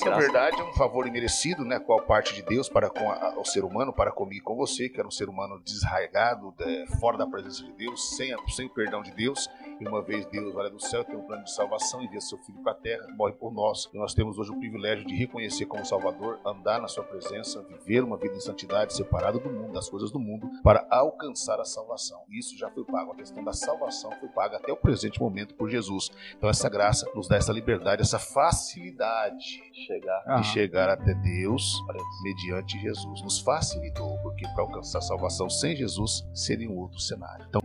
graça, graça, na verdade, é um favor imerecido, né? Qual parte de Deus para com a, o ser humano, para comigo e com você, que era um ser humano desraigado, de, fora da presença de Deus, sem, sem o perdão de Deus. Uma vez Deus, olha do céu, tem um plano de salvação, envia seu filho para a terra, morre por nós. E nós temos hoje o privilégio de reconhecer como Salvador, andar na sua presença, viver uma vida em santidade, separado do mundo, das coisas do mundo, para alcançar a salvação. Isso já foi pago. A questão da salvação foi paga até o presente momento por Jesus. Então essa graça nos dá essa liberdade, essa facilidade chegar. de chegar até Deus mediante Jesus. Nos facilitou, porque para alcançar a salvação sem Jesus seria um outro cenário. Então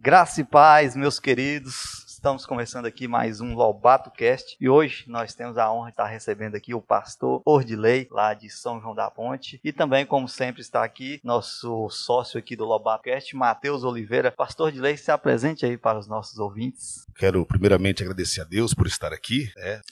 Graça e paz, meus queridos. Estamos começando aqui mais um Lobato Cast e hoje nós temos a honra de estar recebendo aqui o pastor Ordilei, lá de São João da Ponte, e também, como sempre, está aqui nosso sócio aqui do Lobato Cast, Matheus Oliveira. Pastor Ordilei, se apresente aí para os nossos ouvintes. Quero primeiramente agradecer a Deus por estar aqui, né,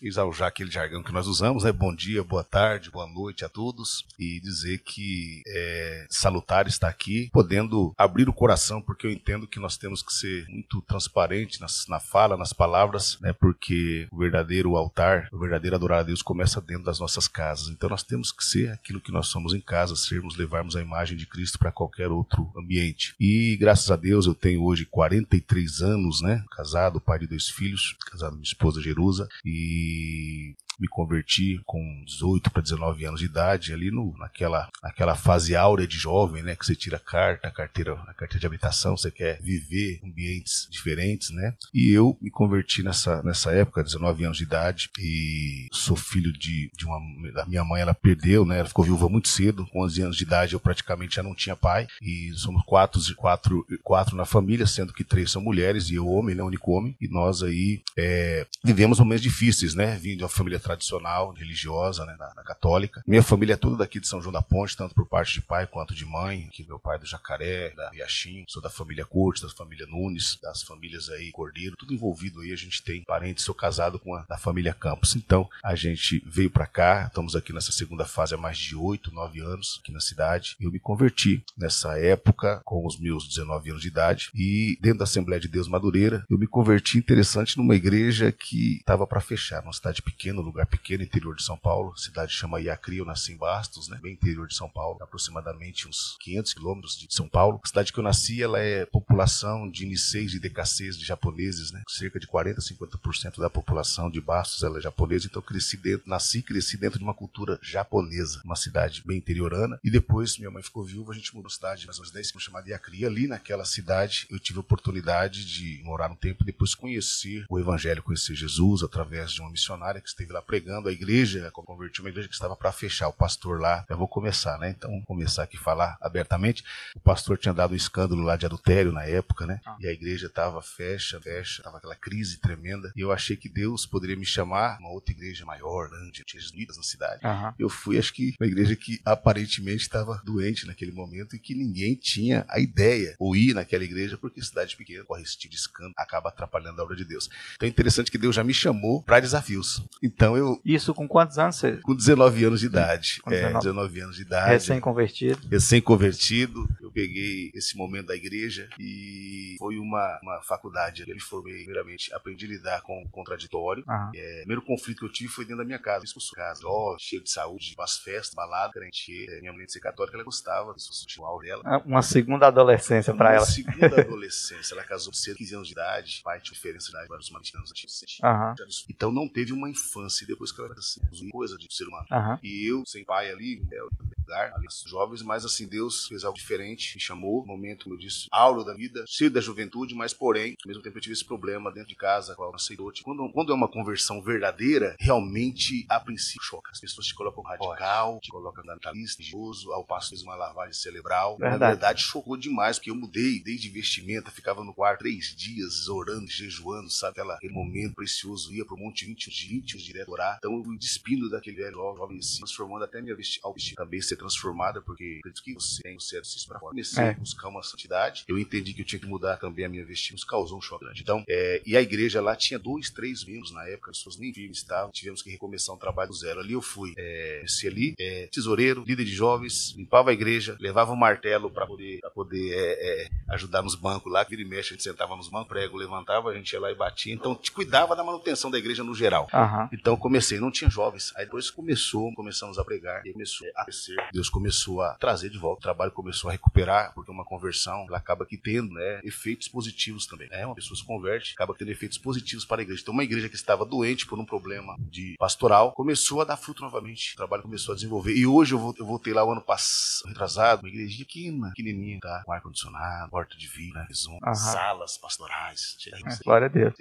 aquele jargão que nós usamos, né? Bom dia, boa tarde, boa noite a todos e dizer que é salutar estar aqui, podendo abrir o coração, porque eu entendo que nós temos que ser muito transparente nas, na fala fala, nas palavras, né? Porque o verdadeiro altar, o verdadeiro adorar a Deus começa dentro das nossas casas. Então nós temos que ser aquilo que nós somos em casa, sermos, levarmos a imagem de Cristo para qualquer outro ambiente. E graças a Deus eu tenho hoje 43 anos, né? Casado, pai de dois filhos, casado com minha esposa Jerusa e me converti com 18 para 19 anos de idade, ali no, naquela, naquela fase áurea de jovem, né? Que você tira a carta, a carteira, a carteira de habitação, você quer viver ambientes diferentes, né? E eu me converti nessa, nessa época, 19 anos de idade, e sou filho de, de uma. da minha mãe, ela perdeu, né? Ela ficou viúva muito cedo, com 11 anos de idade eu praticamente já não tinha pai, e somos quatro, quatro, quatro na família, sendo que três são mulheres e eu homem, né? Único homem, e nós aí é, vivemos momentos difíceis, né? Vindo de uma família tradicional, religiosa, né, na, na, católica. Minha família é toda daqui de São João da Ponte, tanto por parte de pai quanto de mãe, que meu pai é do Jacaré, da Riachim, sou da família Cortes, da família Nunes, das famílias aí Cordeiro, tudo envolvido aí, a gente tem parentes, sou casado com a da família Campos. Então, a gente veio para cá, estamos aqui nessa segunda fase há mais de oito, nove anos aqui na cidade. Eu me converti nessa época com os meus 19 anos de idade e dentro da Assembleia de Deus Madureira, eu me converti interessante numa igreja que estava para fechar, numa cidade pequena, lugar lugar pequeno, interior de São Paulo. Cidade chama Iacri, eu nasci em Bastos, né? Bem interior de São Paulo, aproximadamente uns 500 quilômetros de São Paulo. A cidade que eu nasci, ela é população de Niseis e Decassês de japoneses, né? Cerca de 40, 50% da população de Bastos ela é japonesa. Então cresci dentro, nasci cresci dentro de uma cultura japonesa. Uma cidade bem interiorana. E depois minha mãe ficou viúva, a gente mudou de cidade, mais menos 10 quilômetros, chamada Iacri. Ali naquela cidade eu tive a oportunidade de morar um tempo e depois conhecer o evangelho, conhecer Jesus através de uma missionária que esteve lá pregando a igreja, converti uma igreja que estava para fechar. O pastor lá, eu vou começar, né? Então, vamos começar aqui a falar abertamente. O pastor tinha dado um escândalo lá de adultério na época, né? Ah. E a igreja estava fecha, fecha, estava aquela crise tremenda. E eu achei que Deus poderia me chamar uma outra igreja maior, grande, tinha unidas na cidade. Uhum. Eu fui, acho que, uma igreja que aparentemente estava doente naquele momento e que ninguém tinha a ideia ou ir naquela igreja, porque cidade pequena corre esse tipo de escândalo, acaba atrapalhando a obra de Deus. Então é interessante que Deus já me chamou para desafios. Então eu isso com quantos anos você? Com 19 anos de idade. Com 19. É, 19 anos de idade. Recém-convertido. Recém-convertido. Eu peguei esse momento da igreja e foi uma, uma faculdade. Eu me formei, primeiramente, aprendi a lidar com o contraditório. Uhum. É, o primeiro conflito que eu tive foi dentro da minha casa. Expulsou casa, ó, cheio de saúde, umas festas, balada, crente. É, minha mãe de ser católica, ela gostava, tinha o dela. Ah, uma segunda adolescência para ela. Uma segunda adolescência. Ela casou cedo, 15 anos de idade. Pai tinha diferença de idade, vários anos. Uhum. Então não teve uma infância. E depois que ela era assim, coisa de ser humano. Uhum. E eu, sem pai ali, é, lugar, ali, jovens, mas assim, Deus fez algo diferente, me chamou, momento, como eu disse, aula da vida, cheio da juventude, mas porém, ao mesmo tempo eu tive esse problema dentro de casa, qual aceitou. Quando, quando é uma conversão verdadeira, realmente, a princípio, choca. As pessoas te colocam radical, te colocam fundamentalista, religioso, ao passo fez uma lavagem cerebral. Verdade. Na verdade, chocou demais, porque eu mudei desde vestimenta, ficava no quarto três dias orando, jejuando, sabe? Aquela, aquele momento precioso, ia pro Monte 20, 20 direto Então eu fui despindo daquele velho jovem assim, transformando até minha vesti ao vestir também ser transformada, porque acredito que você tem o certo para fora. Comecei é. a buscar uma santidade. Eu entendi que eu tinha que mudar também a minha vestimenta. Nos causou um choque grande. Então, é, e a igreja lá tinha dois, três membros na época, as pessoas nem firmes estavam. Tivemos que recomeçar um trabalho do zero. Ali eu fui, é, ali, é, tesoureiro, líder de jovens, limpava a igreja, levava um martelo para poder, pra poder é, é, ajudar nos bancos lá, vira e mexe, a gente sentava nos bancos, prego levantava, a gente ia lá e batia. Então, te cuidava da manutenção da igreja no geral. Aham. Então comecei, não tinha jovens. Aí depois começou, começamos a pregar, e começou a crescer. Deus começou a trazer de volta, o trabalho começou a recuperar, porque uma conversão ela acaba que tendo né, efeitos positivos também. Né? Uma pessoa se converte, acaba tendo efeitos positivos para a igreja. Então uma igreja que estava doente por um problema de pastoral começou a dar fruto novamente. O trabalho começou a desenvolver. E hoje eu, voltei lá o ano passado, retrasado, uma igreja pequena, pequenininha, tá? Com ar-condicionado, porta de vida, Aham. salas pastorais. É, glória a Deus.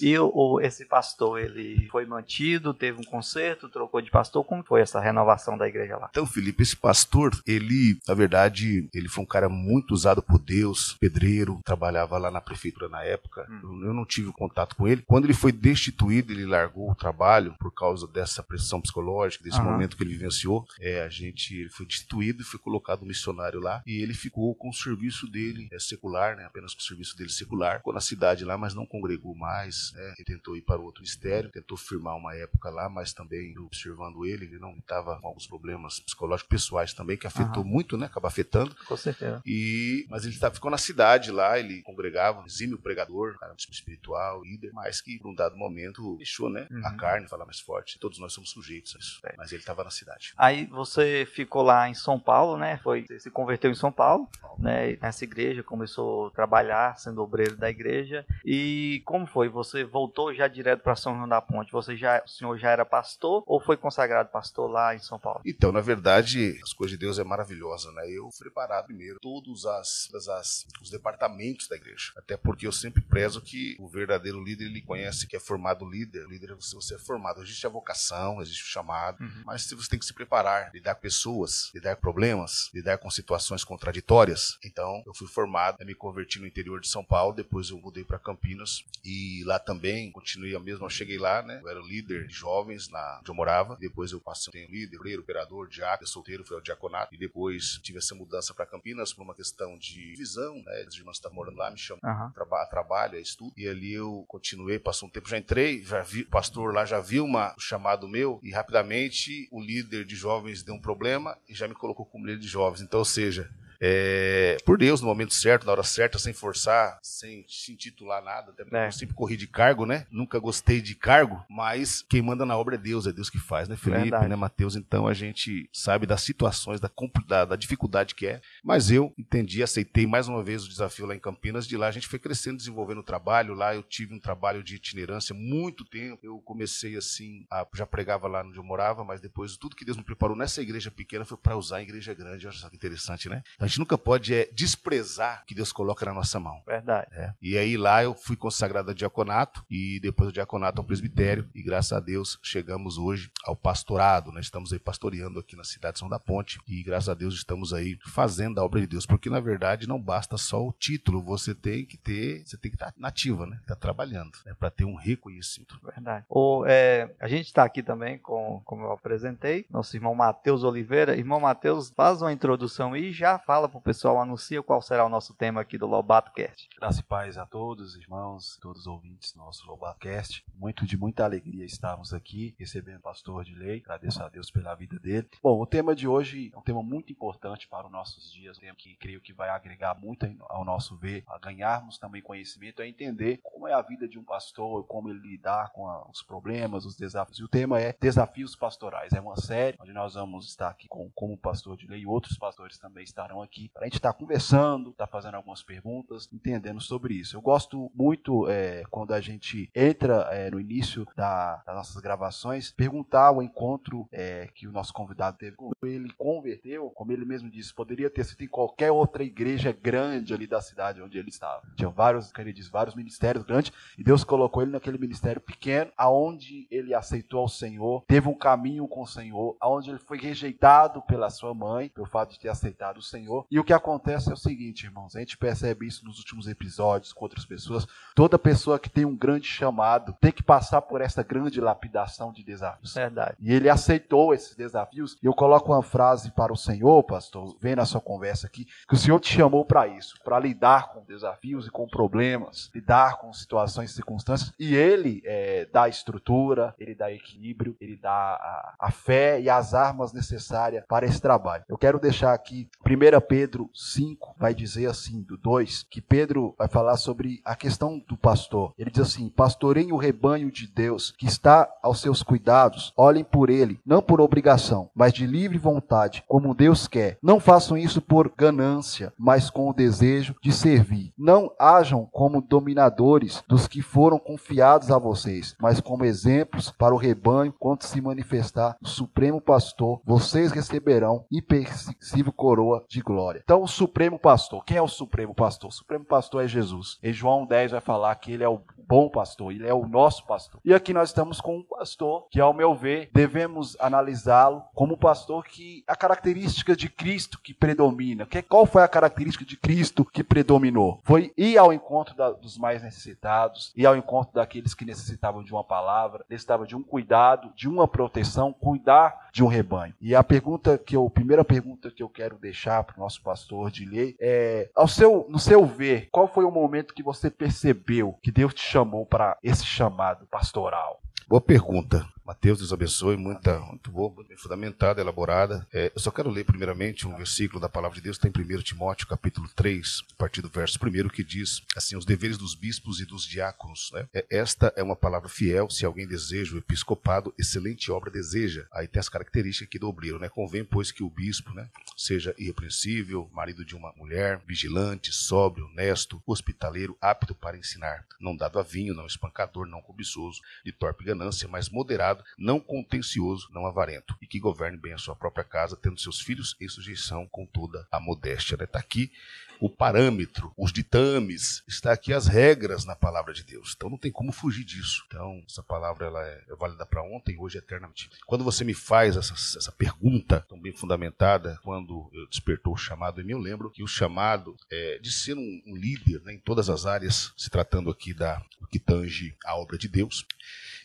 E o- esse pastor, ele foi mantido, teve um concerto, trocou de pastor. Como foi essa renovação da igreja lá? Então, Felipe, esse pastor, ele, na verdade, ele foi um cara muito usado por Deus, pedreiro, trabalhava lá na prefeitura na época. Hum. Eu, não tive contato com ele. Quando ele foi destituído, ele largou o trabalho por causa dessa pressão psicológica, desse Aham. momento que ele vivenciou. É, a gente ele foi destituído e foi colocado um missionário lá. E ele ficou com o serviço dele é, secular, né? Apenas com o serviço dele secular. Ficou na cidade lá, mas não congregou mais. Né? Ele tentou ir para outro ministério, tentou firmar uma época lá, mas também observando ele, ele não estava com alguns problemas psicológicos pessoais também, que afetou Aham. muito, né? Acaba afetando. Com certeza. E, mas ele tá- ficou na cidade lá, ele congregava, um exímio pregador, cara espiritual, líder, mas que por um dado momento deixou, né? A Uhum. carne falar mais forte. Todos nós somos sujeitos a isso. Mas ele estava na cidade. Aí você ficou lá em São Paulo, né? Foi, você se converteu em São Paulo, né? E Nessa igreja, começou a trabalhar, sendo obreiro da igreja. E como foi? Você voltou já direto para São João da Ponte? Você já, senhor já era pastor ou foi consagrado pastor lá em São Paulo? Então, na verdade, as coisas de Deus é maravilhosa, né? Eu fui preparado primeiro todos as, as- os departamentos da igreja. Até porque eu sempre prezo que o verdadeiro líder ele conhece que é formado líder. O líder é você, você é formado. Existe a vocação, existe o chamado, Uhum. mas você tem que se preparar, lidar com pessoas, lidar com problemas, lidar com situações contraditórias. Então, eu fui formado, eu me converti no interior de São Paulo, depois eu mudei para Campinas e lá também continuei a mesma. Eu cheguei lá, né? Eu era o líder de jovens na onde eu morava. Depois eu passei ser líder, obreiro, operador, diácono, solteiro, fui ao diaconato e depois tive essa mudança para Campinas por uma questão de visão, né? As irmãs estavam morando lá, me chamaram Aham. traba trabalho, é estudo. E ali eu continuei, passou um tempo, já entrei, já vi, o pastor lá já viu uma, o chamado meu, e rapidamente o líder de jovens deu um problema e já me colocou como líder de jovens. Então, ou seja, é, por Deus, no momento certo, na hora certa, sem forçar, sem se intitular nada, até porque É. eu sempre corri de cargo, né? Nunca gostei de cargo, mas quem manda na obra é Deus, é Deus que faz, né, Felipe, Verdade. né, Mateus? Então a gente sabe das situações, da, da, da dificuldade que é, mas eu entendi, aceitei mais uma vez o desafio lá em Campinas, de lá a gente foi crescendo, desenvolvendo o trabalho, lá eu tive um trabalho de itinerância muito tempo, eu comecei assim, a, já pregava lá onde eu morava, mas depois tudo que Deus me preparou nessa igreja pequena foi para usar a igreja grande, olha só que interessante, né? A gente nunca pode é, desprezar o que Deus coloca na nossa mão. Verdade. É. E aí lá eu fui consagrado a diaconato e depois do diaconato ao presbitério e graças a Deus chegamos hoje ao pastorado, né? Estamos aí pastoreando aqui na cidade de São da Ponte e graças a Deus estamos aí fazendo a obra de Deus, porque na verdade não basta só o título, você tem que ter, você tem que estar nativa, né? Estar trabalhando, né? Para ter um reconhecimento. Verdade. O, é, a gente está aqui também com, como eu apresentei, nosso irmão Matheus Oliveira. Irmão Matheus, faz uma introdução e já fala pro pessoal, anuncia qual será o nosso tema aqui do Lobato Cast. Graça e paz a todos, irmãos, todos os ouvintes do nosso Lobacast. Muito de muita alegria estarmos aqui recebendo o pastor de lei. Agradeço a Deus pela vida dele. Bom, o tema de hoje é um tema muito importante para os nossos dias, um tema que creio que vai agregar muito ao nosso ver, a ganharmos também conhecimento, a entender como é a vida de um pastor, como ele lidar com a- os problemas, os desafios. E o tema é Desafios Pastorais. É uma série onde nós vamos estar aqui com, como pastor de lei e outros pastores também estarão aqui para a gente estar conversando, estar fazendo algumas perguntas, entendendo sobre isso. Eu gosto muito é, quando a gente entra é, no início da- das nossas gravações, perguntar o encontro é, que o nosso convidado teve com ele, converteu, como ele mesmo disse, poderia ter sido em qualquer outra igreja grande ali da cidade onde ele estava. Tinha vários, como ele diz, vários ministérios grandes e Deus colocou ele naquele ministério pequeno, aonde ele aceitou ao Senhor, teve um caminho com o Senhor, aonde ele foi rejeitado pela sua mãe, pelo fato de ter aceitado o Senhor. E o que acontece é o seguinte, irmãos, a gente percebe isso nos últimos episódios com outras pessoas. Toda pessoa que tem um grande chamado tem que passar por essa grande lapidação de desafios. Verdade. E ele aceitou esses desafios. E eu coloco uma frase para o Senhor, pastor, vendo a sua conversa aqui, que o Senhor te chamou para isso, para lidar com desafios e com problemas, lidar com situações e circunstâncias. E ele é, dá estrutura, ele dá equilíbrio, ele dá a, a fé e as armas necessárias para esse trabalho. Eu quero deixar aqui 1 Pedro 5 vai dizer assim, do 2, que Pedro vai falar sobre a questão do pastor. Ele diz assim: Pastorem o rebanho de Deus que está aos seus cuidados, olhem por ele, não por obrigação, mas de livre vontade, como Deus quer. Não façam isso por ganância, mas com o desejo de servir. Não hajam como dominadores dos que foram confiados a vocês, mas como exemplos para o rebanho quando se manifestar o Supremo Pastor, vocês receberão imperceptível coroa de glória. Então, o Supremo Pastor, quem é o Supremo Pastor? O Supremo Pastor é Jesus. Em João 10 vai falar que ele é o bom pastor, ele é o nosso pastor. E aqui nós estamos com um pastor que, ao meu ver, devemos analisá-lo como pastor que a característica de Cristo que predomina. Que, qual foi a característica de Cristo que predominou? Foi ir ao encontro da, dos mais necessitados, ir ao encontro daqueles que necessitavam de uma palavra, necessitavam de um cuidado, de uma proteção, cuidar de um rebanho. E a pergunta que eu, a primeira pergunta que eu quero deixar para o nosso pastor de lei é, ao seu, no seu ver, qual foi o momento que você percebeu que Deus te chamou para esse chamado pastoral? Boa pergunta. Mateus, Deus abençoe, muita, muito boa, bem fundamentada, elaborada. É, eu só quero ler primeiramente um versículo da palavra de Deus, está em 1 Timóteo, capítulo 3, a partir do verso 1, que diz assim, os deveres dos bispos e dos diáconos. Né? É, esta é uma palavra fiel, se alguém deseja o episcopado, excelente obra deseja. Aí tem as características aqui do obreiro, né? Convém, pois, que o bispo né, seja irrepreensível, marido de uma mulher, vigilante, sóbrio, honesto, hospitaleiro, apto para ensinar, não dado a vinho, não espancador, não cobiçoso, de torpe ganância, mas moderado não contencioso, não avarento, e que governe bem a sua própria casa, tendo seus filhos em sujeição com toda a modéstia. Está né? Aqui o parâmetro, os ditames, está aqui as regras na palavra de Deus. Então não tem como fugir disso. Então essa palavra ela é, é válida para ontem hoje eternamente. Quando você me faz essa, essa pergunta tão bem fundamentada, quando eu despertou o chamado em mim, eu lembro que o chamado é de ser um, um líder né, em todas as áreas, se tratando aqui da do que tange a obra de Deus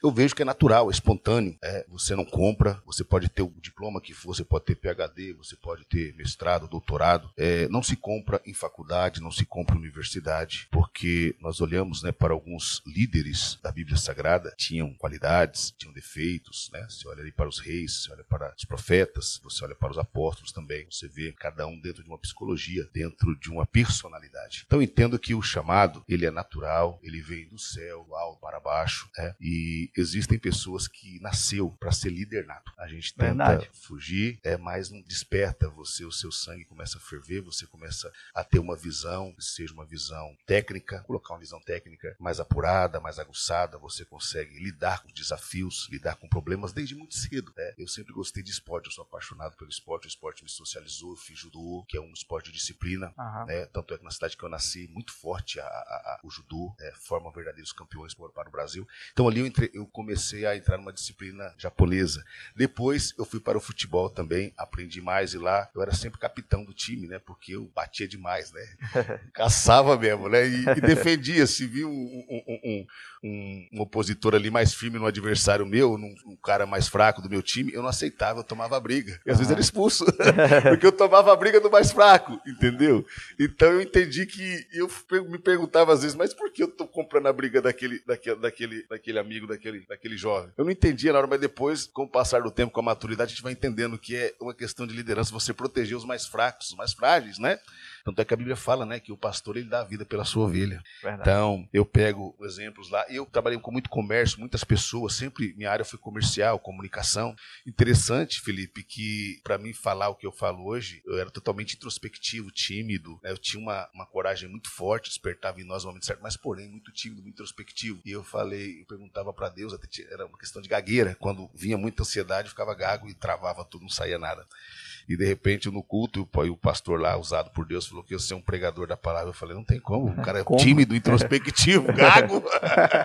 eu vejo que é natural, é espontâneo. É, você não compra, você pode ter o diploma que for, você pode ter PhD, você pode ter mestrado, doutorado. É, não se compra em faculdade, não se compra universidade, porque nós olhamos né, para alguns líderes da Bíblia Sagrada, tinham qualidades, tinham defeitos. Né? Você olha ali para os reis, você olha para os profetas, você olha para os apóstolos também, você vê cada um dentro de uma psicologia, dentro de uma personalidade. Então entendo que o chamado, ele é natural, ele vem do céu, do alto para baixo, né? e existem pessoas que nasceu para ser líder nato. A gente tenta Verdade. fugir, é, mas não desperta você, o seu sangue começa a ferver, você começa a ter uma visão, seja uma visão técnica, colocar uma visão técnica mais apurada, mais aguçada, você consegue lidar com desafios, lidar com problemas desde muito cedo. Né? Eu sempre gostei de esporte, eu sou apaixonado pelo esporte, o esporte me socializou, fiz judô, que é um esporte de disciplina, uhum. né? tanto é que na cidade que eu nasci, muito forte a, a, a, o judô, é, forma verdadeiros campeões para o Brasil. Então ali eu, entre, eu comecei a entrar numa disciplina japonesa. Depois eu fui para o futebol também, aprendi mais e lá eu era sempre capitão do time, né? Porque eu batia demais, né? Caçava mesmo, né? E, e defendia. Se viu um, um, um, um, um opositor ali mais firme no adversário meu, num, um cara mais fraco do meu time, eu não aceitava, eu tomava briga. E às vezes era expulso, porque eu tomava a briga do mais fraco, entendeu? Então eu entendi que eu me perguntava às vezes, mas por que eu tô comprando a briga daquele, daquele, daquele, daquele amigo, daquele, daquele jovem? Eu não entendia na hora, mas depois, com o passar do tempo, com a maturidade, a gente vai entendendo que é uma questão de liderança, você proteger os mais fracos, os mais frágeis, né? Tanto é que a Bíblia fala, né, que o pastor ele dá a vida pela sua ovelha. Verdade. Então, eu pego exemplos lá. Eu trabalhei com muito comércio, muitas pessoas, sempre minha área foi comercial, comunicação. Interessante, Felipe, que para mim falar o que eu falo hoje, eu era totalmente introspectivo, tímido, né? Eu tinha uma, uma coragem muito forte, despertava em nós no momento certo, mas porém muito tímido, muito introspectivo. E eu falei, eu perguntava para Deus, até era uma questão de gagueira, quando vinha muita ansiedade, eu ficava gago e travava tudo, não saía nada. E de repente no culto, o pastor lá, usado por Deus, falou que eu ser um pregador da palavra. Eu falei, não tem como, o cara é como? tímido, introspectivo, gago.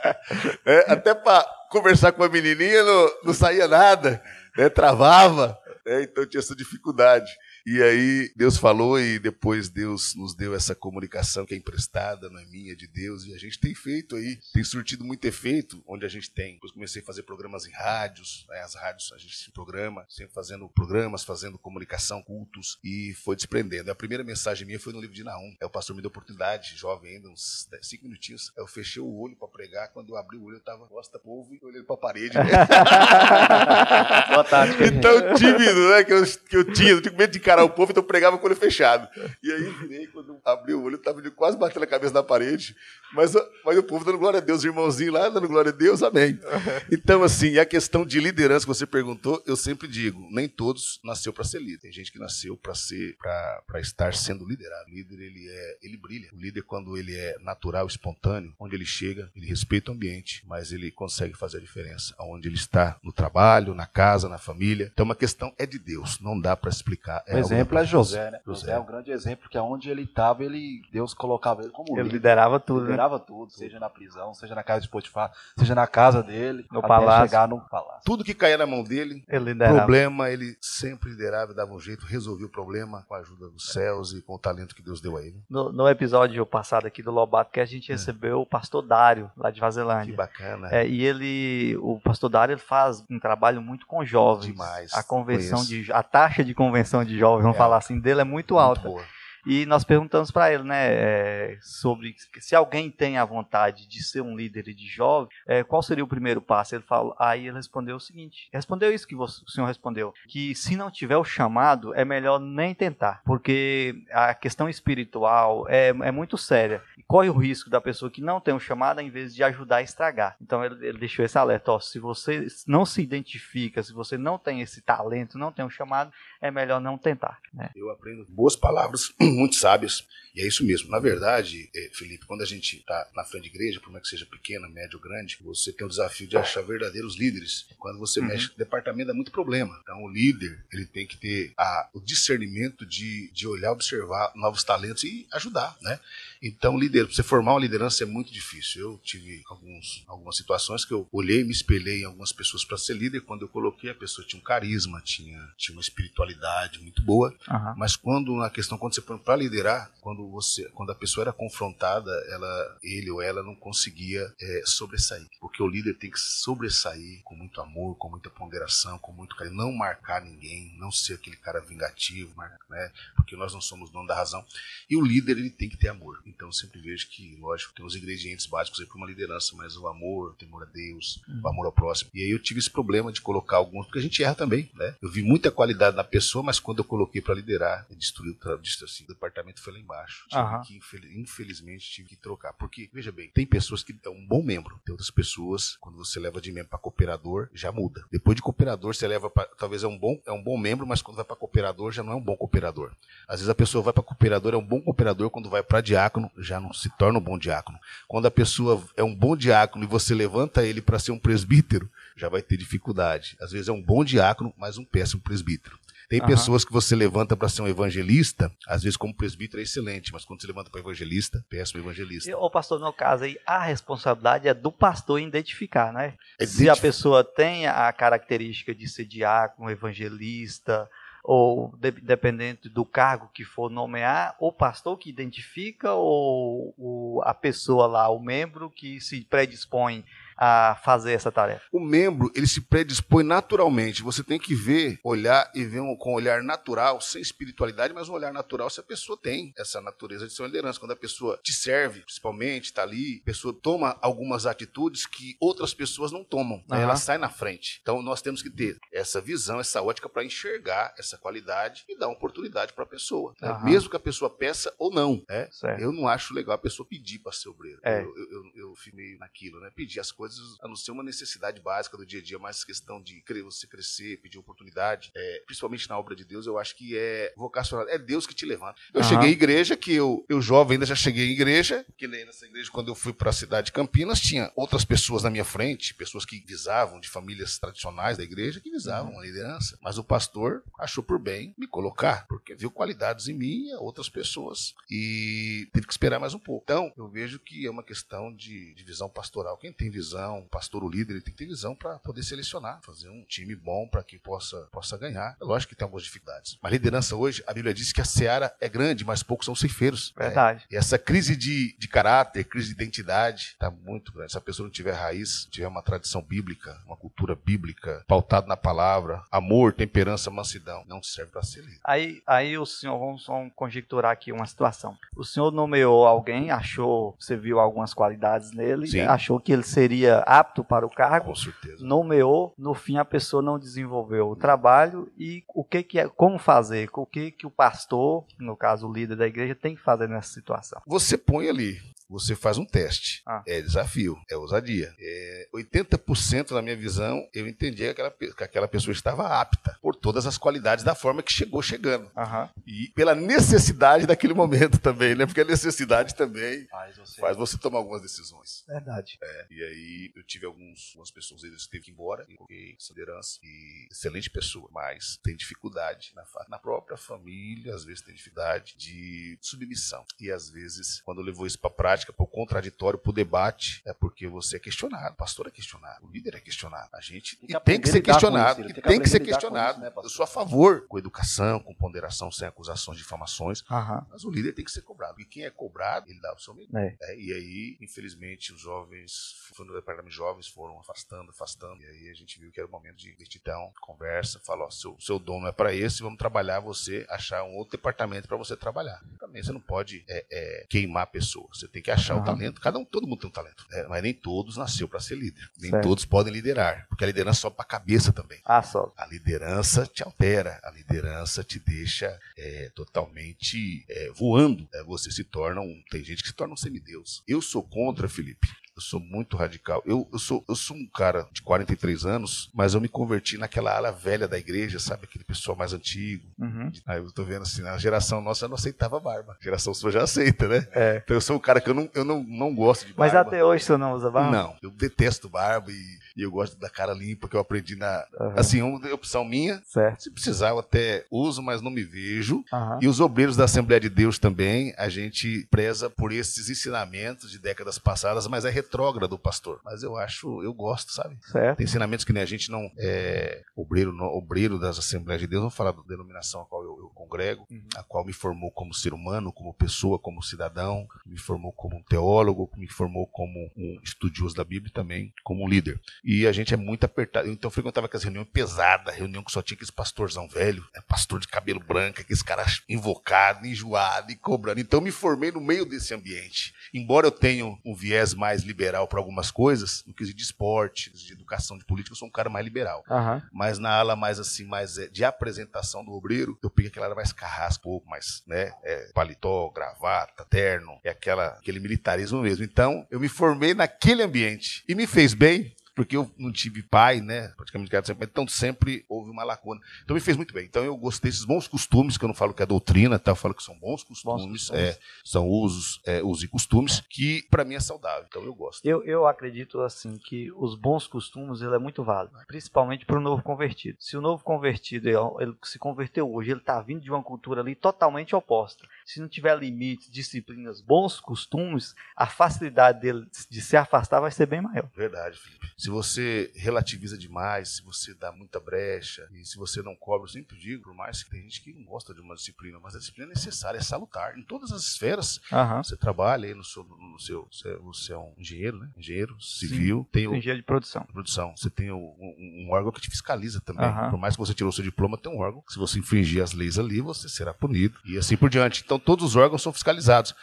é, até para conversar com a menininha não, não saía nada, né, travava. É, então tinha essa dificuldade. E aí Deus falou e depois Deus nos deu essa comunicação que é emprestada, não é minha, é de Deus, e a gente tem feito aí, tem surtido muito efeito, onde a gente tem. Depois comecei a fazer programas em rádios, né, as rádios a gente se programa, sempre fazendo programas, fazendo comunicação, cultos, e foi desprendendo. A primeira mensagem minha foi no livro de Naum. É o pastor me deu oportunidade, jovem ainda, uns 10, 5 minutinhos. Eu fechei o olho para pregar, quando eu abri o olho eu tava costa povo e olhando para a parede. Né? Boa tarde. então tímido, né, que eu, que eu tinha, eu tinha medo de encarar encarar o povo, então eu pregava com o olho fechado. E aí quando abri o olho, eu tava quase batendo a cabeça na parede. Mas, mas o povo dando glória a Deus, o irmãozinho lá dando glória a Deus, amém. Então, assim, a questão de liderança que você perguntou, eu sempre digo, nem todos nasceu para ser líder. Tem gente que nasceu para ser, para estar sendo liderado. O líder, ele é, ele brilha. O líder, quando ele é natural, espontâneo, onde ele chega, ele respeita o ambiente, mas ele consegue fazer a diferença. Onde ele está, no trabalho, na casa, na família. Então, uma questão é de Deus, não dá para explicar. É o exemplo é José, né? José é um grande exemplo, que aonde ele estava, ele, Deus colocava ele como Ele líder. liderava tudo, né? Liderava tudo, seja na prisão, seja na casa de Potifar, seja na casa dele, No até palácio. chegar no palácio. Tudo que caía na mão dele, Ele liderava. problema, ele sempre liderava, dava um jeito, resolvia o problema com a ajuda dos céus e com o talento que Deus deu a ele. No, no episódio passado aqui do Lobato, que a gente recebeu o pastor Dário, lá de Que Vazelândia. bacana. É, e ele, o pastor Dário, ele faz um trabalho muito com jovens. Demais. A convenção Conheço. de, a taxa de convenção de jovens, vamos É falar assim, dele é muito Muito alta. boa. E nós perguntamos para ele, né, é, sobre se alguém tem a vontade de ser um líder de jovem, é, qual seria o primeiro passo? Ele falou, aí ele respondeu o seguinte: respondeu isso que você- o senhor respondeu, que se não tiver o chamado, é melhor nem tentar, porque a questão espiritual é, é muito séria e corre o risco da pessoa que não tem o chamado, em vez de ajudar a estragar. Então ele, ele deixou esse alerta: ó, se você não se identifica, se você não tem esse talento, não tem o chamado, é melhor não tentar. Né? Eu aprendo boas palavras, muito sábias, e é isso mesmo. Na verdade, eh, Felipe, quando a gente está na frente de igreja, por mais que seja pequena, média ou grande, você tem o desafio de achar verdadeiros líderes. Quando você Uhum. mexe com o departamento, dá muito problema. Então, o líder, ele tem que ter a- o discernimento de, de olhar, observar novos talentos e ajudar, né? Então, líder, você formar uma liderança é muito difícil. Eu tive alguns, algumas situações que eu olhei, me espelhei em algumas pessoas para ser líder. Quando eu coloquei, a pessoa tinha um carisma, tinha, tinha uma espiritualidade muito boa. Aham. Mas quando na questão, quando você põe para liderar, quando você, quando a pessoa era confrontada, ela, ele ou ela não conseguia é, sobressair, porque o líder tem que sobressair com muito amor, com muita ponderação, com muito carinho, não marcar ninguém, não ser aquele cara vingativo, né? Porque nós não somos dono da razão. E o líder ele tem que ter amor. Então eu sempre vejo que, lógico, tem os ingredientes básicos para uma liderança, mas o amor, o temor a Deus, o amor ao próximo. E aí eu tive esse problema de colocar alguns, porque a gente erra também, né? Eu vi muita qualidade na pessoa, mas quando eu coloquei para liderar, destruiu assim, o departamento foi lá embaixo. Tive Aham. que, infel- infelizmente, tive que trocar. Porque, veja bem, tem pessoas que é um bom membro, tem outras pessoas, quando você leva de membro para cooperador, já muda. Depois de cooperador, você leva para talvez é um bom, é um bom membro, mas quando vai para cooperador, já não é um bom cooperador. Às vezes a pessoa vai para cooperador, é um bom cooperador, quando vai para diácono, já não se torna um bom diácono. Quando a pessoa é um bom diácono e você levanta ele para ser um presbítero, já vai ter dificuldade. Às vezes é um bom diácono, mas um péssimo presbítero. Tem Aham. pessoas que você levanta para ser um evangelista, às vezes como presbítero é excelente, mas quando você levanta para evangelista, péssimo evangelista. Ô pastor, no caso aí, a responsabilidade é do pastor identificar, né? É Se a pessoa tem a característica de ser diácono, evangelista, ou de- dependendo do cargo que for nomear, o pastor que identifica ou o- a pessoa lá, o membro que se predispõe a fazer essa tarefa. O membro, ele se predispõe naturalmente. Você tem que ver, olhar e ver um, com um olhar natural, sem espiritualidade, mas um olhar natural se a pessoa tem essa natureza de ser uma liderança. Quando a pessoa te serve, principalmente, está ali, a pessoa toma algumas atitudes que outras pessoas não tomam. né? Ela sai na frente. Então nós temos que ter essa visão, essa ótica para enxergar essa qualidade e dar oportunidade para a pessoa. né? Mesmo que a pessoa peça ou não. né? Eu não acho legal a pessoa pedir para ser obreiro. É. Eu, eu, eu, eu fico meio naquilo, né? Pedir as coisas, a não ser uma necessidade básica do dia a dia, mas questão de você crescer, pedir oportunidade, é, principalmente na obra de Deus, eu acho que é vocacional. É Deus que te levanta. Eu Aham. cheguei em igreja, que eu, eu jovem ainda já cheguei em igreja, que nem nessa igreja, quando eu fui para a cidade de Campinas, tinha outras pessoas na minha frente, pessoas que visavam, de famílias tradicionais da igreja, que visavam a liderança. Mas o pastor achou por bem me colocar, porque viu qualidades em mim e outras pessoas. E teve que esperar mais um pouco. Então, eu vejo que é uma questão de, de visão pastoral. Quem tem visão, o pastor, o líder, ele tem que ter visão para poder selecionar, fazer um time bom para que possa, possa ganhar. É lógico que tem algumas dificuldades. Mas liderança hoje, a Bíblia diz que a seara é grande, mas poucos são ceifeiros. Verdade. E essa crise de, de caráter, crise de identidade, está muito grande. Se a pessoa não tiver raiz, tiver uma tradição bíblica, uma cultura bíblica, pautado na palavra, amor, temperança, mansidão, não serve para ser líder. Aí, aí o senhor, vamos, vamos conjecturar aqui uma situação. O senhor nomeou alguém, achou, você viu algumas qualidades nele, Sim. achou que ele seria via apto para o cargo, nomeou, no fim a pessoa não desenvolveu o trabalho e o que que é, como fazer, o que que o pastor, no caso o líder da igreja, tem que fazer nessa situação. Você põe ali, você faz um teste. Ah. É desafio, é ousadia. É 80% na minha visão, eu entendi que aquela, que aquela pessoa estava apta por todas as qualidades da forma que chegou chegando. Aham. E pela necessidade daquele momento também, né? Porque a necessidade também Faz você. faz você tomar algumas decisões. Verdade. E aí eu tive alguns, algumas pessoas eles que teve que ir embora, e coloquei essa liderança e excelente pessoa, mas tem dificuldade na, na própria família, às vezes tem dificuldade de submissão. E às vezes, quando levou isso para prática, para o contraditório, para o debate, é porque você é questionado, o pastor é questionado, o líder é questionado. A gente Tem que e tem que ser questionado, isso, tem que tem que ser questionado. isso, né, eu sou a favor com educação, com ponderação, sem acusações, difamações, Aham. mas o líder tem que ser cobrado. E quem é cobrado, ele dá o seu melhor. É. É, e aí, infelizmente, os jovens, foi no departamento de jovens, foram afastando, afastando. E aí a gente viu que era o momento de então, conversa, fala, ó, seu, seu dom não é para esse, vamos trabalhar você, achar um outro departamento para você trabalhar. Também você não pode é, é, queimar a pessoa. Você tem que achar o Aham. talento. Cada um, todo mundo tem um talento. É, mas nem todos nasceu para ser líder. Nem Certo. todos podem liderar. Porque a liderança sobe para a cabeça também. Ah, só. A liderança te altera, a liderança te deixa é, totalmente é, voando. É, você se torna um. Tem gente que se torna um semideus. Eu sou contra, Felipe. Eu sou muito radical. Eu, eu, sou, eu sou um cara de 43 anos, mas eu me converti naquela ala velha da igreja, sabe? Aquele pessoal mais antigo. Uhum. Aí eu tô vendo assim, a geração nossa não aceitava barba. A geração sua já aceita, né? É. Então eu sou um cara que eu não, eu não, não gosto de barba. Mas até hoje você não usa barba? Não, eu detesto barba e, e eu gosto da cara limpa, que eu aprendi na. Aham. Assim, uma opção minha. Certo. Se precisar, eu até uso, mas não me vejo. Aham. E os obreiros da Assembleia de Deus também, a gente preza por esses ensinamentos de décadas passadas, mas é retrógrado o pastor. Mas eu acho, eu gosto, sabe? Certo. Tem ensinamentos que nem a gente não é obreiro, não- obreiro das Assembleias de Deus, vamos falar da denominação a qual eu, eu congrego, Uhum. a qual me formou como ser humano, como pessoa, como cidadão, me formou como um teólogo, me formou como um estudioso da Bíblia e também como um líder. E a gente é muito apertado. Então eu frequentava aquelas reuniões pesadas, reunião que só tinha aqueles pastorzão velho, né, pastor de cabelo branco, aqueles caras invocados, enjoados e cobrando. Então eu me formei no meio desse ambiente. Embora eu tenha um viés mais liberal para algumas coisas, no quesito de esporte, de educação, de política, eu sou um cara mais liberal. Aham. Mas na ala mais assim, mais é, de apresentação do obreiro, eu peguei aquela ala mais carrasco, pouco mais, né? É, paletó, gravata, terno, é aquela, aquele militarismo mesmo. Então, eu me formei naquele ambiente e me fez bem. Porque eu não tive pai, né? Praticamente criado sempre, então sempre houve uma lacuna. Então me fez muito bem. Então eu gostei desses bons costumes, que eu não falo que é doutrina, tá? Eu falo que são bons costumes, costumes. é, são usos, é, usos e costumes, que para mim é saudável. Então eu gosto. Eu, eu acredito assim que os bons costumes ele é muito válido, principalmente para o novo convertido. Se o novo convertido ele, ele se converteu hoje, ele está vindo de uma cultura ali totalmente oposta. Se não tiver limites, disciplinas, bons costumes, a facilidade dele de se afastar vai ser bem maior. Verdade, Felipe. Se você relativiza demais, se você dá muita brecha e se você não cobra, eu sempre digo, por mais que tem gente que não gosta de uma disciplina, mas a disciplina é necessária, é salutar. Em todas as esferas, Aham. você trabalha aí no seu, no seu, você, é um engenheiro, né? Engenheiro civil, tem o Engenheiro de produção. produção, você tem o- um, um órgão que te fiscaliza também. Aham. Por mais que você tirou seu diploma, tem um órgão. Se você infringir as leis ali, você será punido e assim por diante. Então todos os órgãos são fiscalizados.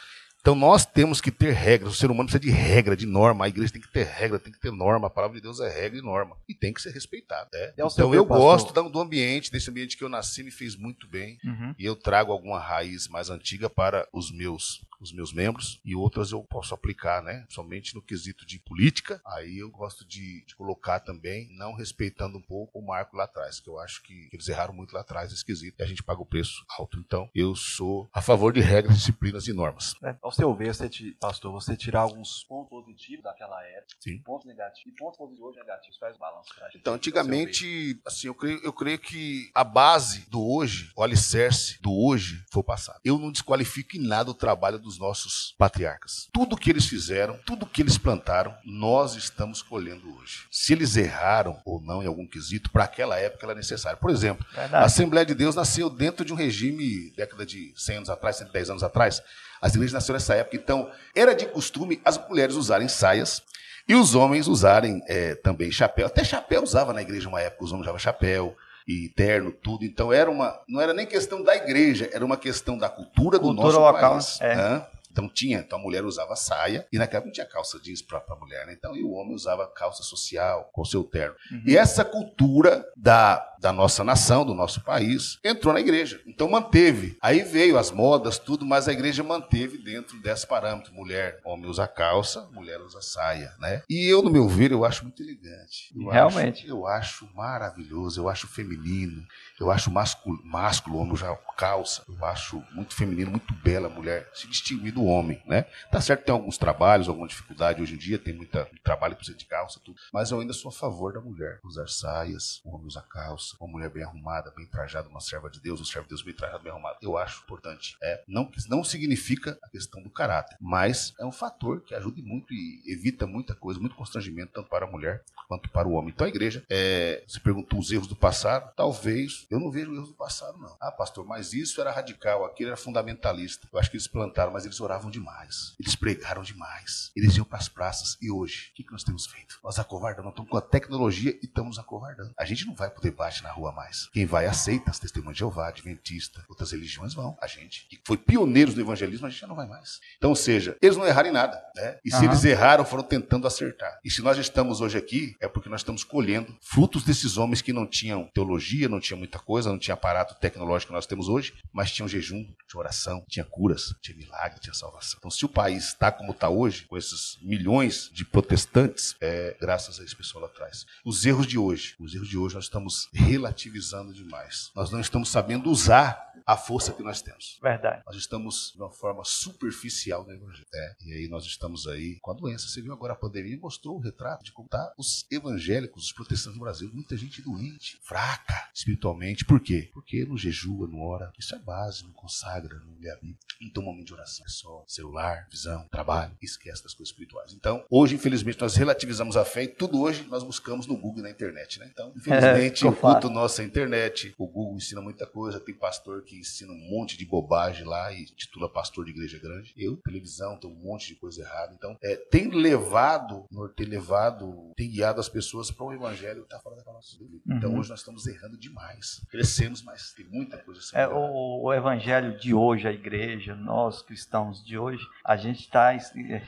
Então nós temos que ter regras. O ser humano precisa de regra, de norma. A igreja tem que ter regra, tem que ter norma. A palavra de Deus é regra e norma. E tem que ser respeitada. né? Seu Então eu pastor? gosto do ambiente, desse ambiente que eu nasci, me fez muito bem. Uhum. E eu trago alguma raiz mais antiga para os meus os meus membros e outras eu posso aplicar, né? Somente no quesito de política. Aí eu gosto de, de colocar também, não respeitando um pouco o marco lá atrás, que eu acho que eles erraram muito lá atrás nesse quesito e a gente paga o preço alto. Então, eu sou a favor de regras, disciplinas e normas. Ao seu ver, você te- pastor, você tirar alguns pontos positivos daquela época, Sim. pontos negativos e pontos positivos hoje negativos, faz o balanço pra gente. Então, antigamente, assim, eu creio, eu creio que a base do hoje, o alicerce do hoje, foi o passado. Eu não desqualifico em nada o trabalho dos nossos patriarcas. Tudo que eles fizeram, tudo que eles plantaram, nós estamos colhendo hoje. Se eles erraram ou não em algum quesito, para aquela época era necessário. Por exemplo, a Verdade. Assembleia de Deus nasceu dentro de um regime, década de 100 anos atrás, 110 anos atrás. As igrejas nasceram nessa época. Então, era de costume as mulheres usarem saias e os homens usarem eh, também chapéu. Até chapéu usava na igreja uma época, os homens usavam chapéu e terno, tudo. Então, era uma, não era nem questão da igreja, era uma questão da cultura, do Cultura nosso local, país. é. né? Então tinha, então a mulher usava saia e naquela época não tinha calça jeans para a mulher, né? Então e o homem usava calça social com seu terno. Uhum. E essa cultura da, da nossa nação, do nosso país, entrou na igreja. Então manteve. Aí veio as modas, tudo, mas a igreja manteve dentro desse parâmetro. Mulher, homem usa calça, mulher usa saia, né? E eu, no meu ver, eu acho muito elegante. Eu Realmente. Acho, eu acho maravilhoso, eu acho feminino, eu acho másculo, másculo homem já calça. Eu acho muito feminino, muito bela a mulher se distinguir do homem, né? Tá certo tem alguns trabalhos, alguma dificuldade hoje em dia, tem muita trabalho para você de calça, tudo. Mas eu ainda sou a favor da mulher usar saias, o homem usar calça, uma mulher bem arrumada, bem trajada, uma serva de Deus, um servo de Deus bem trajado, bem arrumado. Eu acho importante. É, não, não significa a questão do caráter, mas é um fator que ajuda muito e evita muita coisa, muito constrangimento, tanto para a mulher quanto para o homem. Então a igreja, é, você perguntou os erros do passado, talvez, eu não vejo erros do passado, não. Ah, pastor, mas isso era radical, aquilo era fundamentalista. Eu acho que eles plantaram, mas eles oravam demais. Eles pregaram demais. Eles iam para as praças. E hoje, o que, que nós temos feito? Nós acovardamos, estamos com a tecnologia e estamos acovardando. A gente não vai para o debate na rua mais. Quem vai aceita as testemunhas de Jeová, Adventista, outras religiões vão. A gente, que foi pioneiros do evangelismo, a gente já não vai mais. Então, ou seja, eles não erraram em nada. Né? E se uhum. eles erraram, foram tentando acertar. E se nós estamos hoje aqui, é porque nós estamos colhendo frutos desses homens que não tinham teologia, não tinha muita coisa, não tinha aparato tecnológico que nós temos hoje, mas tinham jejum, tinha oração, tinha curas, tinha milagre, tinha salvação. Então, se o país está como está hoje, com esses milhões de protestantes, é graças a esse pessoal lá atrás. Os erros de hoje, os erros de hoje nós estamos relativizando demais. Nós não estamos sabendo usar a força que nós temos. Verdade. Nós estamos de uma forma superficial no evangelho. É, e aí nós estamos aí com a doença. Você viu agora a pandemia mostrou o retrato de como tá os evangélicos, os protestantes no Brasil. Muita gente doente, fraca espiritualmente. Por quê? Porque não jejua, não ora. Isso é base, não consagra, não lê a Bíblia. Não toma momento de oração. É só celular, visão, trabalho. Esquece das coisas espirituais. Então, hoje, infelizmente, nós relativizamos a fé e tudo hoje nós buscamos no Google e na internet. Né? Então, infelizmente, é, o culto nosso é internet. O Google ensina muita coisa. Tem pastor que ensina um monte de bobagem lá e titula pastor de igreja grande. Eu, televisão, tem um monte de coisa errada. Então, é, tem levado, tem levado, tem guiado as pessoas para o evangelho que está fora da nossa vida. Então, uhum. hoje nós estamos errando demais. Crescemos, mas tem muita coisa sendo é, o, o, evangelho de hoje, a igreja, nós cristãos de hoje, a gente está,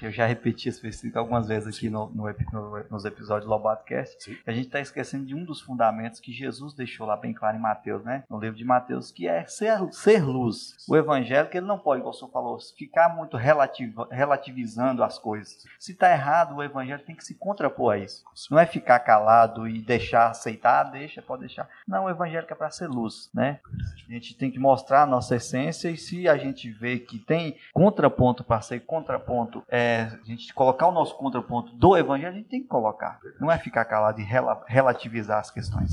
eu já repeti esse versículo algumas vezes aqui no, no, no, nos episódios do Lobato Cast, a gente está esquecendo de um dos fundamentos que Jesus deixou lá bem claro em Mateus, né? No livro de Mateus, que é ser ser, luz. O evangélico ele não pode, como o senhor falou, ficar muito relativizando as coisas. Se está errado, o evangelho tem que se contrapor a isso. Não é ficar calado e deixar aceitar, deixa, pode deixar. Não, o evangélico é para ser luz, né? A gente tem que mostrar a nossa essência e se a gente vê que tem contraponto para ser contraponto, é, a gente colocar o nosso contraponto do evangelho, a gente tem que colocar. Não é ficar calado e relativizar as questões.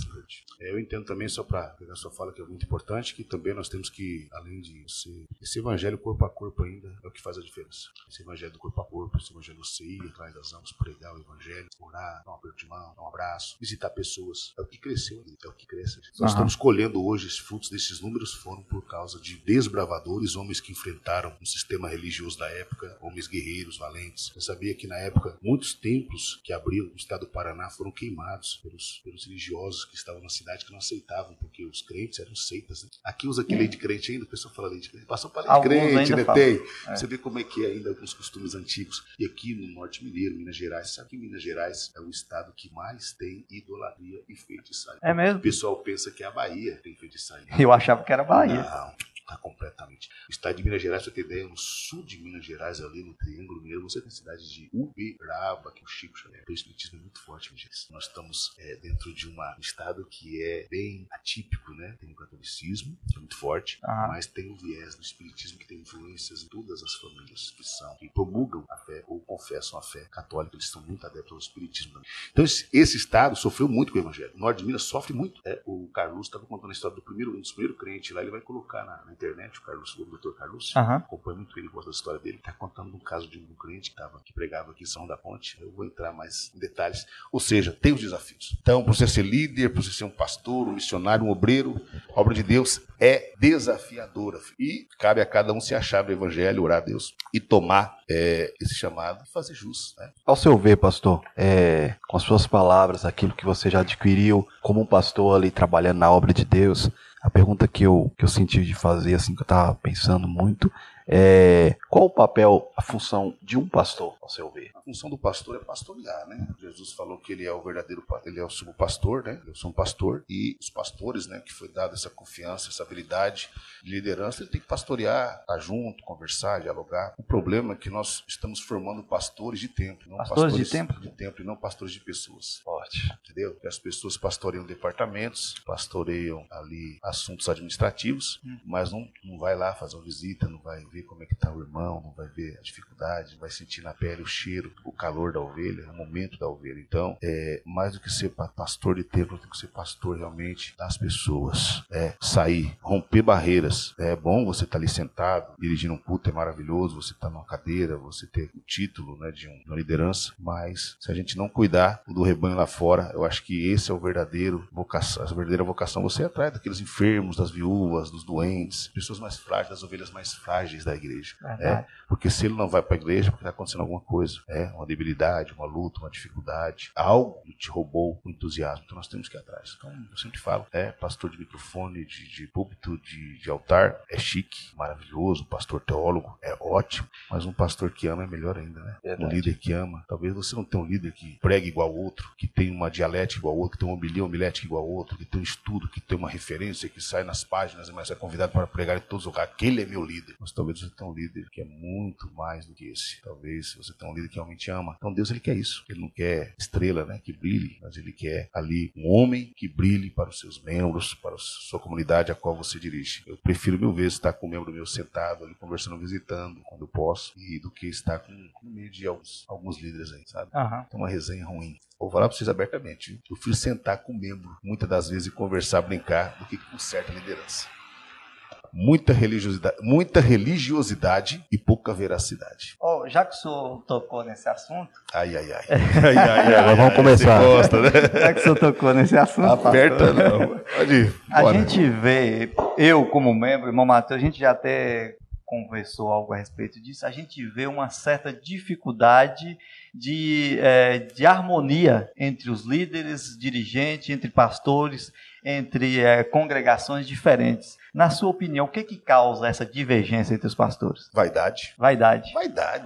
É, eu entendo também, só para pegar sua fala, que é muito importante, que também nós temos que, além de ser, esse evangelho corpo a corpo ainda é o que faz a diferença. Esse evangelho do corpo a corpo, esse evangelho você ir atrás das almas, pregar o evangelho, orar, dar um aperto de mão, dar um abraço, visitar pessoas, é o que cresceu ali, é o que cresce. Nós uhum. estamos colhendo hoje os frutos desses números foram por causa de desbravadores, homens que enfrentaram o sistema religioso da época, homens guerreiros, valentes. Você sabia que na época muitos templos que abriram no estado do Paraná foram queimados pelos, pelos religiosos que estavam na cidade que não aceitavam, porque os crentes eram seitas. Né? Aqui usa aqui lei de crente ainda, o pessoal fala lei de crente. Passou para lei de crente, né? Tem. É. Você vê como é que é ainda alguns costumes antigos. E aqui no Norte Mineiro, Minas Gerais, sabe que Minas Gerais é o estado que mais tem idolatria e feitiçaria. É mesmo? O pessoal pensa que é a Bahia tem feitiçaria. Eu achava que era a Bahia. Não. Tá completamente. O estado de Minas Gerais, você ter ideia, no sul de Minas Gerais, ali no Triângulo Mineiro, você tem a cidade de Uberaba, que o Chico chama. O espiritismo é muito forte, meu gente. Nós estamos é, dentro de uma, um estado que é bem atípico, né? Tem o catolicismo, que é muito forte, ah. mas tem o viés do espiritismo que tem influências em todas as famílias que são, que promulgam a fé ou confessam a fé católica, eles estão muito adeptos ao espiritismo também. Então, esse, esse, estado sofreu muito com o evangelho. O norte de Minas sofre muito. É, o Carlos estava contando a história do primeiro, um dos primeiros crentes lá, ele vai colocar na, na internet, o Carlos, o doutor Carlos, uhum. acompanha muito ele, gosta da história dele, está contando um caso de um cliente que, tava, que pregava aqui em São da Ponte. Eu vou entrar mais em detalhes. Ou seja, tem os desafios. Então, para você ser líder, para você ser um pastor, um missionário, um obreiro, a obra de Deus é desafiadora. E cabe a cada um se achar no evangelho, orar a Deus e tomar é, esse chamado e fazer jus. Né? Ao seu ver, pastor, é, com as suas palavras, aquilo que você já adquiriu como um pastor ali trabalhando na obra de Deus, a pergunta que eu, que eu senti de fazer, assim, que eu estava pensando muito, É, qual o papel, a função de um pastor, ao seu ver? A função do pastor é pastorear, né? Jesus falou que ele é o verdadeiro, ele é o sumo pastor, né? Eu sou um pastor e os pastores, né, que foi dado essa confiança, essa habilidade de liderança, ele tem que pastorear, estar junto, conversar, dialogar. O problema é que nós estamos formando pastores de tempo, não pastores, pastores de tempo, de tempo e não pastores de pessoas. Forte. Entendeu? Que as pessoas pastoreiam departamentos, pastoreiam ali assuntos administrativos, Hum. mas não, não vai lá fazer uma visita, não vai ver como é que está o irmão, não vai ver a dificuldade, vai sentir na pele o cheiro, o calor da ovelha, o momento da ovelha. Então, é, mais do que ser pa- pastor de templo, tem que ser pastor realmente das pessoas. É, sair, romper barreiras. É bom você estar ali sentado, dirigindo um culto, é maravilhoso, você estar numa cadeira, você ter o título né, de, um- de uma liderança, mas se a gente não cuidar do rebanho lá fora, eu acho que esse é o verdadeiro vocação, a verdadeira vocação. Você é atrás daqueles enfermos, das viúvas, dos doentes, pessoas mais frágeis, das ovelhas mais frágeis da igreja. Verdade. Porque se ele não vai para a igreja, é porque está acontecendo alguma coisa. É uma debilidade, uma luta, uma dificuldade. Algo que te roubou o entusiasmo. Então nós temos que ir atrás. Então eu sempre falo, é pastor de microfone, de, de púlpito, de, de altar, é chique, maravilhoso. Pastor teólogo é ótimo. Mas um pastor que ama é melhor ainda, né? Verdade. Um líder que ama. Talvez você não tenha um líder que pregue igual ao outro, que tem uma dialética igual ao outro, que tem uma homilia homilética igual ao outro, que tem um estudo, que tem uma referência, que sai nas páginas, mas é convidado para pregar em todos os lugares. Aquele é meu líder. Mas talvez você tenha um líder que é muito mais do que esse. Talvez você tenha um líder que realmente ama. Então Deus ele quer isso. Ele não quer estrela, né, que brilhe, mas ele quer ali um homem que brilhe para os seus membros, para a sua comunidade a qual você dirige. Eu prefiro mil vezes estar com um membro meu sentado ali conversando, visitando quando eu posso, e do que estar com, com meio de alguns, alguns líderes aí, sabe? Aham. Tem uma resenha ruim. Vou falar para vocês abertamente. Eu prefiro sentar com um membro, muitas das vezes, e conversar, brincar, do que com certa liderança. Muita religiosidade, muita religiosidade e pouca veracidade. Ó, já que o senhor tocou nesse assunto, Ai, ai, ai. ai, ai, ai Agora vamos começar. Gosta, né? já que o senhor tocou nesse assunto, Aperta pastor, não. Pode ir. A Bora. gente vê, eu como membro, irmão Matheus, a gente já até conversou algo a respeito disso, a gente vê uma certa dificuldade de, eh, de harmonia entre os líderes, dirigentes, entre pastores, entre eh, congregações diferentes. Na sua opinião, o que que causa essa divergência entre os pastores? Vaidade. Vaidade. Vaidade.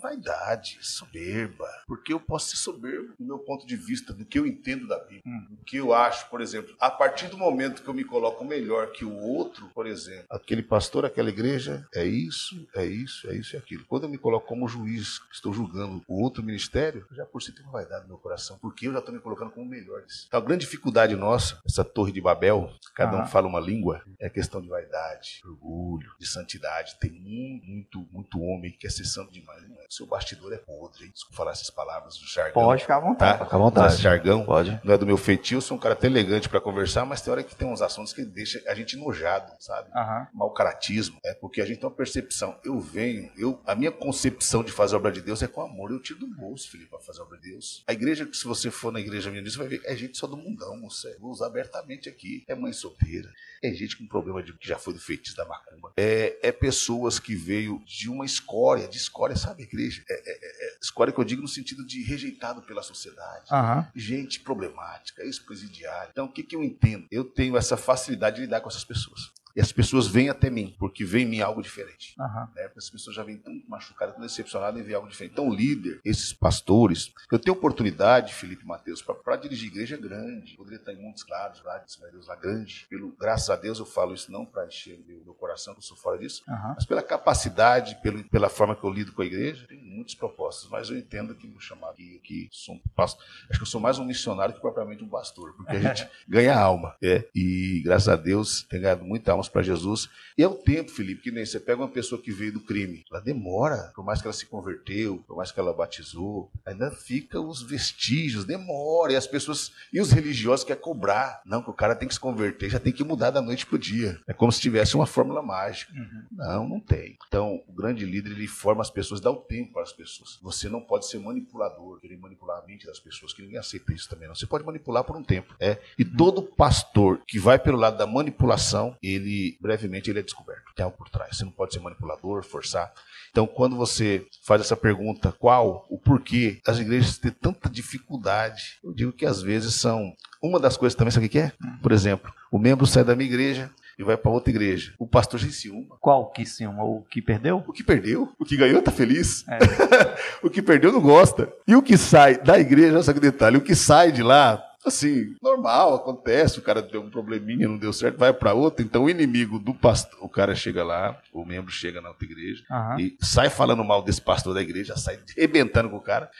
Vaidade, soberba. Porque eu posso ser soberbo do meu ponto de vista, do que eu entendo da Bíblia. Hum. Do que eu acho, por exemplo, a partir do momento que eu me coloco melhor que o outro, por exemplo, aquele pastor, aquela igreja, é isso, é isso, é isso e aquilo. Quando eu me coloco como juiz, que estou julgando o outro ministério, eu já por si tenho uma vaidade no meu coração, porque eu já estou me colocando como melhor. disso. Então, a grande dificuldade nossa, essa torre de Babel, cada um Aham. fala uma língua, é a questão de vaidade, de orgulho, de santidade. Tem muito, muito, muito homem que quer ser santo demais. Não é? Seu bastidor é podre, hein? Desculpa falar essas palavras do jargão. Pode ficar à vontade. Tá? Fica à vontade. Esse jargão Pode. não é do meu feitio, eu sou um cara até elegante para conversar, mas tem hora que tem uns assuntos que deixa a gente enojado, sabe? Aham. Mau caratismo, é porque a gente tem uma percepção. Eu venho, eu, a minha concepção de fazer a obra de Deus é com amor. Eu tiro do bolso, Felipe, para fazer a obra de Deus. A igreja, que se você for na igreja minha, você vai ver é gente só do mundão, moça. Vou usar abertamente aqui. É mãe solteira, é gente com problema de que já foi do feitiço da macumba. É, é pessoas que veio de uma escória, de escória, sabe, igreja? É, é- é- é escória que eu digo no sentido de rejeitado pela sociedade Aham. gente problemática, ex-presidiário. Então, o que, que eu entendo? Eu tenho essa facilidade de lidar com essas pessoas. E as pessoas vêm até mim, porque vem em mim algo diferente. Aham. Né? Porque as pessoas já vêm tão machucadas, tão decepcionadas e vêm algo diferente. Então, líder, esses pastores, eu tenho oportunidade, Felipe Mateus, para dirigir igreja grande. Poderia estar em Montes Claros, lá, de São Deus, lá grande. Pelo, graças a Deus, eu falo isso não para encher meu, meu coração, que eu sou fora disso, Aham. mas pela capacidade, pelo, pela forma que eu lido com a igreja, tem muitas propostas, mas eu entendo que me chamar aqui, que sou um pastor, acho que eu sou mais um missionário que propriamente um pastor, porque a gente ganha alma, é, e graças a Deus tem ganhado muitas almas para Jesus, e é o tempo, Felipe, que nem você pega uma pessoa que veio do crime, ela demora, por mais que ela se converteu, por mais que ela batizou, ainda fica os vestígios, demora, e as pessoas, e os religiosos querem cobrar, não, que o cara tem que se converter, já tem que mudar da noite pro dia, é como se tivesse uma fórmula mágica, Uhum. não, não tem. Então, o grande líder, ele forma as pessoas, dá o tempo para as pessoas. Você não pode ser manipulador, querer manipular a mente das pessoas, que ninguém aceita isso também, não. Você pode manipular por um tempo, é. E todo pastor que vai pelo lado da manipulação, ele, brevemente, ele é descoberto. Tem algo por trás. Você não pode ser manipulador, forçar. Então, quando você faz essa pergunta, qual, o porquê as igrejas têm tanta dificuldade, eu digo que às vezes são. Uma das coisas também, sabe o que é? Por exemplo, o membro sai da minha igreja, e vai para outra igreja. O pastor já ciúma. Qual que ciúma? O que perdeu? O que perdeu, o que ganhou tá feliz. É. o que perdeu não gosta. E o que sai da igreja, só que detalhe, o que sai de lá assim, normal, acontece, o cara deu um probleminha, não deu certo, vai para outra. Então o inimigo do pastor, o cara chega lá, o membro chega na outra igreja uhum. e sai falando mal desse pastor da igreja, sai arrebentando com o cara.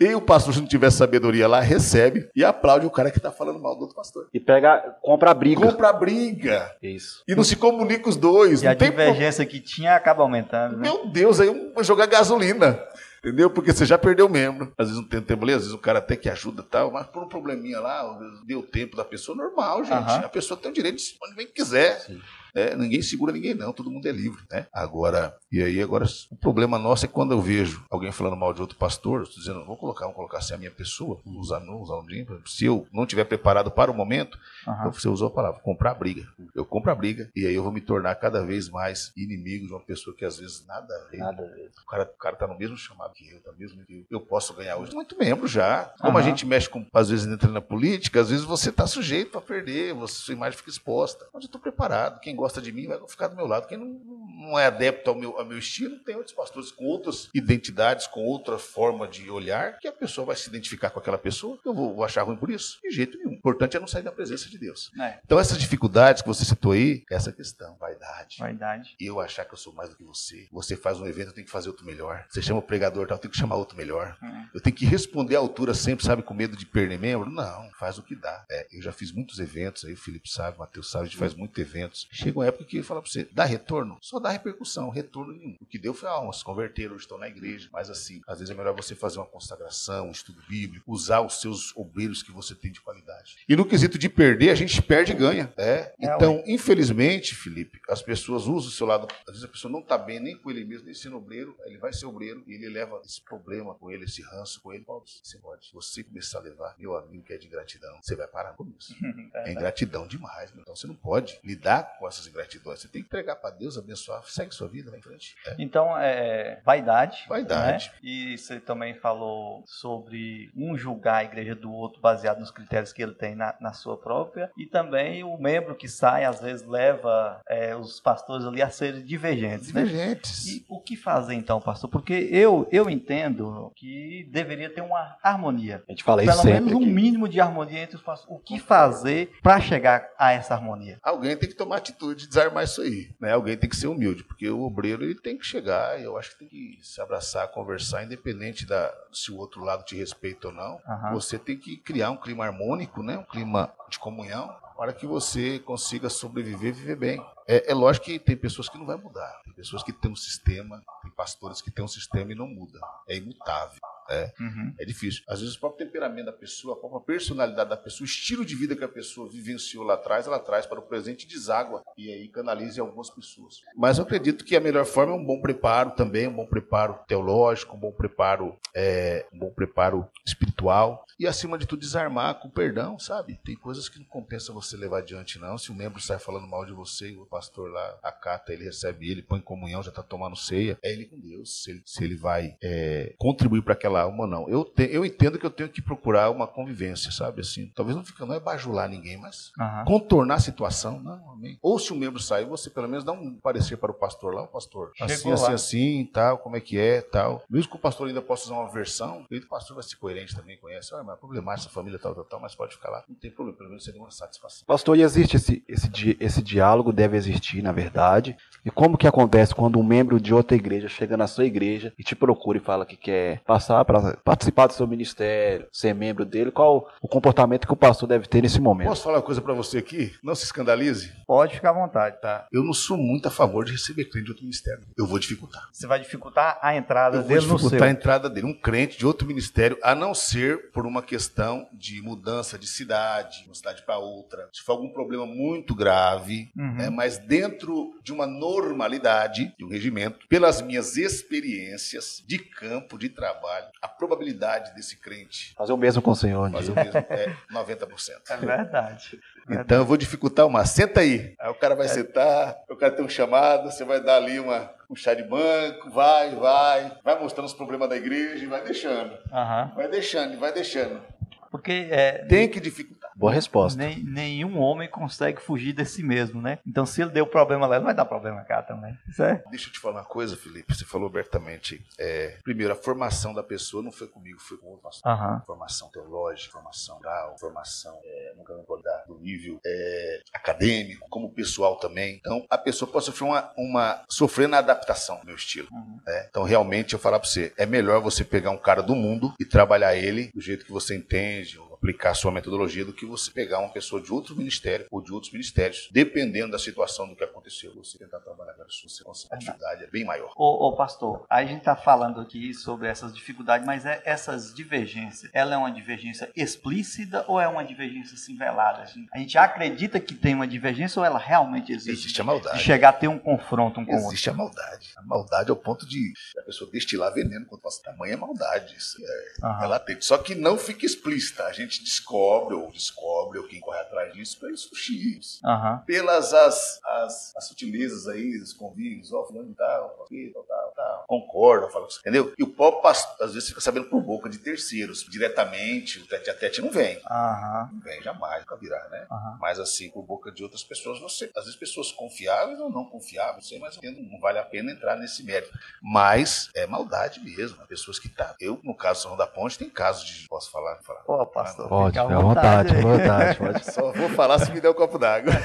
E o pastor, se não tiver sabedoria lá, recebe e aplaude o cara que está falando mal do outro pastor. E pega, compra a briga. Compra a briga. Isso. E não se comunica os dois. E não a divergência que tinha acaba aumentando. Né? Meu Deus, aí vai jogar gasolina. Entendeu? Porque você já perdeu membro. Às vezes não tem tempo ali, às vezes o cara até que ajuda e tal, mas por um probleminha lá, deu tempo da pessoa, normal, gente. Uhum. A pessoa tem o direito de onde bem quiser. Sim. É, ninguém segura ninguém, não, todo mundo é livre. Né? Agora, e aí, agora, o problema nosso é quando eu vejo alguém falando mal de outro pastor, estou dizendo, vou colocar, vou colocar assim a minha pessoa, usar um dia, se eu não estiver preparado para o momento, uhum. você usou a palavra, comprar briga. Eu compro a briga, e aí eu vou me tornar cada vez mais inimigo de uma pessoa que às vezes nada a ver. Nada a ver. O cara, o cara tá no mesmo chamado que eu, tá mesmo que eu. Eu posso ganhar hoje. Muito membro já. Como uhum. a gente mexe com, às vezes, entra na política, às vezes você tá sujeito a perder, você, sua imagem fica exposta. Mas eu estou preparado. Quem gosta de mim vai ficar ficar do meu lado. Quem não, não é adepto ao meu, ao meu estilo, tem outros pastores com outras identidades, com outra forma de olhar, que a pessoa vai se identificar com aquela pessoa. Eu vou, vou achar ruim por isso? De jeito nenhum. O importante é não sair da presença de Deus. É. Então, essas dificuldades que você citou aí, essa questão, vaidade. Vaidade. Eu achar que eu sou mais do que você. Você faz um evento, eu tenho que fazer outro melhor. Você chama o pregador, tal, eu tenho que chamar outro melhor. É. Eu tenho que responder à altura sempre, sabe, com medo de perder membro? Não, faz o que dá. É, eu já fiz muitos eventos aí, o Felipe sabe, o Matheus sabe, a gente faz muitos eventos. Chega uma época que fala pra você, dá retorno? Só dá repercussão, retorno nenhum. O que deu foi almas, se converteram, estão na igreja. Mas assim, às vezes é melhor você fazer uma consagração, um estudo bíblico, usar os seus obreiros que você tem de qualidade. E no quesito de perder, a gente perde e ganha. É? Então, infelizmente, Felipe, as pessoas usam o seu lado. Às vezes a pessoa não está bem nem com ele mesmo, nem sendo obreiro, ele vai ser obreiro e ele leva esse problema com ele, esse ranço com ele. Você pode, você começar a levar, meu amigo que é de ingratidão, você vai parar com isso. É ingratidão demais, então você não pode lidar com essas ingratidões. Você tem que entregar para Deus, abençoar, segue sua vida, vai em frente. É. Então, é vaidade. Vaidade. Né? E você também falou sobre um julgar a igreja do outro baseado nos critérios que ele tem na, na sua própria. E também o membro que sai, às vezes, leva é, os pastores ali a serem divergentes. Né? Divergentes. Né? E o que fazer então, pastor? Porque eu, eu entendo que deveria ter uma harmonia. A gente fala isso Pelo menos um aqui. mínimo de harmonia entre os pastores. O que fazer para chegar a essa harmonia? Alguém tem que tomar atitude de desarmar isso aí. Né? Alguém tem que ser humilde, porque o obreiro ele tem que chegar, eu acho que tem que se abraçar, conversar, independente da se o outro lado te respeita ou não. Uhum. Você tem que criar um clima harmônico, né? um clima de comunhão, para que você consiga sobreviver e viver bem. É, é, lógico que tem pessoas que não vai mudar, tem pessoas que têm um sistema, tem pastores que têm um sistema e não muda, é imutável. É, uhum. é difícil. Às vezes o próprio temperamento da pessoa, a própria personalidade da pessoa, o estilo de vida que a pessoa vivenciou lá atrás, ela traz para o presente e deságua e aí canaliza em algumas pessoas. Mas eu acredito que a melhor forma é um bom preparo também, um bom preparo teológico, um bom preparo, é, um bom preparo espiritual e acima de tudo desarmar com perdão, sabe? Tem coisas que não compensa você levar adiante não. Se o membro sai falando mal de você e o pastor lá acata, ele recebe ele, põe em comunhão, já está tomando ceia, é ele com Deus. Se ele, se ele vai é, contribuir para aquela ou não. Eu, te, eu entendo que eu tenho que procurar uma convivência, sabe? Assim, talvez não fica, não é bajular ninguém, mas uhum. contornar a situação, não, amém. Ou se o membro sair, você pelo menos dá um parecer para o pastor lá, o pastor, Chegou assim, lá. assim, assim, tal, como é que é, tal. Mesmo que o pastor ainda possa usar uma versão, o pastor vai ser coerente também, conhece, ah, mas é problemático, essa família tal, tal, tal, mas pode ficar lá, não tem problema, pelo menos seria uma satisfação. Pastor, e existe esse, esse, esse diálogo, deve existir, na verdade, e como que acontece quando um membro de outra igreja chega na sua igreja e te procura e fala que quer passar para participar do seu ministério, ser membro dele? Qual o comportamento que o pastor deve ter nesse momento? Posso falar uma coisa para você aqui? Não se escandalize. Pode ficar à vontade, tá? Eu não sou muito a favor de receber crente de outro ministério. Eu vou dificultar. Você vai dificultar a entrada Eu dele vou dificultar a entrada dele, um crente de outro ministério, a não ser por uma questão de mudança de cidade, uma cidade para outra. Se for algum problema muito grave, uhum. né, mas dentro de uma normalidade, de um regimento, pelas minhas experiências de campo, de trabalho, a probabilidade desse crente fazer o mesmo com o Senhor. Fazer o mesmo é 90%. É verdade. Então eu vou dificultar uma. Senta aí. Aí o cara vai é. sentar, o cara tem um chamado, você vai dar ali uma, um chá de banco, vai, vai, vai mostrando os problemas da igreja e vai deixando. Uhum. Vai deixando, vai deixando. Porque é... tem que dificultar. Boa resposta. Nem, nenhum homem consegue fugir de si mesmo, né? Então, se ele deu problema lá, ele vai dar problema cá também. Certo? Deixa eu te falar uma coisa, Felipe. Você falou abertamente. É, primeiro, a formação da pessoa não foi comigo, foi com o pastor. Aham. Formação teológica, formação oral, formação, é, nunca vou dar, do nível é, acadêmico, como pessoal também. Então, a pessoa pode sofrer uma, uma sofrer na adaptação do meu estilo. Uhum. né? Então, realmente, eu falar pra você, é melhor você pegar um cara do mundo e trabalhar ele do jeito que você entende, ou aplicar a sua metodologia, do que você pegar uma pessoa de outro ministério ou de outros ministérios, dependendo da situação do que aconteceu, você tentar trabalhar com a sua a dificuldade é bem maior. Ô, ô, pastor, a gente tá falando aqui sobre essas dificuldades, mas é, essas divergências, ela é uma divergência explícita ou é uma divergência assim velada? assim? A gente acredita que tem uma divergência ou ela realmente existe? Existe a maldade. De chegar a ter um confronto um com o outro. Existe a maldade. A maldade é o ponto de a pessoa destilar veneno quando passa tamanha maldade. Isso é, Aham. é latente. Só que não fica explícita. A gente descobre, ou descobre, ou quem corre atrás disso, pelos sushis. Aham. Pelas as, as, as sutilezas aí, os convívios, ó, fulano e tal, tal, tal, tal. Concorda, fala, entendeu? E o pastor, às vezes, fica sabendo por boca de terceiros. Diretamente, o tete a tete não vem. Aham. Não vem jamais, nunca virá, né? Aham. Mas assim, por boca de outras pessoas, você, às vezes pessoas confiáveis ou não confiáveis, não sei, mas não vale a pena entrar nesse mérito. Mas é maldade mesmo, né? pessoas que tá. Eu, no caso do São da Ponte, tem casos de. Posso falar? falar. Ô, pastor, Pode, fica à vontade, à vontade. Pode. Só vou falar se me der um copo d'água.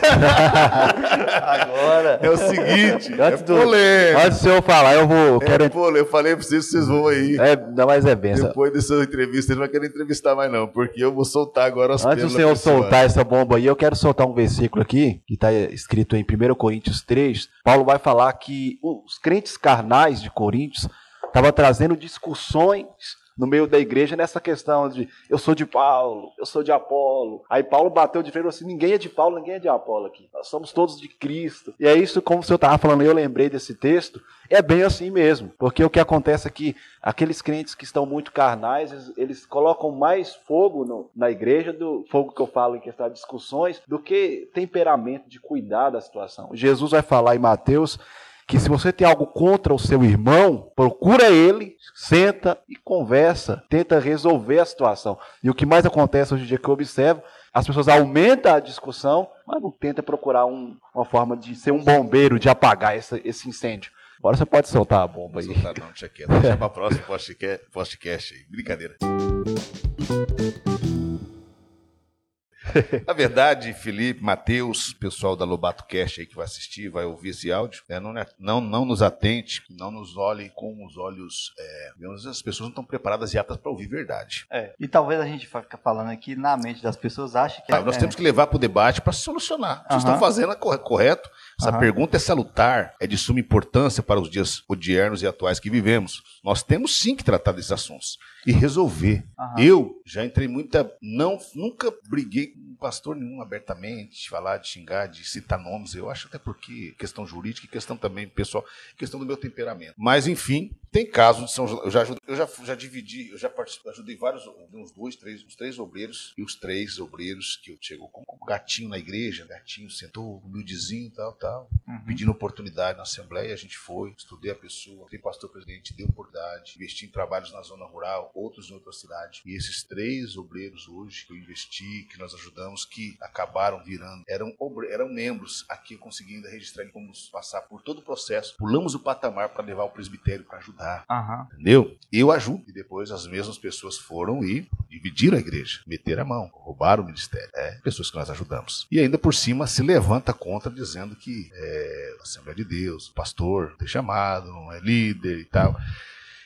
Agora. É o seguinte, é Antes do- polêmico. Antes do senhor falar, eu vou. Quero... É polêmico. Eu falei pra vocês, vocês vão aí. É, não, mas é benção. Depois dessa entrevista, vocês não vão querer entrevistar mais, não, porque eu vou soltar agora as Antes do senhor soltar essa bomba aí, eu quero soltar um versículo aqui, que está escrito em 1 Coríntios 3. Paulo vai falar que os crentes carnais de Coríntios estavam trazendo discussões no meio da igreja nessa questão de eu sou de Paulo, eu sou de Apolo. Aí Paulo bateu de frente e assim: ninguém é de Paulo, ninguém é de Apolo aqui. Nós somos todos de Cristo. E é isso, como o senhor estava falando, eu lembrei desse texto. É bem assim mesmo, porque o que acontece é que aqueles crentes que estão muito carnais, eles, eles colocam mais fogo no- na igreja, do fogo que eu falo em questão de discussões, do que temperamento de cuidar da situação. Jesus vai falar em Mateus que se você tem algo contra o seu irmão, procura ele, senta e conversa, tenta resolver a situação. E o que mais acontece hoje em dia que eu observo, as pessoas aumentam a discussão, mas não tenta procurar um- uma forma de ser um bombeiro, de apagar essa- esse incêndio. Agora você pode soltar a bomba aí. Vou soltar, não, quieto. Deixa pra próxima podcast, podcast aí. Brincadeira. Na verdade, Felipe, Matheus, pessoal da Lobato Cast aí que vai assistir, vai ouvir esse áudio, né, não, não, não nos atente, não nos olhe com os olhos. É, as pessoas não estão preparadas e aptas para ouvir verdade. É, e talvez a gente fica falando aqui na mente das pessoas, acha que. Ah, nós é, temos que levar para o debate para solucionar. Vocês Aham. estão fazendo é corre- correto. Essa Aham. pergunta é salutar, é de suma importância para os dias odiernos e atuais que vivemos. Nós temos sim que tratar desses assuntos e resolver. Aham. Eu já entrei muita. não Nunca briguei pastor nenhum abertamente, falar, de xingar, de citar nomes. Eu acho até porque questão jurídica e questão também pessoal, questão do meu temperamento. Mas, enfim, tem casos de São Eu já, eu já, já dividi, eu já participei, ajudei vários, uns dois, três, uns três obreiros, e os três obreiros que eu chego com, com gatinho na igreja, gatinho sentou, humildezinho, tal, tal, Uhum. pedindo oportunidade na Assembleia, a gente foi, estudei a pessoa, tem pastor presidente, deu oportunidade, investi em trabalhos na zona rural, outros em outra cidade. E esses três obreiros hoje que eu investi, que nós ajudamos, que acabaram virando, eram, eram membros aqui, eu consegui ainda registrar e fomos passar por todo o processo, pulamos o patamar para levar o presbitério para ajudar. Aham. Entendeu? Eu ajudo. E depois as mesmas pessoas foram e dividiram a igreja, meteram a mão, roubaram o ministério. É, pessoas que nós ajudamos. E ainda por cima se levanta contra dizendo que é a Assembleia de Deus, o pastor tem chamado, não é líder e tal.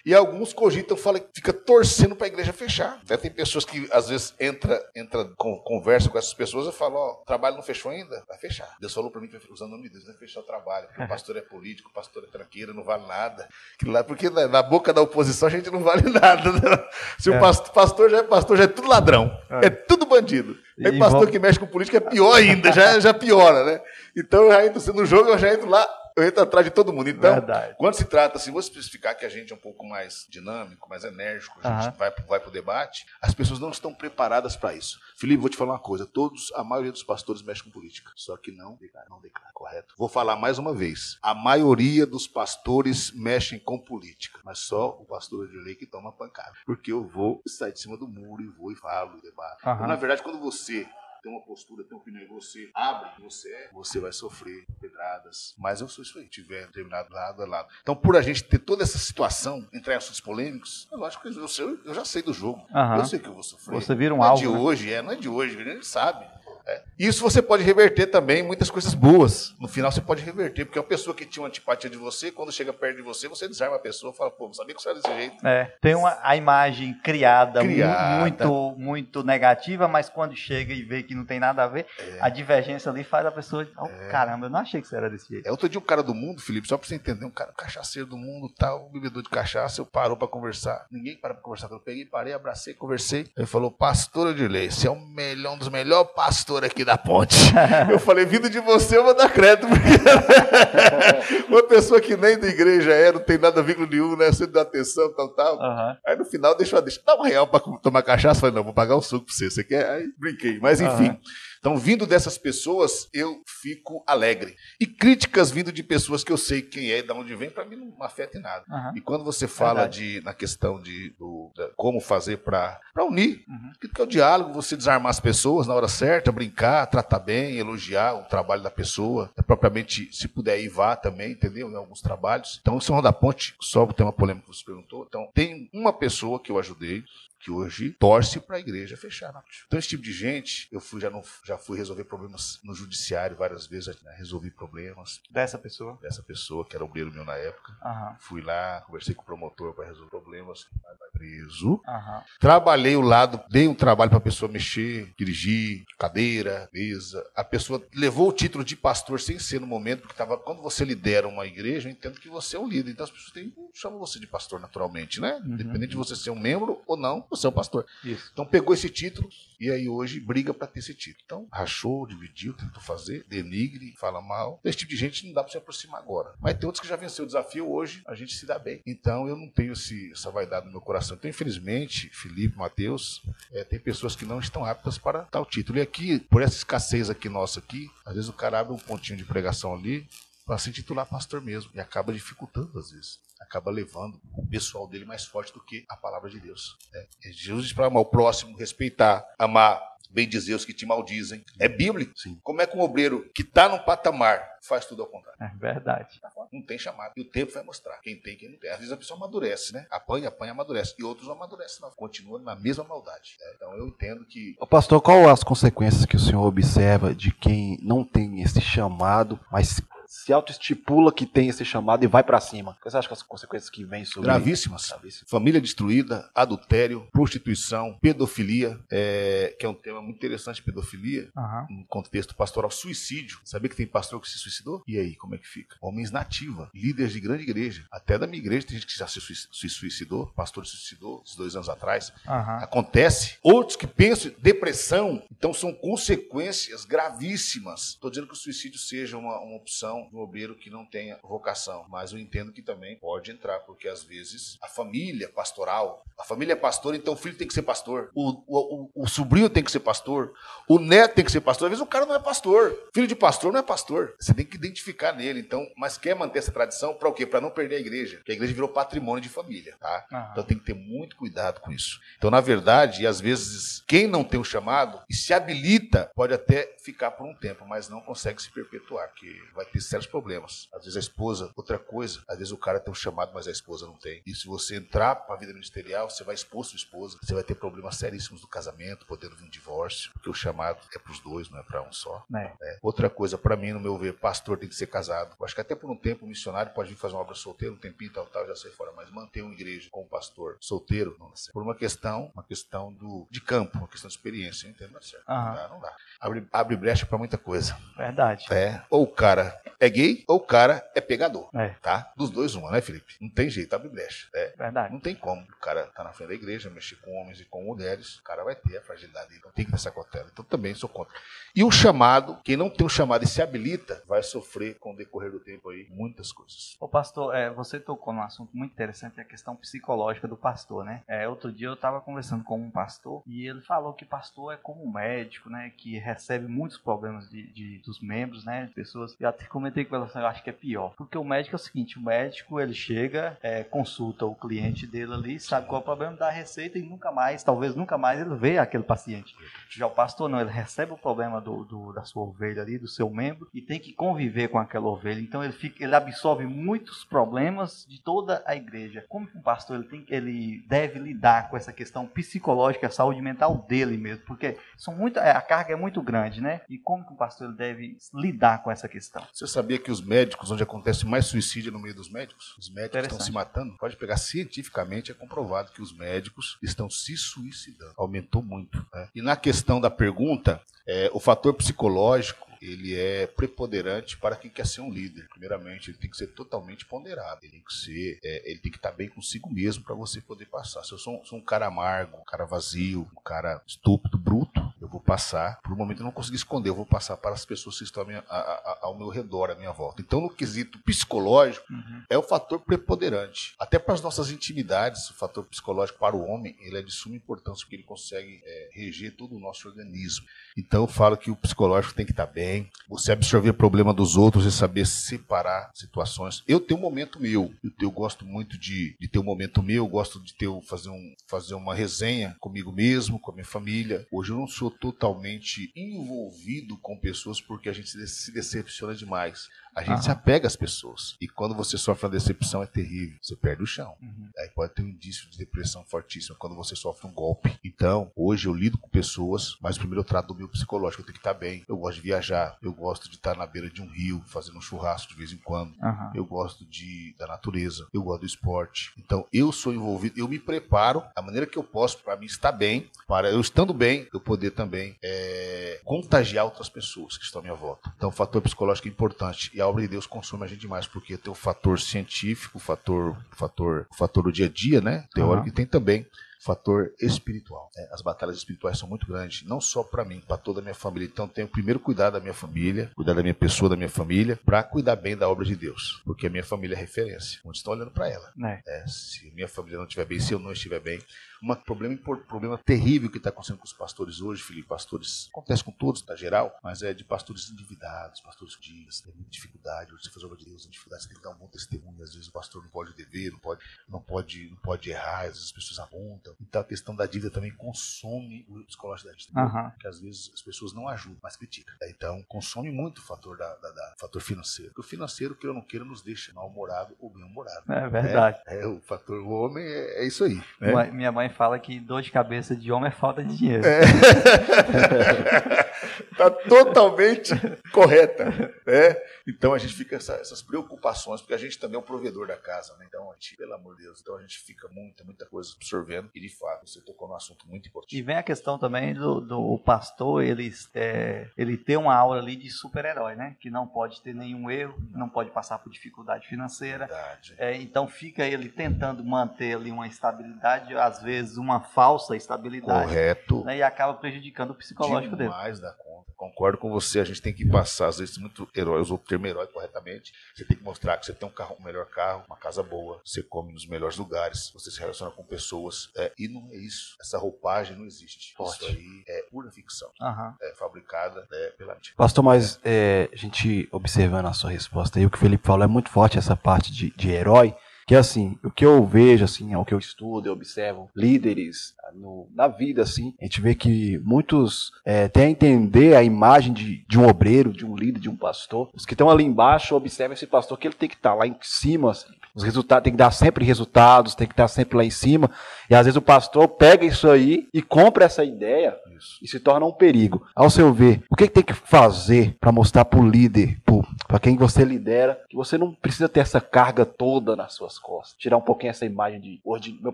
E alguns cogitam, falam, fica torcendo para a igreja fechar. Até tem pessoas que às vezes entra, entra com, conversa com essas pessoas e falam, ó, o trabalho não fechou ainda? Vai fechar. Deus falou para mim usando o nome de Deus, vai fechar o trabalho. Porque o pastor é político, o pastor é tranqueira, não vale nada. Lá, porque na, na boca da oposição a gente não vale nada. né? Se o pastor, pastor já é pastor, já é tudo ladrão. É, tudo bandido. E Aí pastor que mexe com política é pior ainda, já, já piora, né? Então eu já entro no jogo, eu já entro lá, eu entro atrás de todo mundo. Então, Verdade. quando se trata, assim, vou especificar que a gente é um pouco mais dinâmico, mais enérgico, a gente Aham. vai, vai para o debate, as pessoas não estão preparadas para isso. Felipe, vou te falar uma coisa: todos, a maioria dos pastores mexe com política, só que não declara, não declara, correto? Vou falar mais uma vez: a maioria dos pastores mexem com política, mas só o pastor de lei que toma pancada. Porque eu vou sair de cima do muro e vou e falo, e debato. Aham. Então, na verdade, quando você tem uma postura, tem uma opinião, e você abre, você é, você vai sofrer pedradas. Mas eu sou isso aí, tiver determinado lado a lado. Então, por a gente ter toda essa situação, entrar em assuntos polêmicos, é lógico que eu, sei, eu já sei do jogo. Aham. Eu sei que eu vou sofrer. Você vira um não é alvo. de né? hoje, é, não é de hoje, a gente sabe. É. Isso você pode reverter também muitas coisas boas. No final você pode reverter, porque uma pessoa que tinha uma antipatia de você, quando chega perto de você, você desarma a pessoa e fala, pô, não sabia que você era desse jeito. É, tem uma, a imagem criada, Criada. muito muito negativa, mas quando chega e vê que não tem nada a ver, a divergência ali faz a pessoa, oh, caramba, eu não achei que você era desse jeito. É outro dia um cara do mundo, Felipe, só pra você entender, um cara um cachaceiro do mundo, tal, um bebedor de cachaça, eu parou pra conversar. Ninguém parou pra conversar. Eu peguei, parei, abracei, conversei. Ele falou, pastor Odilei, você é o melhor, um dos melhores pastores aqui da ponte. eu falei, vindo de você, eu vou dar crédito, porque uma pessoa que nem da igreja é, não tem nada vínculo nenhum, né? Você dá atenção, tal, tal. Aham. Aí no final, deixa eu deixa, eu dar um real pra tomar cachaça. Falei, não, vou pagar um suco pra você. Você quer? Aí brinquei. Mas enfim. Aham. Então, vindo dessas pessoas, eu fico alegre. E críticas vindo de pessoas que eu sei quem é e de onde vem, pra mim não afeta em nada. Aham. E quando você fala Verdade. de, na questão de do- da- como fazer pra unir, Uhum. que é o diálogo, você desarmar as pessoas na hora certa, brincar, tratar bem, elogiar o trabalho da pessoa, é propriamente, se puder ir, vá também, entendeu? Em alguns trabalhos. Então, o São João da Ponte, só o tema polêmico que você perguntou, então, tem uma pessoa que eu ajudei, que hoje torce para a igreja fechar. Né? Então, esse tipo de gente, eu fui, já, não, já fui resolver problemas no judiciário várias vezes, né? resolvi problemas Dessa pessoa. dessa pessoa, que era obreiro meu na época. Aham. Fui lá, conversei com o promotor para resolver problemas, preso. Aham. Trabalhei o lado, dei um trabalho para a pessoa mexer, dirigir, cadeira, mesa. A pessoa levou o título de pastor sem ser no momento, porque tava, quando você lidera uma igreja, eu entendo que você é o líder. Então as pessoas têm, chamam você de pastor naturalmente, né? Uhum. Independente de você ser um membro ou não, você é um pastor. Isso. Então pegou esse título e aí hoje briga para ter esse título. Então rachou, dividiu, tentou fazer, denigre, fala mal. Esse tipo de gente não dá para se aproximar agora. Mas tem outros que já venceu o desafio, hoje a gente se dá bem. Então eu não tenho esse, essa vaidade no meu coração. Então infelizmente, Felipe, Mateus, é, tem pessoas que não estão aptas para tal título. E aqui, por essa escassez aqui nossa aqui, às vezes o cara abre um pontinho de pregação ali para se titular pastor mesmo e acaba dificultando às vezes. Acaba levando o pessoal dele mais forte do que a palavra de Deus. né? Jesus diz para amar o próximo, respeitar, amar, bem dizer os que te maldizem. É bíblico. Sim. Como é que um obreiro que está num patamar faz tudo ao contrário? É verdade. Não tem chamado. E o tempo vai mostrar. Quem tem, quem não tem. Às vezes a pessoa amadurece, né? Apanha, apanha, amadurece. E outros não amadurecem, não. Continua na mesma maldade. né? Então eu entendo que Ô, Pastor, qual as consequências que o senhor observa de quem não tem esse chamado, mas se autoestipula que tem esse chamado e vai pra cima? Você acha que as consequências que vêm sobre gravíssimas. Gravíssimas. Família destruída, adultério, prostituição, pedofilia, é, que é um tema muito interessante, pedofilia, Aham. no contexto pastoral, suicídio. Sabia que tem pastor que se suicidou? E aí, como é que fica? Homens nativa, líderes de grande igreja. Até da minha igreja tem gente que já se sui- se suicidou, pastor se suicidou, esses dois anos atrás. Aham. Acontece. Outros que pensam em depressão, então são consequências gravíssimas. Estou dizendo que o suicídio seja uma, uma opção do obreiro que não tenha vocação, mas eu entendo que também pode entrar, porque às vezes a família pastoral, a família é pastor, então o filho tem que ser pastor, o, o, o, o sobrinho tem que ser pastor, o neto tem que ser pastor. Às vezes o cara não é pastor, filho de pastor não é pastor. Você tem que identificar nele, então, mas quer manter essa tradição para o quê? Para não perder a igreja, porque a igreja virou patrimônio de família, tá? Aham. Então tem que ter muito cuidado com isso. Então, na verdade, e às vezes, quem não tem o chamado e se habilita, pode até ficar por um tempo, mas não consegue se perpetuar, que vai ter sérios problemas. Às vezes a esposa, outra coisa, às vezes o cara tem um chamado, mas a esposa não tem. E se você entrar para a vida ministerial, você vai expor sua esposa, você vai ter problemas seríssimos do casamento, podendo vir um divórcio, porque o chamado é para os dois, não é para um só. É. É. Outra coisa, para mim, no meu ver, pastor tem que ser casado. Eu acho que até por um tempo o missionário pode vir fazer uma obra solteiro, um tempinho tal, tal, já sai fora. Mas manter uma igreja com um pastor solteiro, não dá certo. Por uma questão, uma questão do, de campo, uma questão de experiência, eu entendo, não dá certo. Não Aham. dá, não dá. Abre, abre brecha para muita coisa. Verdade. É. Ou o cara é gay, ou o cara é pegador. É. Tá? Dos dois, uma, né, Felipe? Não tem jeito, abre brecha. É. Verdade. Não tem como. O cara tá na frente da igreja, mexer com homens e com mulheres, o cara vai ter a fragilidade dele. Então tem que ter essa cautela. Então também sou contra. E o chamado, quem não tem o chamado e se habilita, vai sofrer com o decorrer do tempo aí muitas coisas. Ô pastor, é, você tocou num assunto muito interessante, a questão psicológica do pastor, né? É, outro dia eu estava conversando com um pastor e ele falou que pastor é como um médico, né? Que recebe muitos problemas de, de- dos membros, né? De pessoas. E até come- comentei com ela, eu acho que é pior. Porque o médico é o seguinte, o médico, ele chega, é, consulta o cliente dele ali, sabe qual é o problema, dá a receita e nunca mais, talvez nunca mais ele vê aquele paciente. Já o pastor não, ele recebe o problema do, do, da sua ovelha ali, do seu membro, e tem que conviver com aquela ovelha. Então ele, fica, ele absorve muitos problemas de toda a igreja. Como que um pastor ele, tem, ele deve lidar com essa questão psicológica, saúde mental dele mesmo? Porque são muito, é, a carga é muito grande, né? E como que um pastor ele deve lidar com essa questão? Você sabia que os médicos, onde acontece mais suicídio no meio dos médicos? Os médicos estão se matando? Pode pegar cientificamente, é comprovado que os médicos estão se suicidando. Aumentou muito. Né? E na questão da pergunta, é, o fator psicológico ele é preponderante para quem quer ser um líder. Primeiramente, ele tem que ser totalmente ponderado. Ele tem que ser, é, ele tem que estar bem consigo mesmo para você poder passar. Se eu sou, sou, um cara amargo, um cara vazio, um cara estúpido, bruto, vou passar. Por um momento eu não consegui esconder, eu vou passar para as pessoas que estão minha, a, a, ao meu redor, à minha volta. Então, no quesito psicológico, uhum. é o fator preponderante. Até para as nossas intimidades, o fator psicológico para o homem, ele é de suma importância porque ele consegue é, reger todo o nosso organismo. Então, eu falo que o psicológico tem que estar bem. Você absorver o problema dos outros e saber separar situações. Eu tenho um momento meu. Eu, eu gosto muito de, de ter um momento meu. Eu gosto de ter, fazer, um, fazer uma resenha comigo mesmo, com a minha família. Hoje eu não sou totalmente envolvido com pessoas porque a gente se decepciona demais. A gente uhum. se apega às pessoas. E quando você sofre uma decepção é terrível. Você perde o chão. Uhum. Aí pode ter um indício de depressão fortíssimo quando você sofre um golpe. Então, hoje eu lido com pessoas, mas primeiro eu trato do meu psicológico. Eu tenho que estar bem. Eu gosto de viajar. Eu gosto de estar na beira de um rio, fazendo um churrasco de vez em quando. Uhum. Eu gosto de, da natureza. Eu gosto do esporte. Então, eu sou envolvido. Eu me preparo da maneira que eu posso para mim estar bem. Para eu estando bem, eu poder também é, contagiar outras pessoas que estão à minha volta. Então, o fator psicológico é importante. E a obra de Deus consome a gente demais, porque tem o fator científico, o fator, o fator, o fator do dia a dia, né? Teórico, uhum. e tem também fator espiritual. É, as batalhas espirituais são muito grandes, não só para mim, para toda a minha família. Então, tenho primeiro cuidar da minha família, cuidar da minha pessoa, da minha família, para cuidar bem da obra de Deus, porque a minha família é referência. Onde estão olhando para ela. É. É, se minha família não estiver bem, se eu não estiver bem, um problema, problema terrível que está acontecendo com os pastores hoje, Felipe, pastores, acontece com todos, tá geral, mas é de pastores endividados, pastores dias, tem muita dificuldade, você faz obra de Deus, tem dificuldade, você tem que dar um bom testemunho, às vezes o pastor não pode dever, não pode, não pode, não pode errar, às vezes as pessoas apontam. Então a questão da dívida também consome o psicológico da gente, uhum. porque às vezes as pessoas não ajudam, mas criticam. Então consome muito o fator da, da, da fator financeiro. Porque o financeiro, que eu não queira, nos deixa mal-humorado ou bem-humorado. É verdade. É, é, o fator o homem é, é isso aí. Né? Minha mãe fala que dor de cabeça de homem é falta de dinheiro. É. tá totalmente correta. Né? Então a gente fica essa, essas preocupações, porque a gente também é o provedor da casa, né? Então a gente, pelo amor de Deus, então a gente fica muita, muita coisa absorvendo. E de fato, você tocou num assunto muito importante. E vem a questão também do, do pastor, ele, é, ele ter uma aura ali de super-herói, né? Que não pode ter nenhum erro, não pode passar por dificuldade financeira. É, então fica ele tentando manter ali uma estabilidade, às vezes uma falsa estabilidade. Correto. Né, e acaba prejudicando o psicológico Demais dele. da conta. Concordo com você, a gente tem que passar, às vezes, muito herói, usou o termo herói corretamente. Você tem que mostrar que você tem um carro, um melhor carro, uma casa boa, você come nos melhores lugares, você se relaciona com pessoas. É, e não é isso. Essa roupagem não existe. Forte. Isso aí é pura ficção. Uhum. É fabricada é, pela mente. Pastor, mas é, a gente observando a sua resposta aí, o que o Felipe falou é muito forte essa parte de, de herói. Que assim, o que eu vejo, assim, é o que eu estudo, eu observo líderes ah, no, na vida, assim, a gente vê que muitos é, têm a entender a imagem de, de um obreiro, de um líder, de um pastor. Os que estão ali embaixo observam esse pastor que ele tem que estar lá em cima, assim, os resultados tem que dar sempre resultados, tem que estar sempre lá em cima. E às vezes o pastor pega isso aí e compra essa ideia isso. e se torna um perigo. Ao seu ver, o que, que tem que fazer para mostrar para o líder, para quem você lidera, que você não precisa ter essa carga toda nas suas costas? Tirar um pouquinho essa imagem de hoje meu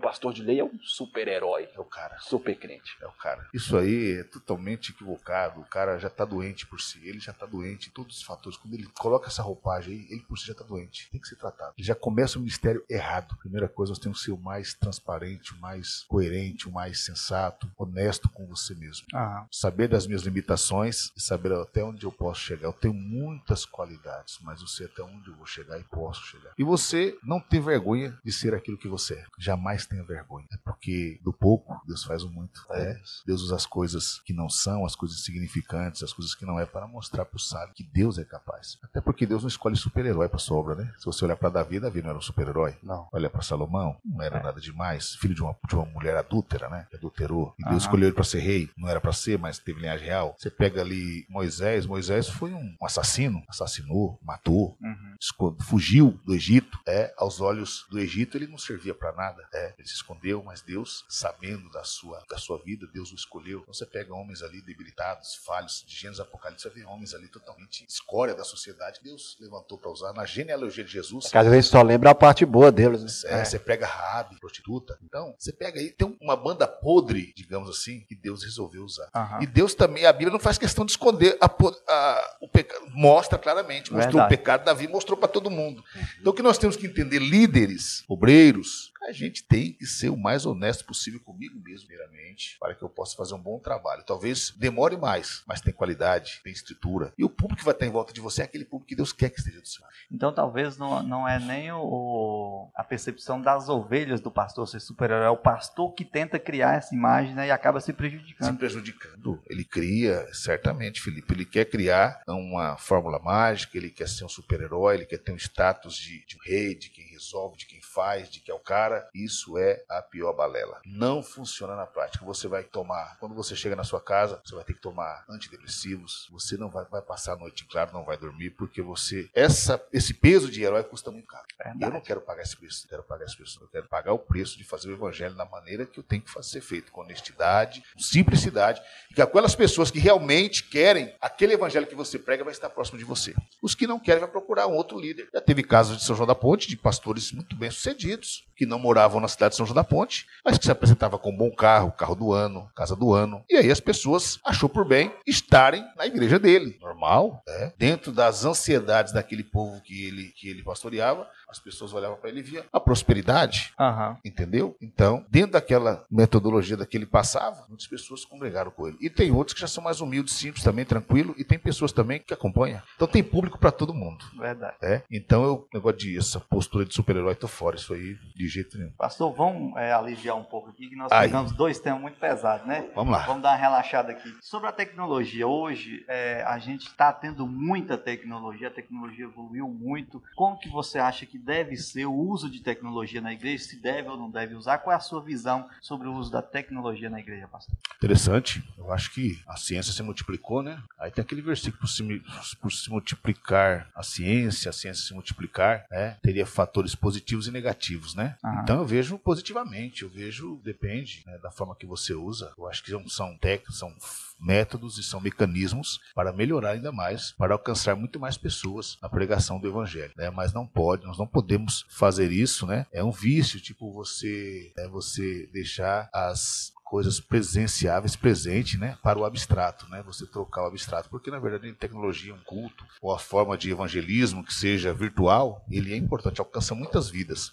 pastor de lei é um super-herói, é o cara, super crente. É o cara. Isso aí é totalmente equivocado. O cara já está doente por si, ele já está doente em todos os fatores. Quando ele coloca essa roupagem aí, ele por si já está doente. Tem que ser tratado. Ele já começa o ministério errado. Primeira coisa, você tem que ser o mais transparente, o mais coerente, o mais sensato, honesto com você mesmo. Saber das minhas limitações e saber até onde eu posso chegar. Eu tenho muitas qualidades mas eu sei até onde eu vou chegar e posso chegar. E você não tem vergonha de ser aquilo que você é. Jamais tenha vergonha. É porque do pouco Deus faz o muito. É. Deus usa as coisas que não são, as coisas insignificantes, as coisas que não é para mostrar para o sábio que Deus é capaz. Até porque Deus não escolhe super-herói para sua obra, né? Se você olhar para Davi, Davi não era um super-herói. Não. Olha para Salomão, não era é. nada demais. Filho de uma, de uma mulher adúltera, né? Que adulterou. E Deus Aham. escolheu ele para ser rei. Não era para ser, mas teve linhagem real. Você pega ali Moisés. Moisés foi um assassino. Assassinou, matou, uhum. fugiu do Egito. É, aos olhos do Egito ele não servia para nada. É, ele se escondeu, mas Deus, sabendo da sua, da sua vida, Deus o escolheu. Então você pega homens ali debilitados, falhos, de Gênesis Apocalipse, você vê homens ali totalmente escória da sociedade. Deus levantou para usar na genealogia de Jesus. Às vezes só lembra a parte boa deles. Né? É. Você pega Rabi, prostituta. Então, você pega aí, tem uma banda podre, digamos assim, que Deus resolveu usar. Uhum. E Deus também, a Bíblia não faz questão de esconder a, a, o pecado. Mostra claramente, mostrou Verdade. o pecado, Davi mostrou para todo mundo. Uhum. Então, o que nós temos que entender, líderes, obreiros, a gente tem que ser o mais honesto possível comigo mesmo, primeiramente, para que eu possa fazer um bom trabalho. Talvez demore mais, mas tem qualidade, tem estrutura. E o público que vai estar em volta de você é aquele público que Deus quer que esteja do seu lado. Então, talvez não, não é nem o, a percepção das ovelhas do pastor ser superior, é o pastor que tenta criar essa imagem né, e acaba se prejudicando. Se prejudicando. Ele cria, certamente, Felipe, ele quer criar uma fórmula mágica, ele quer ser um super-herói, ele quer ter um status de, de um rei, de quem resolve, de quem faz, de que é o cara. Isso é a pior balela. Não funciona na prática. Você vai tomar, quando você chega na sua casa, você vai ter que tomar antidepressivos. Você não vai, vai passar a noite em claro, não vai dormir, porque você. Essa, esse peso de herói custa muito caro. Eu não quero pagar esse preço. Eu quero pagar esse preço. Eu quero pagar o preço de fazer o evangelho da maneira que eu tenho que fazer feito, com honestidade, com simplicidade, e que aquelas pessoas que realmente querem aquele evangelho que você prega vai estar próximo de você. Os que não querem vai procurar um outro líder. Já teve casos de São João da Ponte, de pastores muito bem sucedidos, que não moravam na cidade de São João da Ponte, mas que se apresentava com um bom carro, carro do ano, casa do ano. E aí as pessoas achou por bem estarem na igreja dele. Normal, né? dentro das ansiedades daquele povo que ele, que ele pastoreava, as pessoas olhavam para ele e via a prosperidade. Uhum. Entendeu? Então, dentro daquela metodologia daquele passava, muitas pessoas congregaram com ele. E tem outros que já são mais humildes, simples também, tranquilo, e tem pessoas também que acompanham. Então tem público para todo mundo. Verdade. É? Então eu negócio de essa postura de super-herói tô fora isso aí de jeito Pastor, vamos é, aliviar um pouco aqui que nós aí. pegamos dois temas muito pesados, né? Vamos lá. Vamos dar uma relaxada aqui. Sobre a tecnologia, hoje é, a gente está tendo muita tecnologia, a tecnologia evoluiu muito. Como que você acha que deve ser o uso de tecnologia na igreja, se deve ou não deve usar. Qual é a sua visão sobre o uso da tecnologia na igreja, pastor? Interessante. Eu acho que a ciência se multiplicou, né? Aí tem aquele versículo por se, por se multiplicar a ciência, a ciência se multiplicar, né? Teria fatores positivos e negativos, né? Uhum. Então eu vejo positivamente, eu vejo, depende né, da forma que você usa. Eu acho que são, são técnicos, são métodos e são mecanismos para melhorar ainda mais, para alcançar muito mais pessoas na pregação do evangelho, né? Mas não pode, nós não podemos fazer isso, né? É um vício, tipo você, é você deixar as coisas presenciáveis presente, né, para o abstrato, né, você trocar o abstrato, porque na verdade a tecnologia, um culto ou a forma de evangelismo que seja virtual, ele é importante, alcança muitas vidas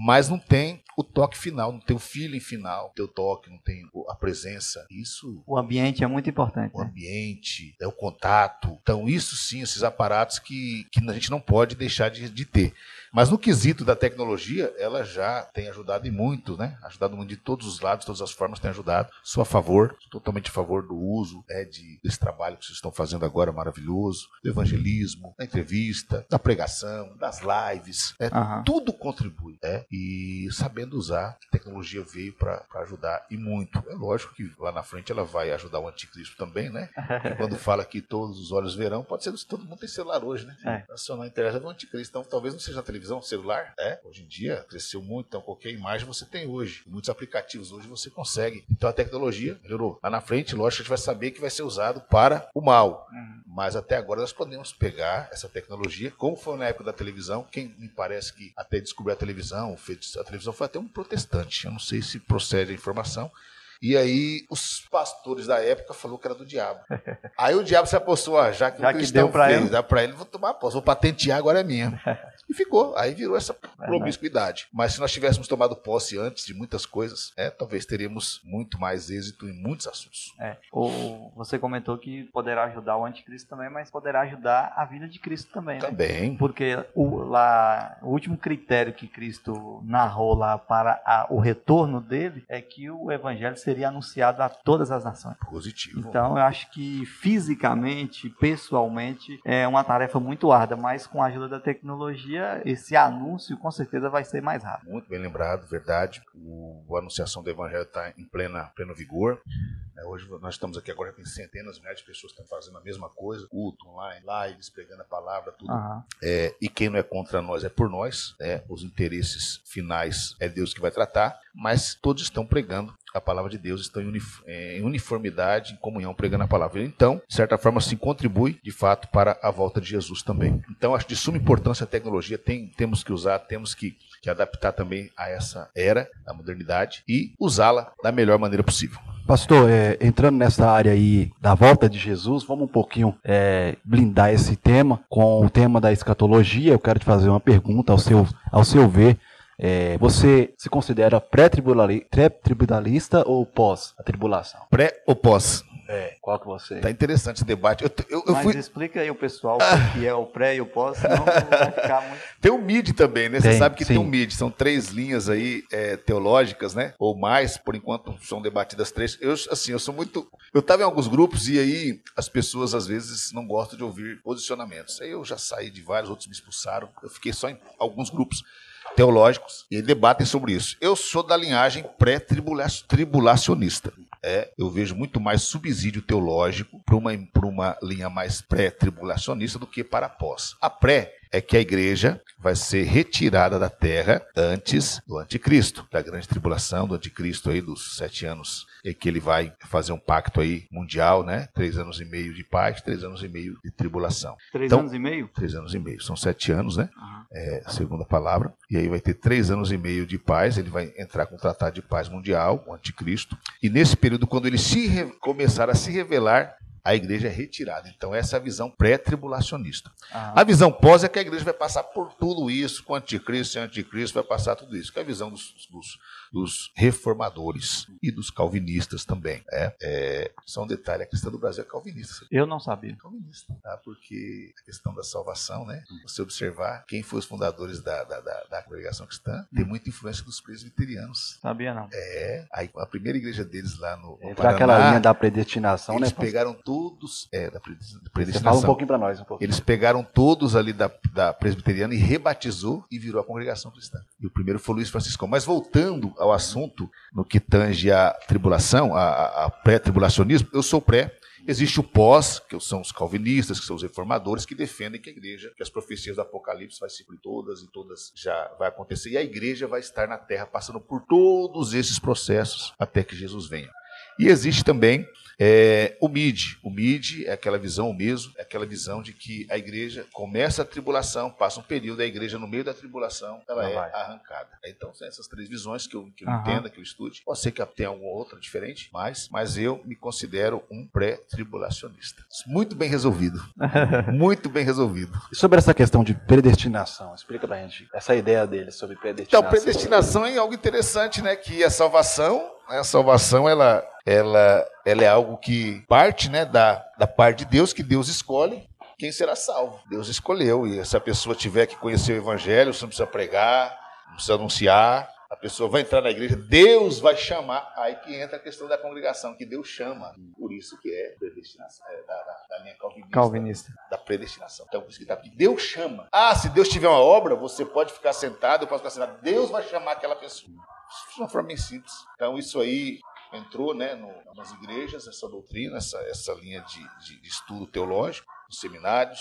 mas não tem o toque final, não tem o feeling final, não tem o toque, não tem a presença. Isso. O ambiente é muito importante. O né? ambiente, é o contato. Então, isso sim, esses aparatos que, que a gente não pode deixar de, de ter. Mas no quesito da tecnologia, ela já tem ajudado e muito, né? Ajudado muito de todos os lados, todas as formas tem ajudado. Sou a favor, totalmente a favor do uso né, de, desse trabalho que vocês estão fazendo agora, maravilhoso, do evangelismo, da entrevista, da pregação, das lives. Né? Uhum. Tudo contribui. Né? E sabendo usar, a tecnologia veio para ajudar e muito. É lógico que lá na frente ela vai ajudar o anticristo também, né? E quando fala que todos os olhos verão, pode ser que todo mundo tem celular hoje, né? É. Não interessa do anticristo, então talvez não seja na televisão televisão, celular, é, hoje em dia cresceu muito, então qualquer imagem você tem hoje. Muitos aplicativos hoje você consegue. Então a tecnologia melhorou. Lá na frente, lógico, a gente vai saber que vai ser usado para o mal. Uhum. Mas até agora nós podemos pegar essa tecnologia, como foi na época da televisão, quem me parece que até descobriu a televisão, a televisão foi até um protestante. Eu não sei se procede a informação, E aí os pastores da época falou que era do diabo. Aí o diabo se apostou, ah, já que Já o que cristão deu pra fez, ele. dá pra ele, vou tomar posse, vou patentear, agora é minha. E ficou. Aí virou essa promiscuidade. Mas se nós tivéssemos tomado posse antes de muitas coisas, né, talvez teríamos muito mais êxito em muitos assuntos. É, o, você comentou que poderá ajudar o anticristo também, mas poderá ajudar a vida de Cristo também, né? Também. Porque o, lá, o último critério que Cristo narrou lá para a- o retorno dele é que o evangelho seria anunciado a todas as nações. Positivo. Então eu acho que fisicamente, pessoalmente, é uma tarefa muito árdua, mas com a ajuda da tecnologia, esse anúncio com certeza vai ser mais rápido. Muito bem lembrado, verdade. O, a anunciação do evangelho está em plena, pleno vigor. É, hoje nós estamos aqui agora, tem centenas, milhares de pessoas que estão fazendo a mesma coisa, culto online, lives, pregando a palavra, tudo. Aham. É, e quem não é contra nós é por nós, né? os interesses finais é Deus que vai tratar, mas todos estão pregando a palavra de Deus, estão em, unif- em uniformidade, em comunhão, pregando a palavra. Então, de certa forma, se contribui, de fato, para a volta de Jesus também. Então, acho de suma importância a tecnologia, tem, temos que usar, temos que, que adaptar também a essa era, a modernidade, e usá-la da melhor maneira possível. Pastor, é, entrando nessa área aí da volta de Jesus, vamos um pouquinho é, blindar esse tema com o tema da escatologia. Eu quero te fazer uma pergunta ao seu, ao seu ver. É, você se considera pré-tribunalista ou pós a tribulação? Pré ou pós? É, qual que você? Tá interessante esse debate. Eu, eu, eu Mas fui. explica aí o pessoal o que é o pré e o pós, senão vai ficar muito. Tem o MID também, né? Você Tem, sabe que tem sim. o MID. São três linhas aí é, teológicas, né? Ou mais, por enquanto são debatidas três. Eu, assim, eu sou muito. Eu estava em alguns grupos e aí as pessoas às vezes não gostam de ouvir posicionamentos. Aí eu já saí de vários, outros me expulsaram. Eu fiquei só em alguns grupos teológicos e debatem sobre isso. Eu sou da linhagem pré-tribulacionista. É, eu vejo muito mais subsídio teológico para uma, uma linha mais pré-tribulacionista do que para pós. A pré é que a igreja vai ser retirada da terra antes do anticristo, da grande tribulação do anticristo aí dos sete anos, e que ele vai fazer um pacto aí mundial, né? Três anos e meio de paz, três anos e meio de tribulação. Três Então- anos e meio? Três anos e meio, são sete anos, né? Aham. É, a palavra. E aí vai ter três anos e meio de paz, ele vai entrar com o Tratado de Paz Mundial, o anticristo. E nesse período, quando ele se re- começar a se revelar, a igreja é retirada. Então, essa é a visão pré-tribulacionista. Aham. A visão pós é que a igreja vai passar por tudo isso, com anticristo e anticristo, vai passar tudo isso, que é a visão dos, dos- dos reformadores e dos calvinistas também. É, é, só um detalhe, a questão do Brasil é calvinista. Eu não sabia. calvinista, tá? porque a questão da salvação, né? Você observar quem foram os fundadores da, da, da, da congregação cristã, tem muita influência dos presbiterianos. Sabia não. É, aí a primeira igreja deles lá no, no Entra aquela linha Paraná, da predestinação, eles né? pastor? pegaram todos, é, da Você fala um predestinação. pouquinho para nós, um pouquinho. Eles pegaram todos ali da, da presbiteriana e rebatizou e virou a congregação cristã. E o primeiro foi Luiz Francisco. Mas voltando ao assunto, no que tange a tribulação, a- a pré-tribulacionismo, eu sou pré. Existe o pós, que são os calvinistas, que são os reformadores, que defendem que a igreja, que as profecias do Apocalipse vai se cumprir todas e todas já vai acontecer. E a igreja vai estar na terra passando por todos esses processos até que Jesus venha. E existe também é, o MID. O MID é aquela visão, o mesmo, é aquela visão de que a igreja começa a tribulação, passa um período, a igreja no meio da tribulação, ela Ela é vai. arrancada. Então são essas três visões que eu, que eu entenda, que eu estude. Pode ser que tenha alguma outra diferente, mas, mas eu me considero um pré-tribulacionista. Muito bem resolvido. Muito bem resolvido. E sobre essa questão de predestinação, explica pra gente essa ideia dele sobre predestinação. Então, predestinação é algo interessante, né? Que a salvação, a salvação, ela, ela, ela é algo que parte, né, da, da parte de Deus, que Deus escolhe quem será salvo. Deus escolheu. E se a pessoa tiver que conhecer o evangelho, você não precisa pregar, não precisa anunciar. A pessoa vai entrar na igreja, Deus vai chamar. Aí que entra a questão da congregação, que Deus chama. Por isso que é predestinação, é da, da, da linha calvinista Calvinista. da predestinação. Então, por isso que tá. Deus chama. Ah, se Deus tiver uma obra, você pode ficar sentado, eu posso ficar sentado. Deus vai chamar aquela pessoa. De uma forma. Então, isso aí entrou né, no, nas igrejas, essa doutrina, essa, essa linha de, de estudo teológico, nos seminários,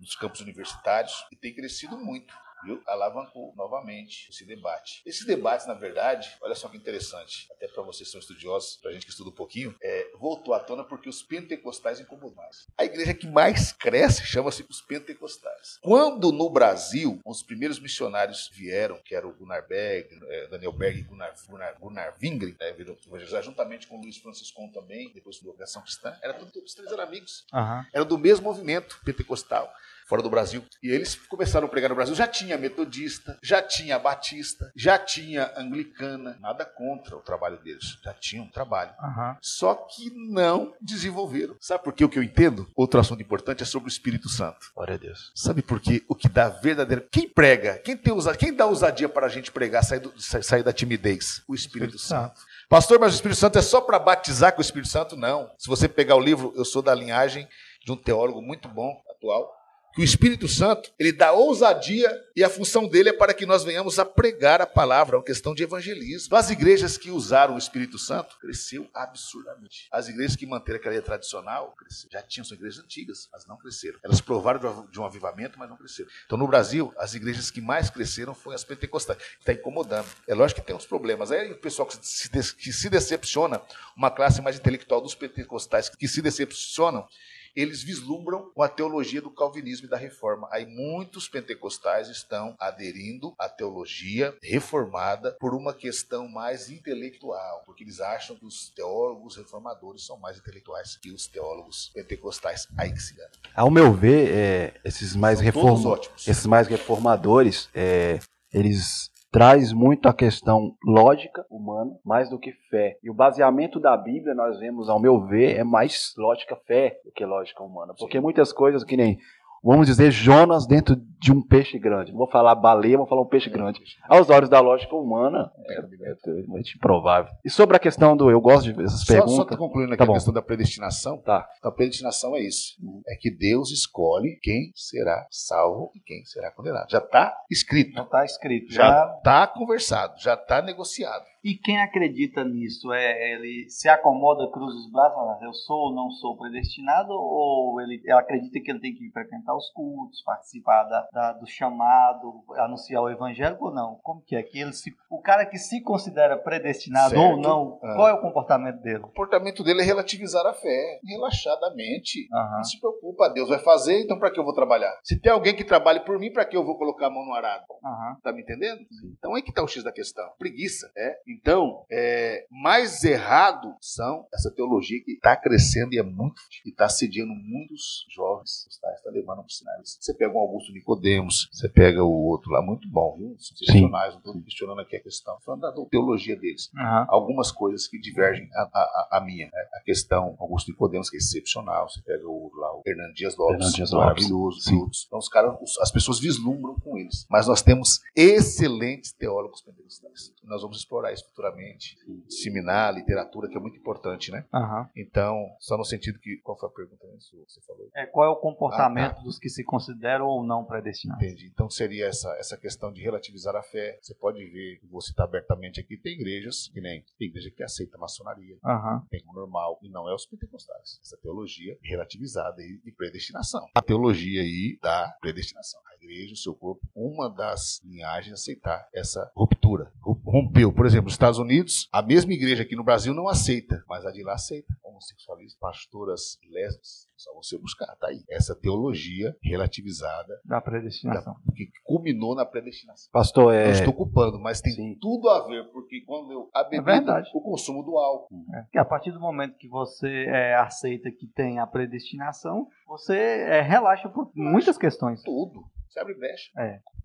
nos campos universitários, e tem crescido muito. Viu? Alavancou novamente esse debate. Esse debate, na verdade, olha só que interessante, até para vocês que são estudiosos, para a gente que estuda um pouquinho, é, voltou à tona porque os pentecostais incomodam mais. A igreja que mais cresce chama-se os pentecostais. Quando no Brasil os primeiros missionários vieram, que era o Gunnar Berg, é, Daniel Berg e Gunnar, Gunnar, Gunnar Wingren, né, viram evangelizar juntamente com Luiz Francisco também, depois da Ação Cristã, era tudo, todos três eram amigos. Eram do mesmo movimento pentecostal fora do Brasil. E eles começaram a pregar no Brasil. Já tinha metodista, já tinha batista, já tinha anglicana. Nada contra o trabalho deles. Já tinha um trabalho. Aham. Só que não desenvolveram. Sabe por que o que eu entendo? Outro assunto importante é sobre o Espírito Santo. Glória a Deus. Sabe por quê? O que dá verdadeira. Quem prega? Quem, tem ousa... Quem dá ousadia para a gente pregar, sair, do- sa- sair da timidez? O Espírito, Espírito Santo. Pastor, mas o Espírito Santo é só para batizar com o Espírito Santo? Não. Se você pegar o livro, eu sou da linhagem de um teólogo muito bom, atual, que o Espírito Santo, ele dá ousadia e a função dele é para que nós venhamos a pregar a palavra, é uma questão de evangelismo. As igrejas que usaram o Espírito Santo, cresceu absurdamente. As igrejas que manteram aquela ideia tradicional, cresceram. Já tinham, são igrejas antigas, mas não cresceram. Elas provaram de um- avivamento, mas não cresceram. Então, no Brasil, as igrejas que mais cresceram foram as pentecostais, está incomodando. É lógico que tem uns problemas. Aí o pessoal que se, que se decepciona, uma classe mais intelectual dos pentecostais que se decepcionam, eles vislumbram com a teologia do calvinismo e da reforma. Aí muitos pentecostais estão aderindo à teologia reformada por uma questão mais intelectual, porque eles acham que os teólogos reformadores são mais intelectuais que os teólogos pentecostais. Aí que se engana. Ao meu ver, é, esses mais ótimos. esses mais reformadores, é, eles traz muito a questão lógica humana, mais do que fé. E o baseamento da Bíblia, nós vemos, ao meu ver, é mais lógica fé do que lógica humana. Porque muitas coisas que nem, vamos dizer, Jonas dentro de um peixe grande. Não vou falar baleia, vou falar um peixe grande. Aos olhos da lógica humana, é, é totalmente improvável. E sobre a questão do, eu gosto de ver essas Só, só perguntas. tô concluindo aqui Tá a bom. questão da predestinação. Tá. Então, a predestinação é isso. É que Deus escolhe quem será salvo e quem será condenado. Já está escrito. Não está escrito. Já Já... está conversado. Já está negociado. E quem acredita nisso, é ele se acomoda, cruza os braços, fala, eu sou ou não sou predestinado, ou ele, ele acredita que ele tem que frequentar os cultos, participar da, da- do chamado, anunciar o evangelho ou não? Como que é? Que ele se, o cara que se considera predestinado Certo. ou não, Ah. qual é o comportamento dele? O comportamento dele é relativizar a fé, relaxadamente. Aham. Não se preocupa, Deus vai fazer, então para que eu vou trabalhar? Se tem alguém que trabalhe por mim, para que eu vou colocar a mão no arado? Aham. Tá me entendendo? Então aí que tá o X da questão. Preguiça. É? Então, é, mais errado são essa teologia que está crescendo e é muito e está sediando muitos jovens. Está, está levando para sinais. Você pega um Augusto Nicodemos, você pega o outro lá, muito bom, viu? São excepcionais, não estou questionando aqui a questão, estou falando da teologia deles Aham. algumas coisas que divergem a, a, a- minha. né? A questão Augusto Nicodemos, que é excepcional. Você pega o, lá, o Dias Lopes, Dias Lopes. maravilhoso, Sim. todos. Então, os caras, as pessoas vislumbram com eles. Mas nós temos excelentes teólogos pentecostais. Nós vamos explorar isso futuramente. Disseminar a literatura, que é muito importante, né? Aham. Então, só no sentido que. Qual foi a pergunta que você falou? É, qual é o comportamento Ah, dos que se consideram ou não predestinados? Entendi. Então seria essa, essa questão de relativizar a fé. Você pode ver, vou citar abertamente aqui, tem igrejas que nem tem igreja que aceita a maçonaria, Aham. tem como normal, e não é os pentecostais. Essa teologia relativizada aí de predestinação. A teologia aí da predestinação. Igreja, o seu corpo, uma das linhagens aceitar essa ruptura. Ru- Rompeu, por exemplo, nos Estados Unidos, a mesma igreja aqui no Brasil não aceita, mas a de lá aceita. Homossexualistas, pastoras lésbicas, só você buscar, tá aí. Essa teologia relativizada Da predestinação. que culminou na predestinação. Pastor, Não é. estou culpando, mas tem Sim. tudo a ver, porque quando eu a bebida, verdade. o consumo do álcool, É, Porque a partir do momento que você é, aceita que tem a predestinação, você é, relaxa por muitas questões. tudo. Você abre brecha.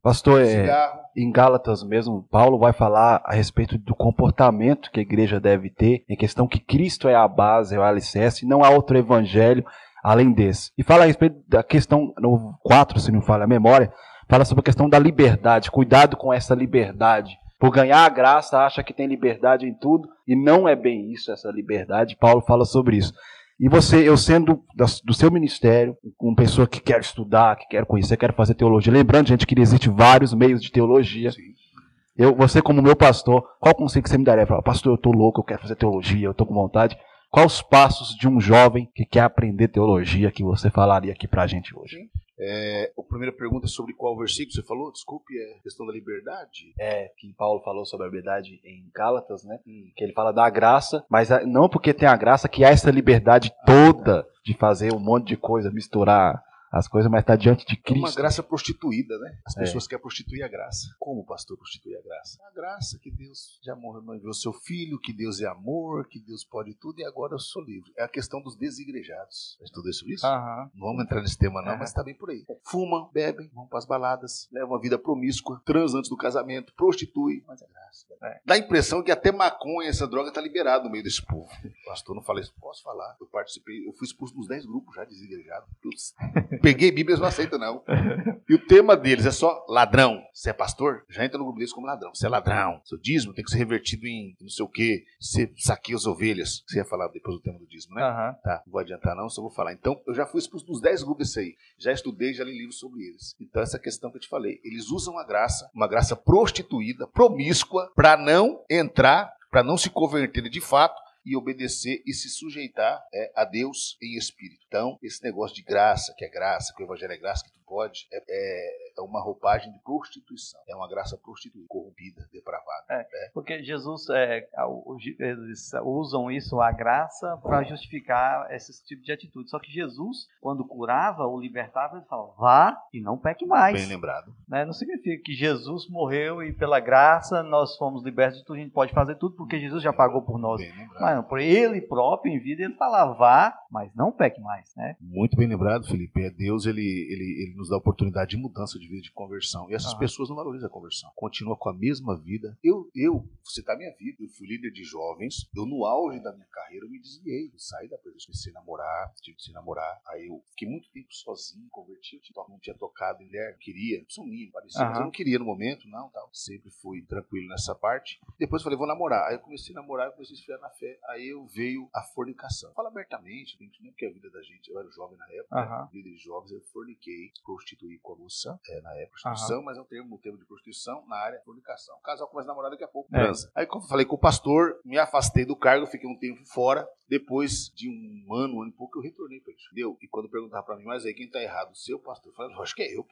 Pastor, é. Em Gálatas mesmo, Paulo vai falar a respeito do comportamento que a igreja deve ter, em questão que Cristo é a base, é o alicerce, não há outro evangelho além desse. E fala a respeito da questão, no 4, se não falha a memória, fala sobre a questão da liberdade, cuidado com essa liberdade. Por ganhar a graça, acha que tem liberdade em tudo, e não é bem isso, essa liberdade. Paulo fala sobre isso. E você, eu sendo do seu ministério, uma pessoa que quer estudar, que quer conhecer, quer fazer teologia, lembrando, gente, que existem vários meios de teologia. Sim. Eu, você, como meu pastor, qual conselho que você me daria? Falar, pastor, eu tô louco, eu quero fazer teologia, eu tô com vontade. Quais os passos de um jovem que quer aprender teologia que você falaria aqui pra gente hoje? É, a primeira pergunta é sobre qual versículo você falou? Desculpe, é questão da liberdade? É, que Paulo falou sobre a liberdade em Gálatas, né? Hum. Que ele fala da graça, mas não porque tem a graça que há essa liberdade toda de fazer um monte de coisa, misturar as coisas, mas está diante de Cristo. É uma graça prostituída, né? As é. pessoas é. querem prostituir a graça. Como o pastor prostituir a graça? A graça que Deus já morreu, enviou seu filho, que Deus é amor, que Deus pode tudo e agora eu sou livre. É a questão dos desigrejados. Estudei sobre isso? Uhum. Não vamos entrar nesse tema não, uhum. mas está bem por aí. Fumam, bebem, vão para as baladas, levam uma vida promíscua, transam antes do casamento, prostituem, mas é graça. É. Dá a impressão que até maconha, essa droga, está liberada no meio desse povo. Pastor, não falei isso. Posso falar? Eu participei, eu fui expulso dos 10 grupos já desigrejados. peguei Bíblias, não aceito, não. E o tema deles é só ladrão. Você é pastor? Já entra no grupo deles como ladrão. Você é ladrão. Seu dízimo tem que ser revertido em não sei o quê. Você saqueia as ovelhas. Você ia falar depois do tema do dízimo, né? Uhum. Tá, não vou adiantar, não, só vou falar. Então, eu já fui expulso dos 10 grupos desse aí. Já estudei, já li livros sobre eles. Então, essa questão que eu te falei. Eles usam a graça, uma graça prostituída, promíscua, para não entrar, para não se converter de fato e obedecer e se sujeitar é, a Deus em espírito. Então, esse negócio de graça, que é graça, que o evangelho é graça, que pode, é, é, é uma roupagem de prostituição. É uma graça prostituída, corrompida, depravada. É, né? Porque Jesus, é, eles usam isso, a graça, para justificar esse tipo de atitude. Só que Jesus, quando curava ou libertava, ele falava, vá e não peque mais. Bem lembrado. Né? Não significa que Jesus morreu e pela graça nós fomos libertos de tudo, a gente pode fazer tudo porque Jesus já pagou por nós. Mas por ele próprio em vida, ele falava, vá, mas não peque mais. Né? Muito bem lembrado, Felipe. É Deus, ele, ele, ele nos dá oportunidade de mudança de vida, de conversão. E essas ah. pessoas não valorizam a conversão. Continua com a mesma vida. Eu, eu, vou citar minha vida. Eu fui líder de jovens. Eu, no auge da minha carreira, eu me desviei. Eu saí da presença. Comecei a namorar, tive que se namorar. Aí eu fiquei muito tempo sozinho, converti. Eu não tinha tocado em mulher. Queria, sumiu, parecia. Mas eu não queria no momento, não. Tal. Sempre fui tranquilo nessa parte. Depois eu falei, vou namorar. Aí eu comecei a namorar, comecei a esfriar na fé. Aí eu veio a fornicação. Fala abertamente, gente, nem que é a vida da gente. Eu era jovem na época, líder de jovens, eu forniquei, prostituí com a moça, é, na época, prostituição, mas é um termo, um termo de prostituição na área fornicação. O casal começa a namorar daqui a pouco, é. transa. Aí, como eu falei com o pastor, me afastei do cargo, fiquei um tempo fora. Depois de um ano, um ano e pouco, eu retornei para isso. Entendeu? E quando perguntava para mim, mas aí quem tá errado? O seu pastor? Eu falei, acho que é eu.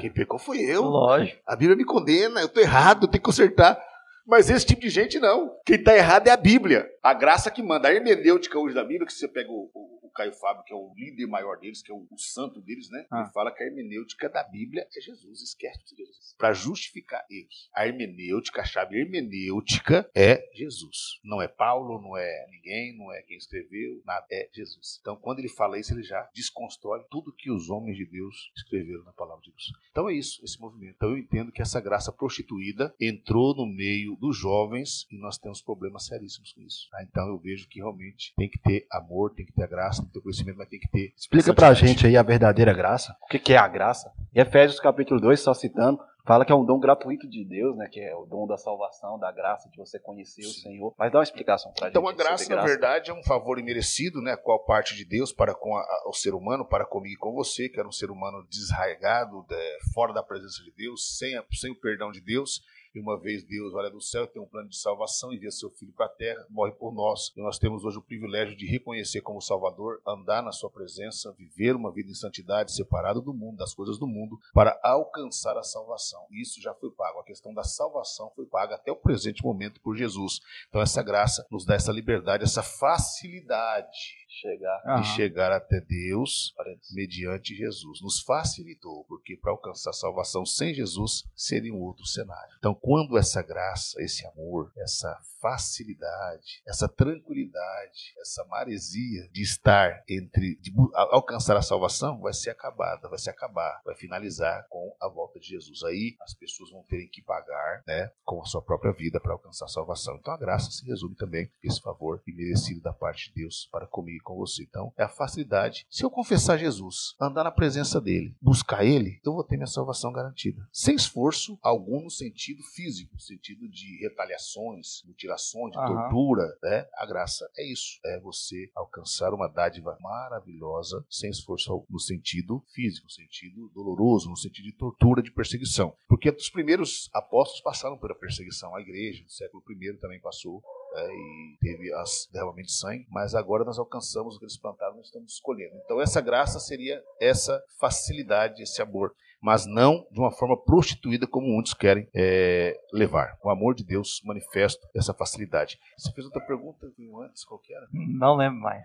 Quem pecou foi eu. Lógico. A Bíblia me condena, eu tô errado, tenho que consertar. Mas esse tipo de gente não. Quem está errado é a Bíblia. A graça que manda. A hermenêutica hoje da Bíblia, que você pega o, o Caio Fábio, que é o líder maior deles, que é o, o santo deles, né? Ah. Ele fala que a hermenêutica da Bíblia é Jesus. Esquece de Jesus. Para justificar eles. A hermenêutica, a chave hermenêutica é Jesus. Não é Paulo, não é ninguém, não é quem escreveu, nada. É Jesus. Então, quando ele fala isso, ele já desconstrói tudo que os homens de Deus escreveram na palavra de Deus. Então é isso, esse movimento. Então eu entendo que essa graça prostituída entrou no meio dos jovens e nós temos problemas seríssimos com isso. Tá? Então eu vejo que realmente tem que ter amor, tem que ter a graça, tem que ter conhecimento, mas tem que ter. Explica pra gente aí a verdadeira graça. O que é a graça? Em Efésios capítulo 2, só citando, fala que é um dom gratuito de Deus, né? Que é o dom da salvação, da graça, de você conhecer Sim. o Senhor. Mas dá uma explicação pra então, gente. Então a graça, graça, na verdade, é um favor imerecido, né? Qual parte de Deus para com a, a, o ser humano, para comigo e com você, que era um ser humano desraigado, de, fora da presença de Deus, sem, a, sem o perdão de Deus. E uma vez Deus olha do céu, tem um plano de salvação, envia seu filho para a terra, morre por nós. E nós temos hoje o privilégio de reconhecer como Salvador, andar na sua presença, viver uma vida em santidade, separado do mundo, das coisas do mundo, para alcançar a salvação. Isso já foi pago. A questão da salvação foi paga até o presente momento por Jesus. Então essa graça nos dá essa liberdade, essa facilidade chegar. de chegar até Deus mediante Jesus. Nos facilitou, porque para alcançar a salvação sem Jesus seria um outro cenário. Então, quando essa graça, esse amor, essa facilidade, essa tranquilidade, essa maresia de estar entre, de alcançar a salvação, vai ser acabada, vai se acabar, vai finalizar com a volta de Jesus. Aí as pessoas vão terem que pagar, né, com a sua própria vida para alcançar a salvação. Então a graça se resume também esse favor imerecido da parte de Deus para comigo e com você. Então é a facilidade. Se eu confessar Jesus, andar na presença dele, buscar ele, eu vou ter minha salvação garantida. Sem esforço algum no sentido físico, no sentido de retaliações, mutilações de tortura, né? A graça é isso, é você alcançar uma dádiva maravilhosa sem esforço no sentido físico, no sentido doloroso, no sentido de tortura, de perseguição. Porque os primeiros apóstolos passaram pela perseguição, a igreja do século I também passou, é, e teve as derramamento de sangue, mas agora nós alcançamos o que eles plantaram, nós estamos escolhendo. Então essa graça seria essa facilidade, esse amor mas não de uma forma prostituída como muitos querem é, levar. O amor de Deus manifesta essa facilidade. Você fez outra pergunta antes, qual que era? Não lembro mais.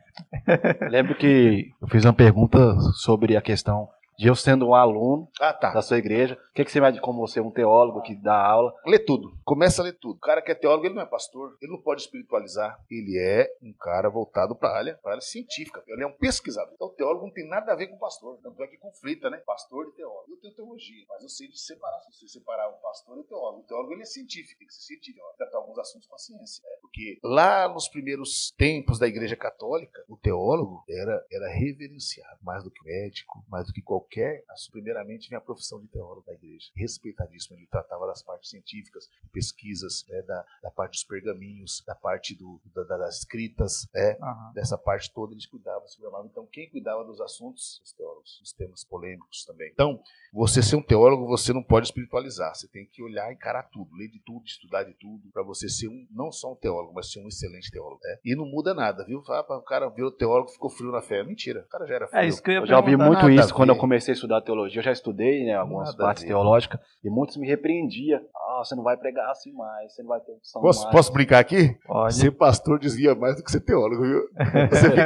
lembro que eu fiz uma pergunta sobre a questão de eu sendo um aluno ah, tá. da sua igreja, o que, que você vai de como você é um teólogo que dá aula? Lê tudo. Começa a ler tudo. O cara que é teólogo, ele não é pastor, ele não pode espiritualizar. Ele é um cara voltado para a área, área científica. Ele é um pesquisador. Então, o teólogo não tem nada a ver com o pastor. Tanto é que conflita, né? Pastor e teólogo. Eu tenho teologia, mas eu sei de separar. Se você separar o pastor e o teólogo. O teólogo, ele é científico, tem que ser científico. Tratar alguns assuntos com a ciência. Né? Porque lá nos primeiros tempos da igreja católica, o teólogo era, era reverenciado mais do que o médico, mais do que qualquer assunto primeiramente vem a profissão de teólogo da igreja. Respeitadíssimo, ele tratava das partes científicas, pesquisas, né, da, da, parte dos pergaminhos, da parte do, da, das escritas, né, uhum. dessa parte toda eles cuidavam, se programavam. Então, quem cuidava dos assuntos? Os teólogos, os temas polêmicos também. Então, você ser um teólogo, você não pode espiritualizar. Você tem que olhar, encarar tudo, ler de tudo, estudar de tudo, para você ser um, não só um teólogo, mas ser um excelente teólogo. Né? E não muda nada, viu? o cara virou teólogo, ficou frio na fé. Mentira, o cara já era frio. É isso que eu, ia eu já ouvi muito isso quando eu comecei a estudar teologia. Eu já estudei né, algumas nada partes teológicas e muitos me repreendiam. Ah, você não vai pregar assim mais, você não vai ter opção posso, mais. Posso brincar aqui? Pode. Ser pastor desvia mais do que ser teólogo, viu? Você fica...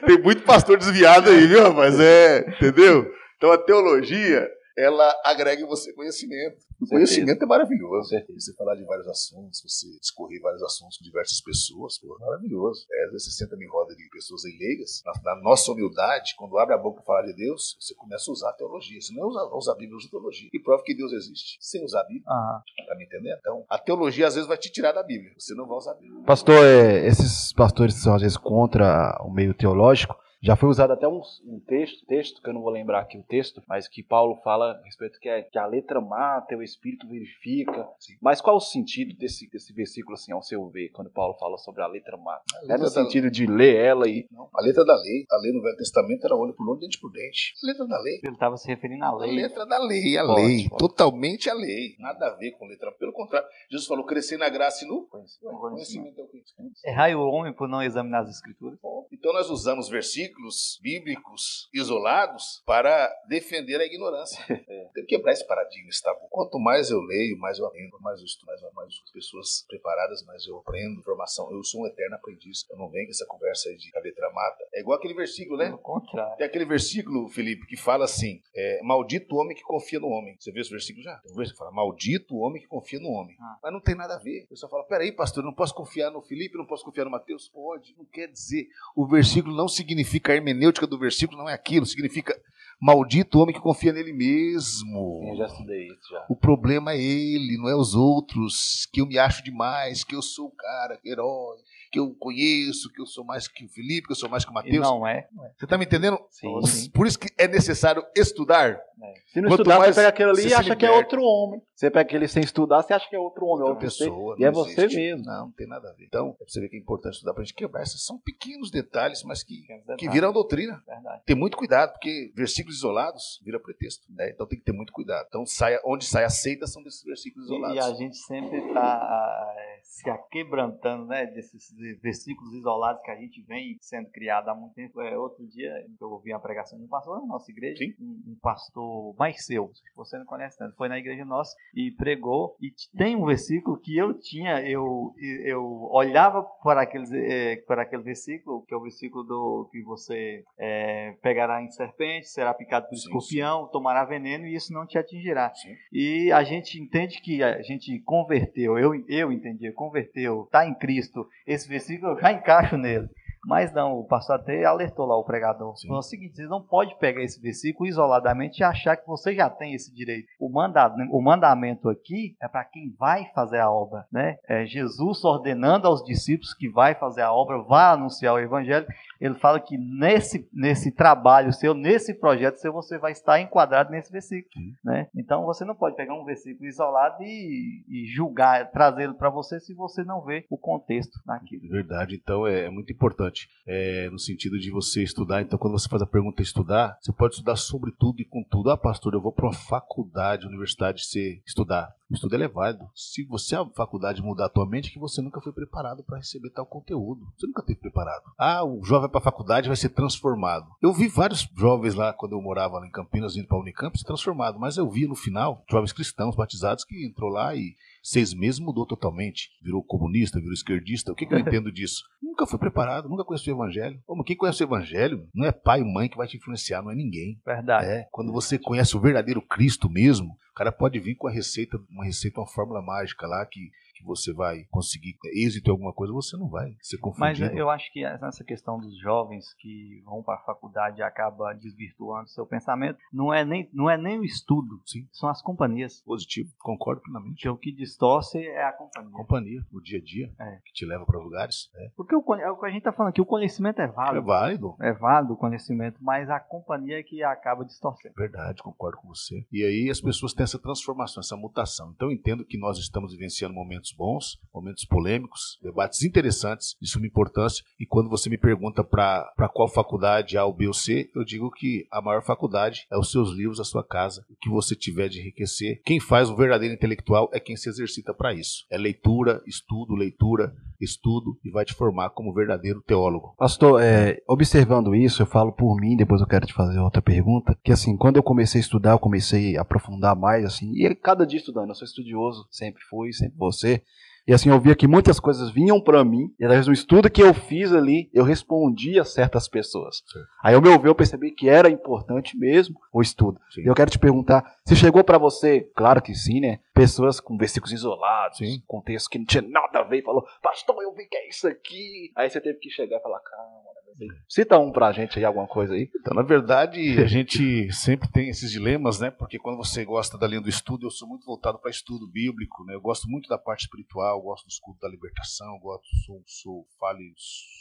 Tem muito pastor desviado aí, viu, rapaz? É, entendeu? Então a teologia ela agrega em você conhecimento. O conhecimento é maravilhoso. Você falar de vários assuntos, você discorrer vários assuntos com diversas pessoas, pô, é maravilhoso. É, às vezes você senta em roda de pessoas leigas, na, na, nossa humildade, quando abre a boca para falar de Deus, você começa a usar a teologia. Você não é usar, usar a Bíblia, usa a teologia. E prova que Deus existe sem usar a Bíblia. Ah. Tá me entendendo? Então, a teologia às vezes vai te tirar da Bíblia. Você não vai usar a Bíblia. Pastor, é, esses pastores que são às vezes contra o meio teológico, já foi usado até um, um, texto, texto, que eu não vou lembrar aqui o texto, mas que Paulo fala a respeito que, é, que a letra mata, o espírito verifica. Sim. Mas qual o sentido desse, desse versículo, assim, ao seu ver, quando Paulo fala sobre a letra mata? A letra é no sentido de ler ela e. Não, a letra da lei. A lei no Velho Testamento era olho por olho, dente por dente. A letra da lei. Ele estava se referindo à lei. A letra da lei, a pode, lei. Pode. Totalmente a lei. Nada a ver com letra. Pelo contrário, Jesus falou: crescer na graça e no conhecimento. conhecimento é o conhecimento. Errai o homem por não examinar as escrituras. Então nós usamos versículos bíblicos bíblicos isolados para defender a ignorância. É. Tem que quebrar esse paradigma, está. Quanto mais eu leio, mais eu aprendo, mais eu estudo, mais, mais as pessoas preparadas, mais eu aprendo informação. Eu sou um eterno aprendiz. Eu não venho com essa conversa aí de letra mata. É igual aquele versículo, né? contrário. Tem aquele versículo, Felipe, que fala assim: é, maldito o homem que confia no homem. Você viu esse versículo já? Tem um versículo que fala: maldito o homem que confia no homem. Ah. Mas não tem nada a ver. O pessoal fala: peraí, pastor, eu não posso confiar no Felipe, não posso confiar no Mateus? Pode. Não quer dizer. O versículo não significa a hermenêutica do versículo não é aquilo, significa maldito o homem que confia nele mesmo. Eu já estudei isso já. O problema é ele, não é os outros, que eu me acho demais, que eu sou o cara, herói, que eu conheço, que eu sou mais que o Felipe, que eu sou mais que o Mateus. Não é. Você está me entendendo? Sim, sim. Por isso que é necessário estudar. É. Se não Quanto estudar, você pega aquele ali e acha que é outro homem. Você pega aquele sem estudar, você acha que é outro homem, outra pessoa. E é você existe. mesmo. Não, não tem nada a ver. Então, é pra você ver que é importante estudar pra gente quebrar. Esses são pequenos detalhes, mas que, que viram doutrina. Verdade. Tem muito cuidado, porque versículos isolados viram pretexto. Né? Então tem que ter muito cuidado. Então, saia, onde sai a seita são desses versículos isolados. E, e a gente sempre está se aquebrantando, né, desses versículos isolados que a gente vem sendo criado há muito tempo. É, outro dia eu ouvi uma pregação de um pastor na nossa igreja, um, um, pastor Marceu, que você não conhece tanto, foi na igreja nossa e pregou. E tem um versículo que eu tinha, eu, eu olhava para, aqueles, é, para aquele versículo, que é o versículo do que você é, pegará em serpente, será picado por sim, escorpião, sim. tomará veneno e isso não te atingirá. Sim. E a gente entende que a gente converteu, eu, eu entendi, converteu, está em Cristo, esse versículo eu já encaixo nele. Mas não, o pastor até alertou lá o pregador. Sim. Falou o seguinte: você não pode pegar esse versículo isoladamente e achar que você já tem esse direito. O, mandado, o mandamento aqui é para quem vai fazer a obra. Né? É Jesus ordenando aos discípulos que vai fazer a obra, vai anunciar o evangelho. Ele fala que nesse, nesse trabalho seu, nesse projeto seu, você vai estar enquadrado nesse versículo. Né? Então você não pode pegar um versículo isolado e, e julgar, trazê-lo para você se você não vê o contexto naquilo. Verdade, então é, é muito importante é, no sentido de você estudar. Então, quando você faz a pergunta estudar, você pode estudar sobre tudo e com tudo. Ah, pastor, eu vou para uma faculdade, universidade, se estudar. O estudo é válido. Se você, a faculdade, mudar a tua mente, é que você nunca foi preparado para receber tal conteúdo. Você nunca teve preparado. Ah, o jovem para a faculdade vai ser transformado. Eu vi vários jovens lá, quando eu morava lá em Campinas, indo para a Unicamp, se transformado. Mas eu vi no final, jovens cristãos batizados que entrou lá e seis meses mudou totalmente. Virou comunista, virou esquerdista. O que, que eu entendo disso? Nunca foi preparado, nunca conheceu o evangelho. Como quem conhece o evangelho não é pai e mãe que vai te influenciar, não é ninguém. Verdade. É, quando você conhece o verdadeiro Cristo mesmo, o cara pode vir com a receita, uma receita, uma fórmula mágica lá que que você vai conseguir êxito em alguma coisa, você não vai ser confundido. Mas eu acho que essa questão dos jovens que vão para a faculdade acaba desvirtuando seu pensamento, não é nem, não é nem o estudo, Sim. são as companhias. Positivo, concordo plenamente. Que o que distorce é a companhia. Companhia, o dia a dia, É. que te leva para lugares. É. Porque o, é o que a gente está falando aqui, o conhecimento é é válido. válido. É válido o conhecimento, mas a companhia é que acaba distorcendo. Verdade, concordo com você. E aí as pessoas têm essa transformação, essa mutação. Então eu entendo que nós estamos vivenciando momentos bons, momentos polêmicos, debates interessantes, de suma importância. E quando você me pergunta para qual faculdade A, ou B ou C, eu digo que a maior faculdade é os seus livros, a sua casa, o que você tiver de enriquecer. Quem faz o verdadeiro intelectual é quem se exercita para isso. É leitura, estudo, leitura, estudo e vai te formar como verdadeiro teólogo. Pastor, é, observando isso, eu falo por mim, depois eu quero te fazer outra pergunta, que assim, quando eu comecei a estudar, eu comecei a aprofundar mais, assim, e cada dia estudando, eu sou estudioso, sempre fui, sempre você, e assim, eu via que muitas coisas vinham pra mim, e através do estudo que eu fiz ali, eu respondia a certas pessoas. Certo. Aí, ao meu ver, eu percebi que era importante mesmo o estudo. Sim. E eu quero te perguntar, se chegou pra você, claro que sim, né? Pessoas com versículos isolados, Sim. com textos que não tinha nada a ver, e falou, pastor, eu vi que é isso aqui. Aí você teve que chegar e falar, calma? Cita um pra gente aí, alguma coisa aí. Então, na verdade, a gente sempre tem esses dilemas, né? Porque quando você gosta da linha do estudo, eu sou muito voltado para estudo bíblico, né? Eu gosto muito da parte espiritual, gosto do estudo da libertação, gosto, sou, sou, fale,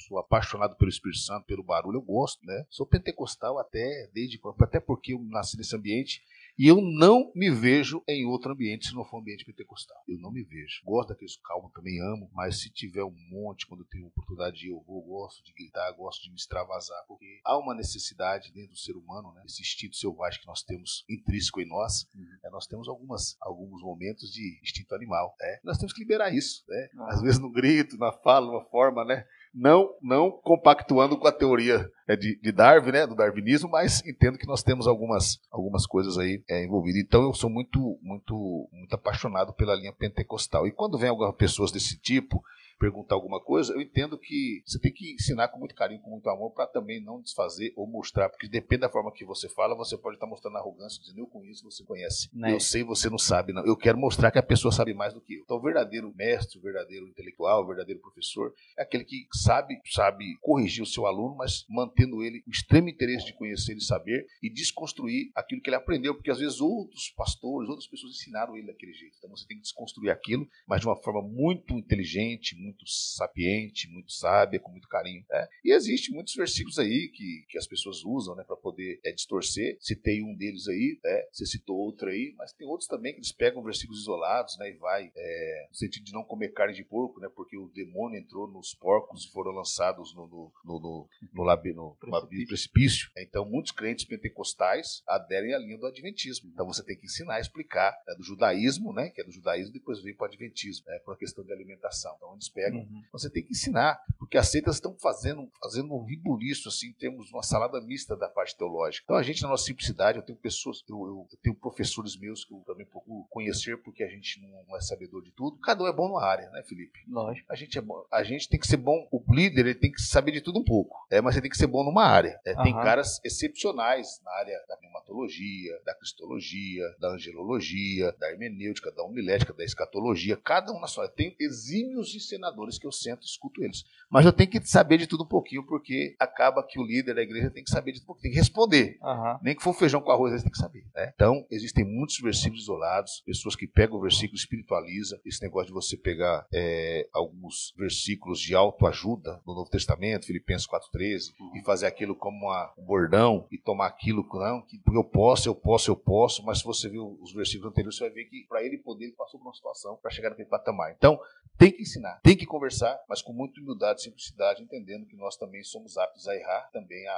sou apaixonado pelo Espírito Santo, pelo barulho, eu gosto, né? Sou pentecostal até, desde até porque eu nasci nesse ambiente e eu não me vejo em outro ambiente se não for um ambiente pentecostal. Eu não me vejo. Gosto daqueles calmos, também amo, mas se tiver um monte, quando eu tenho oportunidade eu vou, gosto de gritar, gosto de me extravasar, porque há uma necessidade dentro do ser humano, né? Esse instinto selvagem que nós temos intrínseco em nós, é, nós temos algumas, alguns momentos de instinto animal, né? Nós temos que liberar isso, né? Às vezes no grito, na fala, numa forma, né? Não, não compactuando com a teoria de, de Darwin, né, do darwinismo, mas entendo que nós temos algumas, algumas coisas aí é, envolvidas. Então eu sou muito, muito, muito apaixonado pela linha pentecostal. E quando vem algumas pessoas desse tipo perguntar alguma coisa, eu entendo que você tem que ensinar com muito carinho, com muito amor, para também não desfazer ou mostrar, porque depende da forma que você fala, você pode estar mostrando arrogância, dizendo eu conheço, você conhece. Né? Eu sei, você não sabe, não. Eu quero mostrar que a pessoa sabe mais do que eu. Então, o verdadeiro mestre, o verdadeiro intelectual, o verdadeiro professor é aquele que sabe, sabe corrigir o seu aluno, mas mantendo ele o extremo interesse de conhecer e saber e desconstruir aquilo que ele aprendeu, porque às vezes outros pastores, outras pessoas ensinaram ele daquele jeito. Então, você tem que desconstruir aquilo, mas de uma forma muito inteligente, muito sapiente, muito sábia, com muito carinho. né? E existe muitos versículos aí que, que as pessoas usam né, para poder é, distorcer. Citei um deles aí, né? você citou outro aí, mas tem outros também que eles pegam versículos isolados né, e vai é, no sentido de não comer carne de porco, né, porque o demônio entrou nos porcos e foram lançados no, no, no, no, no, no- no abismo, precipício. Então, muitos crentes pentecostais aderem à linha do adventismo. Então, você tem que ensinar, explicar né, do judaísmo, né, que é do judaísmo, depois veio para o adventismo, né, por questão de alimentação. Então, eles pegam Uhum. você tem que ensinar, porque as seitas estão fazendo, fazendo um ribuliço, assim, temos uma salada mista da parte teológica. Então a gente, na nossa simplicidade, eu tenho pessoas, eu, eu- eu tenho professores meus que eu também procuro conhecer, porque a gente não é sabedor de tudo. Cada um é bom numa área, né, Felipe? Lógico. A gente, é bom, a gente tem que ser bom, o líder ele tem que saber de tudo um pouco, é, mas você tem que ser bom numa área. É, Tem caras excepcionais na área da pneumatologia, da cristologia, da angelologia, da hermenêutica, da homilética, da escatologia, cada um na sua área. Tem exímios ensinadores que eu sento e escuto eles. Mas eu tenho que saber de tudo um pouquinho, porque acaba que o líder da igreja tem que saber de tudo um pouquinho, tem que responder. Nem que for feijão com arroz, eles têm que saber. né? Então, existem muitos versículos isolados, pessoas que pegam o versículo e espiritualiza. Esse negócio de você pegar é, alguns versículos de autoajuda no Novo Testamento, Filipenses 4,13, e fazer aquilo como uma- um bordão e tomar aquilo, não, que porque eu posso, eu posso, eu posso, mas se você ver os versículos anteriores, você vai ver que para ele poder, ele passou por uma situação para chegar naquele patamar. Então, tem que ensinar, tem que conversar, mas com muita humildade e simplicidade, entendendo que nós também somos aptos a errar, também a, a,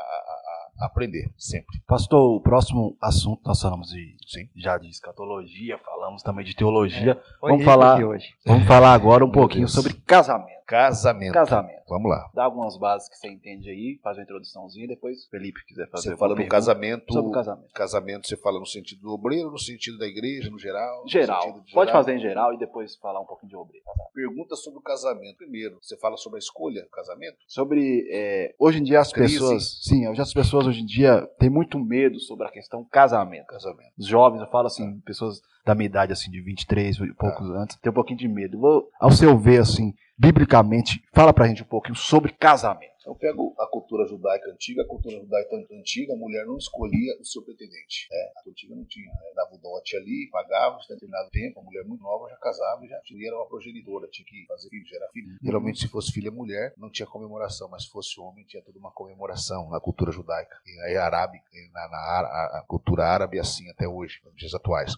a aprender, sempre. Pastor, o próximo assunto nós falamos de, Sim. já de escatologia, falamos também de teologia. É, vamos falar, vamos falar agora um pouquinho sobre casamento. Casamento. Casamento. Vamos lá. Dá algumas bases que você entende aí, faz uma introduçãozinha, depois Felipe quiser fazer. Você fala do casamento. Sobre o casamento. Casamento, você fala no sentido do obreiro, no sentido da igreja, no geral? Geral. No Pode geral. fazer em geral e depois falar um pouquinho de obreiro. Pergunta sobre o casamento. Primeiro, você fala sobre a escolha do casamento? Sobre. É, hoje em dia as Crise. pessoas. Sim, hoje as pessoas hoje em dia têm muito medo sobre a questão casamento. Casamento. Os jovens, eu falo assim, pessoas da minha idade, assim, de 23 e poucos ah. antes, tem um pouquinho de medo. Vou, ao seu ver, assim, biblicamente, fala pra gente um pouquinho sobre casamento. Eu pego a cultura judaica antiga, a cultura judaica antiga, a mulher não escolhia o seu pretendente. É, a antiga não tinha, né? dava o dote ali, pagava, em determinado tempo, a mulher muito nova já casava e já tinha, era uma progenitora, tinha que fazer filho, gerar filho. Geralmente, se fosse filha mulher, não tinha comemoração, mas se fosse homem, tinha toda uma comemoração na cultura judaica. E aí, arábica, na, na a, a, cultura árabe, assim até hoje, nos dias atuais.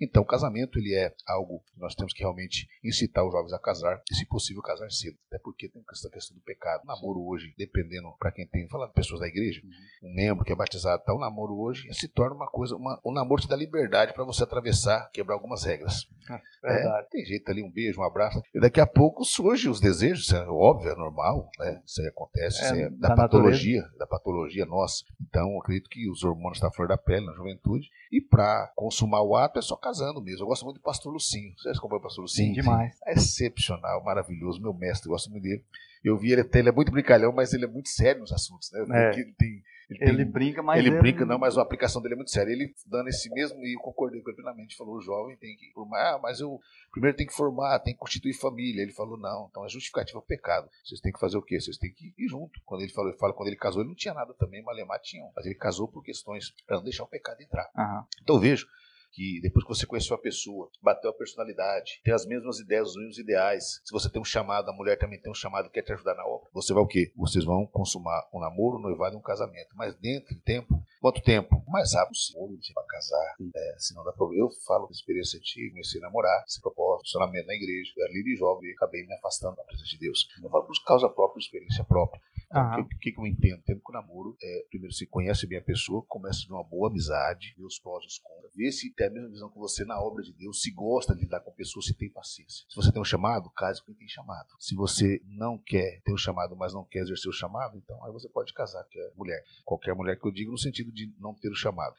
Então, o casamento, ele é algo que nós temos que realmente incitar os jovens a casar, e se possível, casar cedo. Até porque tem essa questão do pecado. O namoro hoje hoje, dependendo para quem tem, falando pessoas da igreja, uhum. um membro que é batizado, tá, o namoro hoje se torna uma coisa, uma, o namoro te dá liberdade para você atravessar, quebrar algumas regras. Ah, é, tem jeito ali, um beijo, um abraço, e daqui a pouco surgem os desejos, é óbvio, é normal, né? Isso aí acontece, é, isso é da, da patologia, natureza. da patologia nossa. Então, acredito que os hormônios estão à flor da pele na juventude, e para consumar o ato é só casando mesmo. Eu gosto muito do pastor Lucinho. Vocês acompanham o pastor Lucinho? Sim, demais. É excepcional, maravilhoso, meu mestre, gosto muito dele. Eu vi ele, ele é muito brincalhão, mas ele é muito sério nos assuntos, né? É. Ele, tem, ele, ele tem, brinca, mas ele, ele brinca, não, mas a aplicação dele é muito séria. Ele dando esse mesmo e eu concordei com ele plenamente. Falou, o jovem tem que formar, ah, mas eu primeiro tem que formar, tem que constituir família. Ele falou, não, então é justificativa o pecado. Vocês têm que fazer o quê? Vocês têm que ir junto. Quando ele falou, ele fala, quando ele casou, ele não tinha nada também, Malemar tinha, mas ele casou por questões para não deixar o pecado entrar. Uhum. Então vejo que depois que você conheceu a pessoa, bateu a personalidade, tem as mesmas ideias, os mesmos ideais, se você tem um chamado, a mulher também tem um chamado quer te ajudar na obra, você vai o quê? Vocês vão consumar um namoro, um noivado e um casamento. Mas dentro de tempo, quanto tempo? Mais rápido possível para casar. É, se não dá problema. Eu falo de experiência antiga, comecei a namorar, se propósito, funcionamento na igreja, eu era líder jovem e acabei me afastando da presença de Deus. Eu falo por causa própria, experiência própria. Então, o que, que, eu entendo? Entendo que o namoro é, primeiro, se conhece bem a pessoa, começa de uma boa amizade, vê os prós e os contras, vê se tem a mesma visão que você na obra de Deus, se gosta de lidar com pessoas, se tem paciência. Se você tem um chamado, case com quem tem chamado. Se você não quer ter um chamado, mas não quer exercer o chamado, então aí você pode casar, que é mulher. Qualquer mulher que eu digo no sentido de não ter o chamado.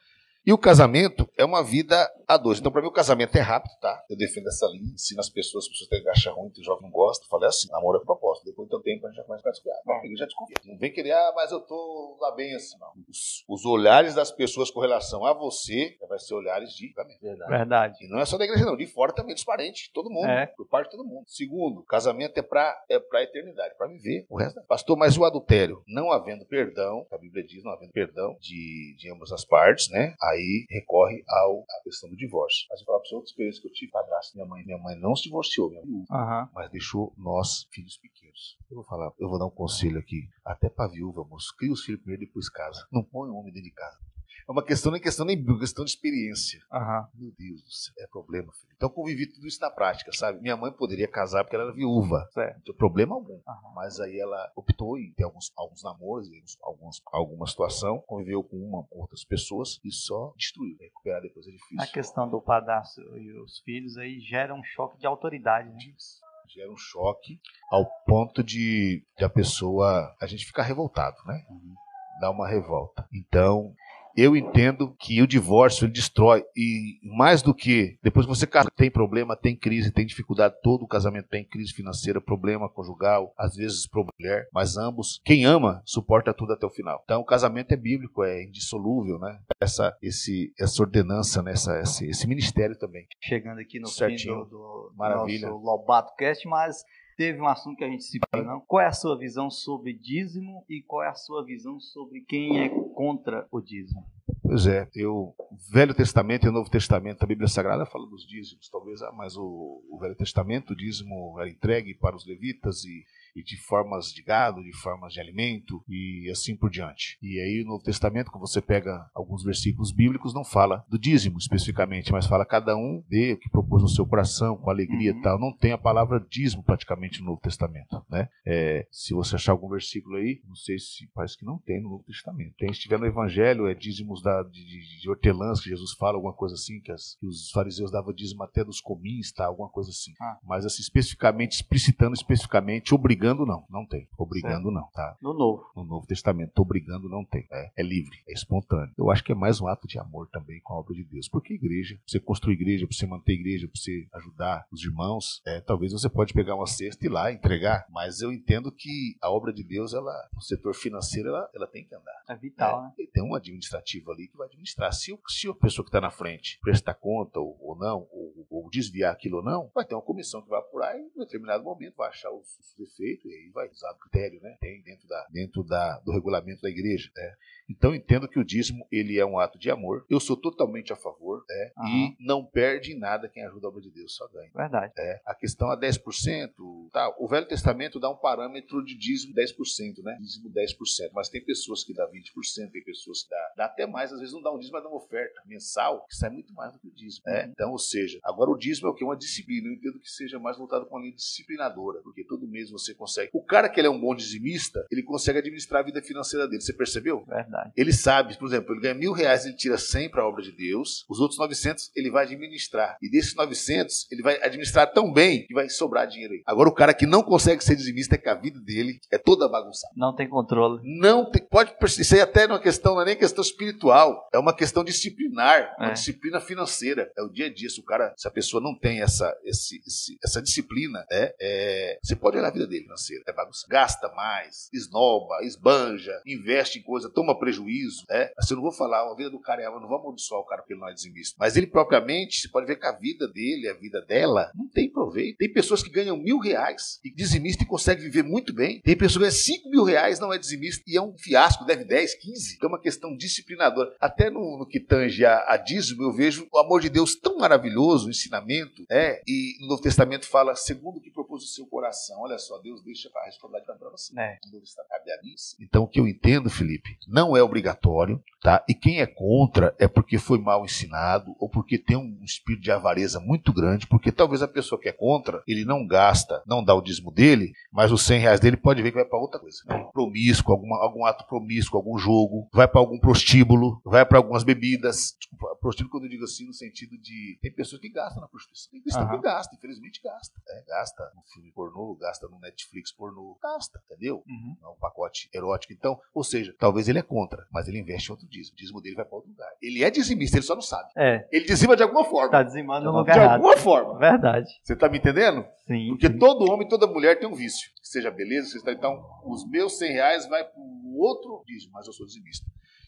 E o casamento é uma vida a dois. Então, para mim, o casamento é rápido, tá? Eu defendo essa linha, ensino as pessoas, as pessoas têm achar ruim, o jovem não gosta. Falei assim, namoro é propósito. Depois do tempo a gente já começa a desconfiar. Não, ele já desconfia. Não vem querer, ah, mas eu tô lá bem assim, não. Os, os, olhares das pessoas com relação a você vai ser olhares de casamento. Verdade. Verdade. E não é só da igreja, não. De fora também, dos parentes, todo mundo. É. Por parte de todo mundo. Segundo, casamento é pra, é pra eternidade, pra viver o resto. Pastor, mas o adultério, não havendo perdão, a Bíblia diz, não havendo perdão de, de ambas as partes, né? Aí recorre ao, à questão do divórcio. Mas eu falo para você outra experiência que eu tive, padrasto, minha mãe, minha mãe não se divorciou, minha mãe, uhum. mas deixou nós, filhos pequenos. Eu vou falar, eu vou dar um conselho aqui, até para viúva, moço, cria os filhos primeiro, depois casa. Não põe um homem dentro de casa. É uma questão, nem questão nem é questão de experiência. Uhum. Meu Deus do céu, é problema, filho. Então convivi tudo isso na prática, sabe? Minha mãe poderia casar porque ela era viúva. Certo. Não tinha problema algum. Uhum. Mas aí ela optou em ter alguns, alguns namoros, alguns, alguma situação, conviveu com uma com outras pessoas e só destruiu. Recuperar depois é difícil. A questão do padastro e os filhos aí gera um choque de autoridade, né? gera um choque ao ponto de, de a pessoa a gente ficar revoltado, né? Uhum. Dá uma revolta. Então, eu entendo que o divórcio ele destrói e mais do que depois que você casa tem problema, tem crise, tem dificuldade, todo o casamento tem crise financeira, problema conjugal, às vezes problema mulher, mas ambos, quem ama suporta tudo até o final. Então o casamento é bíblico, é indissolúvel, né? Essa esse essa ordenança, né? essa, esse, esse ministério também. Chegando aqui no Certinho. fim do, do Maravilha. nosso Lobato Cast, mas teve um assunto que a gente se não? Qual é a sua visão sobre dízimo e qual é a sua visão sobre quem é contra o dízimo? Pois é, eu Velho Testamento e Novo Testamento, a Bíblia Sagrada fala dos dízimos, talvez, ah, mas o, o Velho Testamento, o dízimo era entregue para os levitas e e de formas de gado, de formas de alimento e assim por diante. E aí no Novo Testamento, quando você pega alguns versículos bíblicos, não fala do dízimo especificamente, mas fala cada um dê o que propôs no seu coração, com alegria uhum. e tal. Não tem a palavra dízimo praticamente no Novo Testamento, né? É, se você achar algum versículo aí, não sei se parece que não tem no Novo Testamento. Tem, se tiver no Evangelho, é dízimos da, de, de, de hortelãs que Jesus fala, alguma coisa assim, que, as, que os fariseus davam dízimo até dos comins, tá? Alguma coisa assim. Ah. Mas assim, especificamente, explicitando especificamente, obrigando não, não tem. Obrigando certo. não, tá? No Novo. No Novo Testamento, obrigando não tem. É, é livre, é espontâneo. Eu acho que é mais um ato de amor também com a obra de Deus. Porque igreja, você construir igreja, para você manter igreja, para você ajudar os irmãos, é, talvez você pode pegar uma cesta e ir lá entregar. Mas eu entendo que a obra de Deus, ela, o setor financeiro, ela, ela tem que andar. É vital, né? E tem um administrativo ali que vai administrar. Se, se a pessoa que está na frente prestar conta ou, ou não, ou, ou, desviar aquilo ou não, vai ter uma comissão que vai apurar e em determinado momento vai achar os, os defeitos e aí vai usar o critério, né? Tem dentro, da, dentro da, do regulamento da igreja. Né? Então entendo que o dízimo ele é um ato de amor. Eu sou totalmente a favor né? e não perde em nada quem ajuda a obra de Deus, só ganha. Verdade. É, a questão é 10%, tá? O Velho Testamento dá um parâmetro de dízimo 10%, né? Dízimo 10%, mas tem pessoas que dá 20%, tem pessoas que dá, dá até mais, às vezes não dá um dízimo, mas dá uma oferta mensal que sai muito mais do que o dízimo. Né? Uhum. Então, ou seja, agora o dízimo é o que? Uma disciplina. Eu entendo que seja mais voltado com a linha disciplinadora, porque todo mês você consegue. O cara que ele é um bom dizimista, ele consegue administrar a vida financeira dele. Você percebeu? Verdade. Ele sabe, por exemplo, ele ganha mil reais, ele tira 100 para a obra de Deus, os outros 900 ele vai administrar. E desses 900, ele vai administrar tão bem que vai sobrar dinheiro aí. Agora, o cara que não consegue ser dizimista é que a vida dele é toda bagunçada. Não tem controle. Não tem. Pode. Isso aí até uma questão, não é nem questão espiritual, é uma questão disciplinar, uma é. disciplina financeira. É o dia a dia. Se o cara, se a pessoa não tem essa, esse, esse, essa disciplina, é, é, você pode olhar a vida dele financeira. É bagunça. Gasta mais, esnoba, esbanja, investe em coisa, toma prejuízo. É. Assim, eu não vou falar, a vida do cara é, não vou amaldiçoar o cara porque ele não é dizimista. Mas ele propriamente, você pode ver que a vida dele, a vida dela, não tem proveito. Tem pessoas que ganham mil reais e dizimista e conseguem viver muito bem. Tem pessoas que ganham cinco mil reais, não é dizimista e é um fiasco, deve 10, 15. Então é uma questão disciplinadora. Até no, no que tange a, a dízimo, eu vejo o amor de Deus tão maravilhoso, o ensinamento, é, e no Novo Testamento fala, segundo o que propôs o seu coração. Olha só, Deus deixa a responsabilidade para você. É. Então, o que eu entendo, Felipe, não é obrigatório, tá? E quem é contra é porque foi mal ensinado ou porque tem um espírito de avareza muito grande, porque talvez a pessoa que é contra, ele não gasta, não dá o dízimo dele, mas os 100 reais dele pode ver que vai para outra coisa. Né? Promíscuo, alguma, algum ato promíscuo, algum jogo, vai para algum prostíbulo, vai para algumas bebidas. Desculpa, prostíbulo quando eu digo assim, no sentido de. Tem pessoas que gastam na prostituição. Tem cristão uhum. que gasta, infelizmente gasta. É, gasta no filme pornô, gasta no Netflix pornô, gasta, entendeu? Uhum. É um pacote erótico. Então, ou seja, talvez ele é contra, mas ele investe em outro dízimo. O dízimo dele vai para outro lugar. Ele é dizimista, ele só não sabe. É. Ele dizima de alguma forma. Tá dizimando no lugar De errado. alguma forma. Verdade. Você tá me entendendo? Sim. Porque sim. todo homem, toda mulher tem um vício. Que seja beleza, seja... então os meus 100 reais vai para o outro dízimo, mas eu sou dizimista.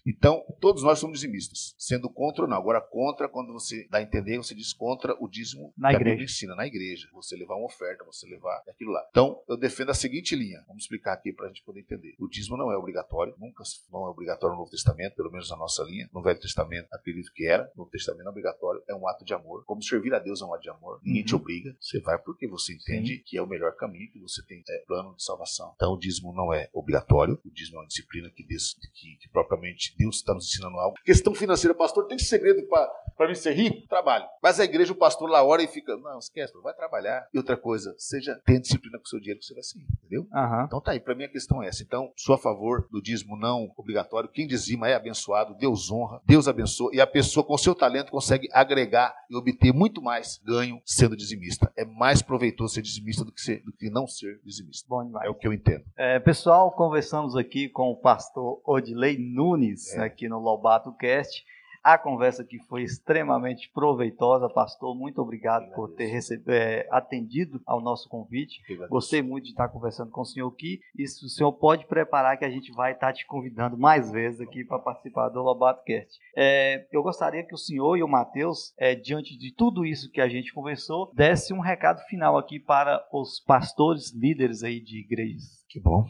Então, todos nós somos dizimistas, sendo contra ou não. Agora, contra, quando você dá a entender, você diz contra o dízimo na que igreja. a Bíblia ensina, na igreja. Você levar uma oferta, você levar aquilo lá. Então, eu defendo a seguinte linha. Vamos explicar aqui para a gente poder entender. O dízimo não é obrigatório, nunca não é obrigatório no Novo Testamento, pelo menos na nossa linha. No Velho Testamento, acredito que era. No Novo Testamento é obrigatório, é um ato de amor. Como servir a Deus é um ato de amor. Ninguém uhum. te obriga. Você vai porque você entende Sim. que é o melhor caminho, que você tem é, plano de salvação. Então, o dízimo não é obrigatório. O dízimo é uma disciplina que, Deus, que, que propriamente Deus está nos ensinando algo. Questão financeira, pastor, tem segredo para mim ser rico? Trabalho. Mas a igreja, o pastor lá hora e fica, não, esquece, vai trabalhar. E outra coisa, seja, tenha disciplina com o seu dinheiro que você vai ser rico, entendeu? Uhum. Então tá aí, para mim a questão é essa. Então, sou a favor do dízimo não obrigatório. Quem dizima é abençoado, Deus honra, Deus abençoa. E a pessoa com seu talento consegue agregar e obter muito mais ganho sendo dizimista. É mais proveitoso ser dizimista do que, ser, do que não ser dizimista. Bom demais. É o que eu entendo. É, pessoal, conversamos aqui com o pastor Odilei Nunes, é. aqui no Lobato Cast. A conversa aqui foi extremamente proveitosa, pastor. Muito obrigado por ter recebido, é, atendido ao nosso convite. Gostei muito de estar conversando com o senhor aqui. E se o senhor pode preparar que a gente vai estar te convidando mais vezes aqui para participar do Lobato Cast. É, eu gostaria que o senhor e o Matheus, é, diante de tudo isso que a gente conversou, desse um recado final aqui para os pastores líderes aí de igrejas. Que bom.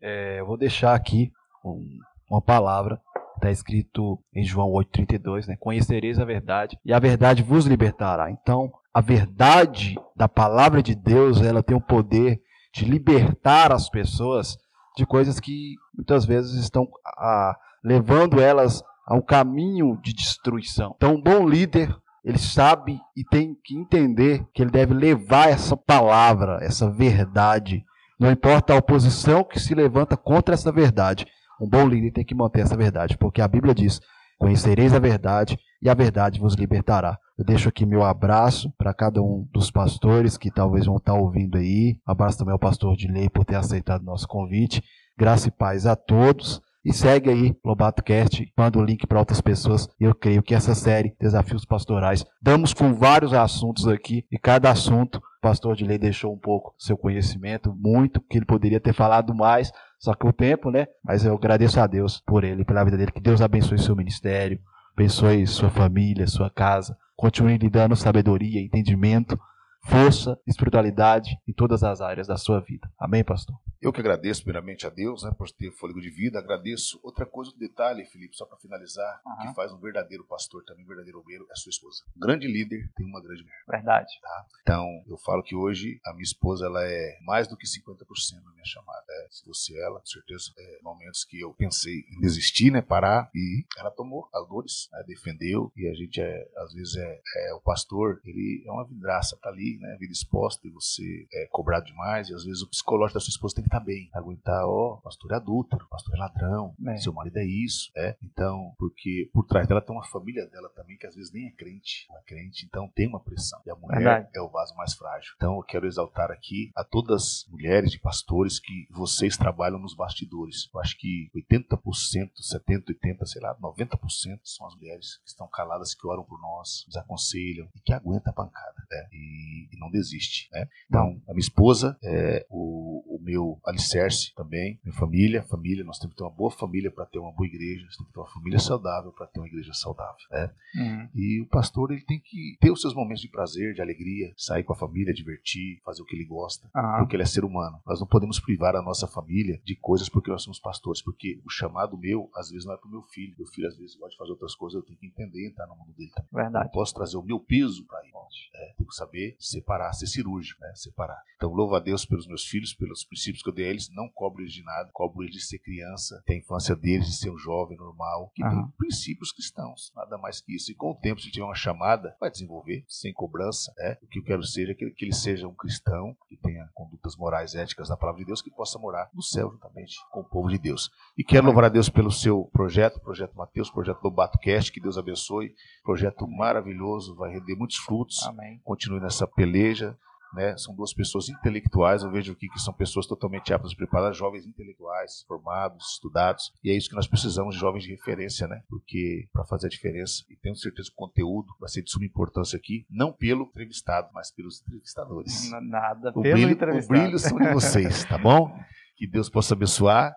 É, eu vou deixar aqui um, uma palavra Está escrito em João 8,32, né? Conhecereis a verdade e a verdade vos libertará. Então, a verdade da palavra de Deus, ela tem o poder de libertar as pessoas de coisas que muitas vezes estão a, levando elas a um caminho de destruição. Então, um bom líder, ele sabe e tem que entender que ele deve levar essa palavra, essa verdade. Não importa a oposição que se levanta contra essa verdade. Um bom líder tem que manter essa verdade, porque a Bíblia diz: Conhecereis a verdade e a verdade vos libertará. Eu deixo aqui meu abraço para cada um dos pastores que talvez vão estar ouvindo aí. Abraço também ao pastor de lei por ter aceitado nosso convite. Graça e paz a todos. E segue aí Lobato Cast, manda o link para outras pessoas. Eu creio que essa série, Desafios Pastorais, damos com vários assuntos aqui e cada assunto o pastor de lei deixou um pouco seu conhecimento, muito, que ele poderia ter falado mais, só que o tempo, né? Mas eu agradeço a Deus por ele, pela vida dele. Que Deus abençoe seu ministério, abençoe sua família, sua casa. Continue lhe dando sabedoria, entendimento, força, espiritualidade em todas as áreas da sua vida. Amém, pastor? Eu que agradeço primeiramente a Deus né, por ter fôlego de vida. Agradeço. Outra coisa, um detalhe, Felipe, só para finalizar, uhum. que faz um verdadeiro pastor, também um verdadeiro obreiro, é a sua esposa. Um grande líder tem uma grande mulher. Verdade. Tá? Então, eu falo que hoje a minha esposa ela é mais do que 50% da minha chamada. É, se fosse ela, com certeza, é, momentos que eu pensei em desistir, né, parar, e ela tomou as dores, né, defendeu, e a gente, é, às vezes, é, é, o pastor, ele é uma vidraça, tá ali, né, vida exposta, e você é cobrado demais, e às vezes o psicológico da sua esposa tem que estar tá bem, aguentar, ó, oh, pastor é adúltero, pastor é ladrão, é. seu marido é isso, é. Então, porque por trás dela tem uma família dela também que às vezes nem é crente, não é crente, então tem uma pressão. E a mulher Verdade. é o vaso mais frágil. Então, eu quero exaltar aqui a todas as mulheres de pastores que vocês trabalham nos bastidores. Eu acho que 80%, 70, 80, sei lá, 90% são as mulheres que estão caladas, que oram por nós, nos aconselham e que aguentam a pancada, né? E, e não desiste, né? Então, a minha esposa é o, o meu alicerce também, minha família, família, nós temos que ter uma boa família para ter uma boa igreja, nós temos que ter uma família saudável para ter uma igreja saudável, né? Uhum. E o pastor, ele tem que ter os seus momentos de prazer, de alegria, sair com a família, divertir, fazer o que ele gosta, uhum. porque ele é ser humano. Nós não podemos privar a nossa família de coisas porque nós somos pastores, porque o chamado meu, às vezes, não é para o meu filho. Meu filho, às vezes, gosta de fazer outras coisas, eu tenho que entender, entrar no mundo dele também. Verdade. Eu posso trazer o meu peso para ele. É, tenho que saber separar, ser cirúrgico, né? Separar. Então, louvo a Deus pelos meus filhos, pelos princípios que eu dei a eles. Não cobro eles de nada, cobro eles de ser criança, ter a infância deles, de ser um jovem normal, que uhum. tem princípios cristãos, nada mais que isso. E com o tempo, se tiver uma chamada, vai desenvolver, sem cobrança. Né? O que eu quero ser é que, que ele seja um cristão, que tenha condutas morais éticas na palavra de Deus, que possa morar no céu juntamente com o povo de Deus. E quero louvar a Deus pelo seu projeto, projeto Mateus, projeto Lobato Cast, que Deus abençoe. Projeto maravilhoso, vai render muitos frutos. Amém. Continue nessa peleja né? São duas pessoas intelectuais, eu vejo aqui que são pessoas totalmente aptas e preparadas, jovens intelectuais, formados, estudados, e é isso que nós precisamos de jovens de referência, né? Porque para fazer a diferença, e tenho certeza que o conteúdo vai ser de suma importância aqui, não pelo entrevistado, mas pelos entrevistadores. Nada, o pelo brilho, entrevistado. O brilho são de vocês, tá bom? Que Deus possa abençoar.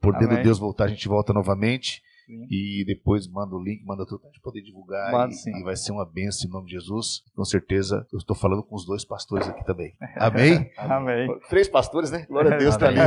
Podendo Deus voltar, a gente volta novamente. Sim. E depois manda o link, manda tudo pra gente poder divulgar. Manda, e, e, vai ser uma benção em nome de Jesus. Com certeza, eu estou falando com os dois pastores aqui também. Amém? Amém. Três pastores, né? Glória a Deus, está ali.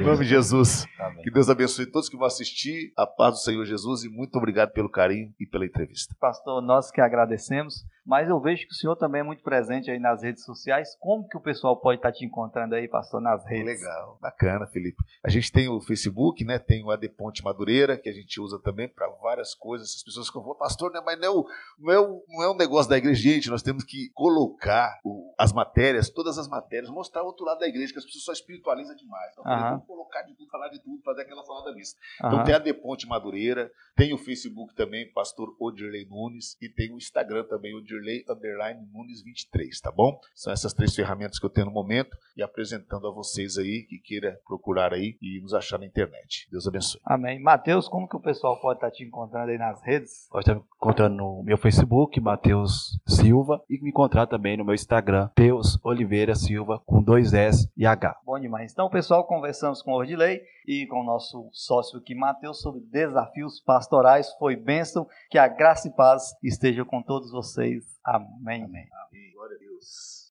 Em nome de Jesus. Amém. Que Deus abençoe todos que vão assistir. A paz do Senhor Jesus e muito obrigado pelo carinho e pela entrevista. Pastor, nós que agradecemos mas eu vejo que o senhor também é muito presente aí nas redes sociais. Como que o pessoal pode estar te encontrando aí, pastor, nas redes? Legal, bacana, Felipe. A gente tem o Facebook, né? Tem o AD Ponte Madureira, que a gente usa também para várias coisas. As pessoas ficam, pastor, né? mas não é, o, não, é o, não é um negócio da igreja. Gente, nós temos que colocar o, as matérias, todas as matérias, mostrar o outro lado da igreja, que as pessoas só espiritualizam demais. Então, uhum. vamos colocar de tudo, falar de tudo, fazer aquela falada mista. Uhum. Então tem a AD Ponte Madureira, tem o Facebook também, pastor Odirley Nunes, e tem o Instagram também, Odirley Underline Nunes 23, tá bom? São essas três ferramentas que eu tenho no momento e apresentando a vocês aí que queira procurar aí e nos achar na internet. Deus abençoe. Amém. Mateus, como que o pessoal pode estar te encontrando aí nas redes? Pode estar me encontrando no meu Facebook, Mateus Silva, e me encontrar também no meu Instagram, Teus Oliveira Silva, com dois S e H. Bom demais. Então, pessoal, conversamos com o Ordilei e com o nosso sócio aqui, Mateus, sobre desafios pastorais. Foi bênção. Que a graça e paz esteja com todos vocês. Amém. Amém. Amém. Glória a Deus.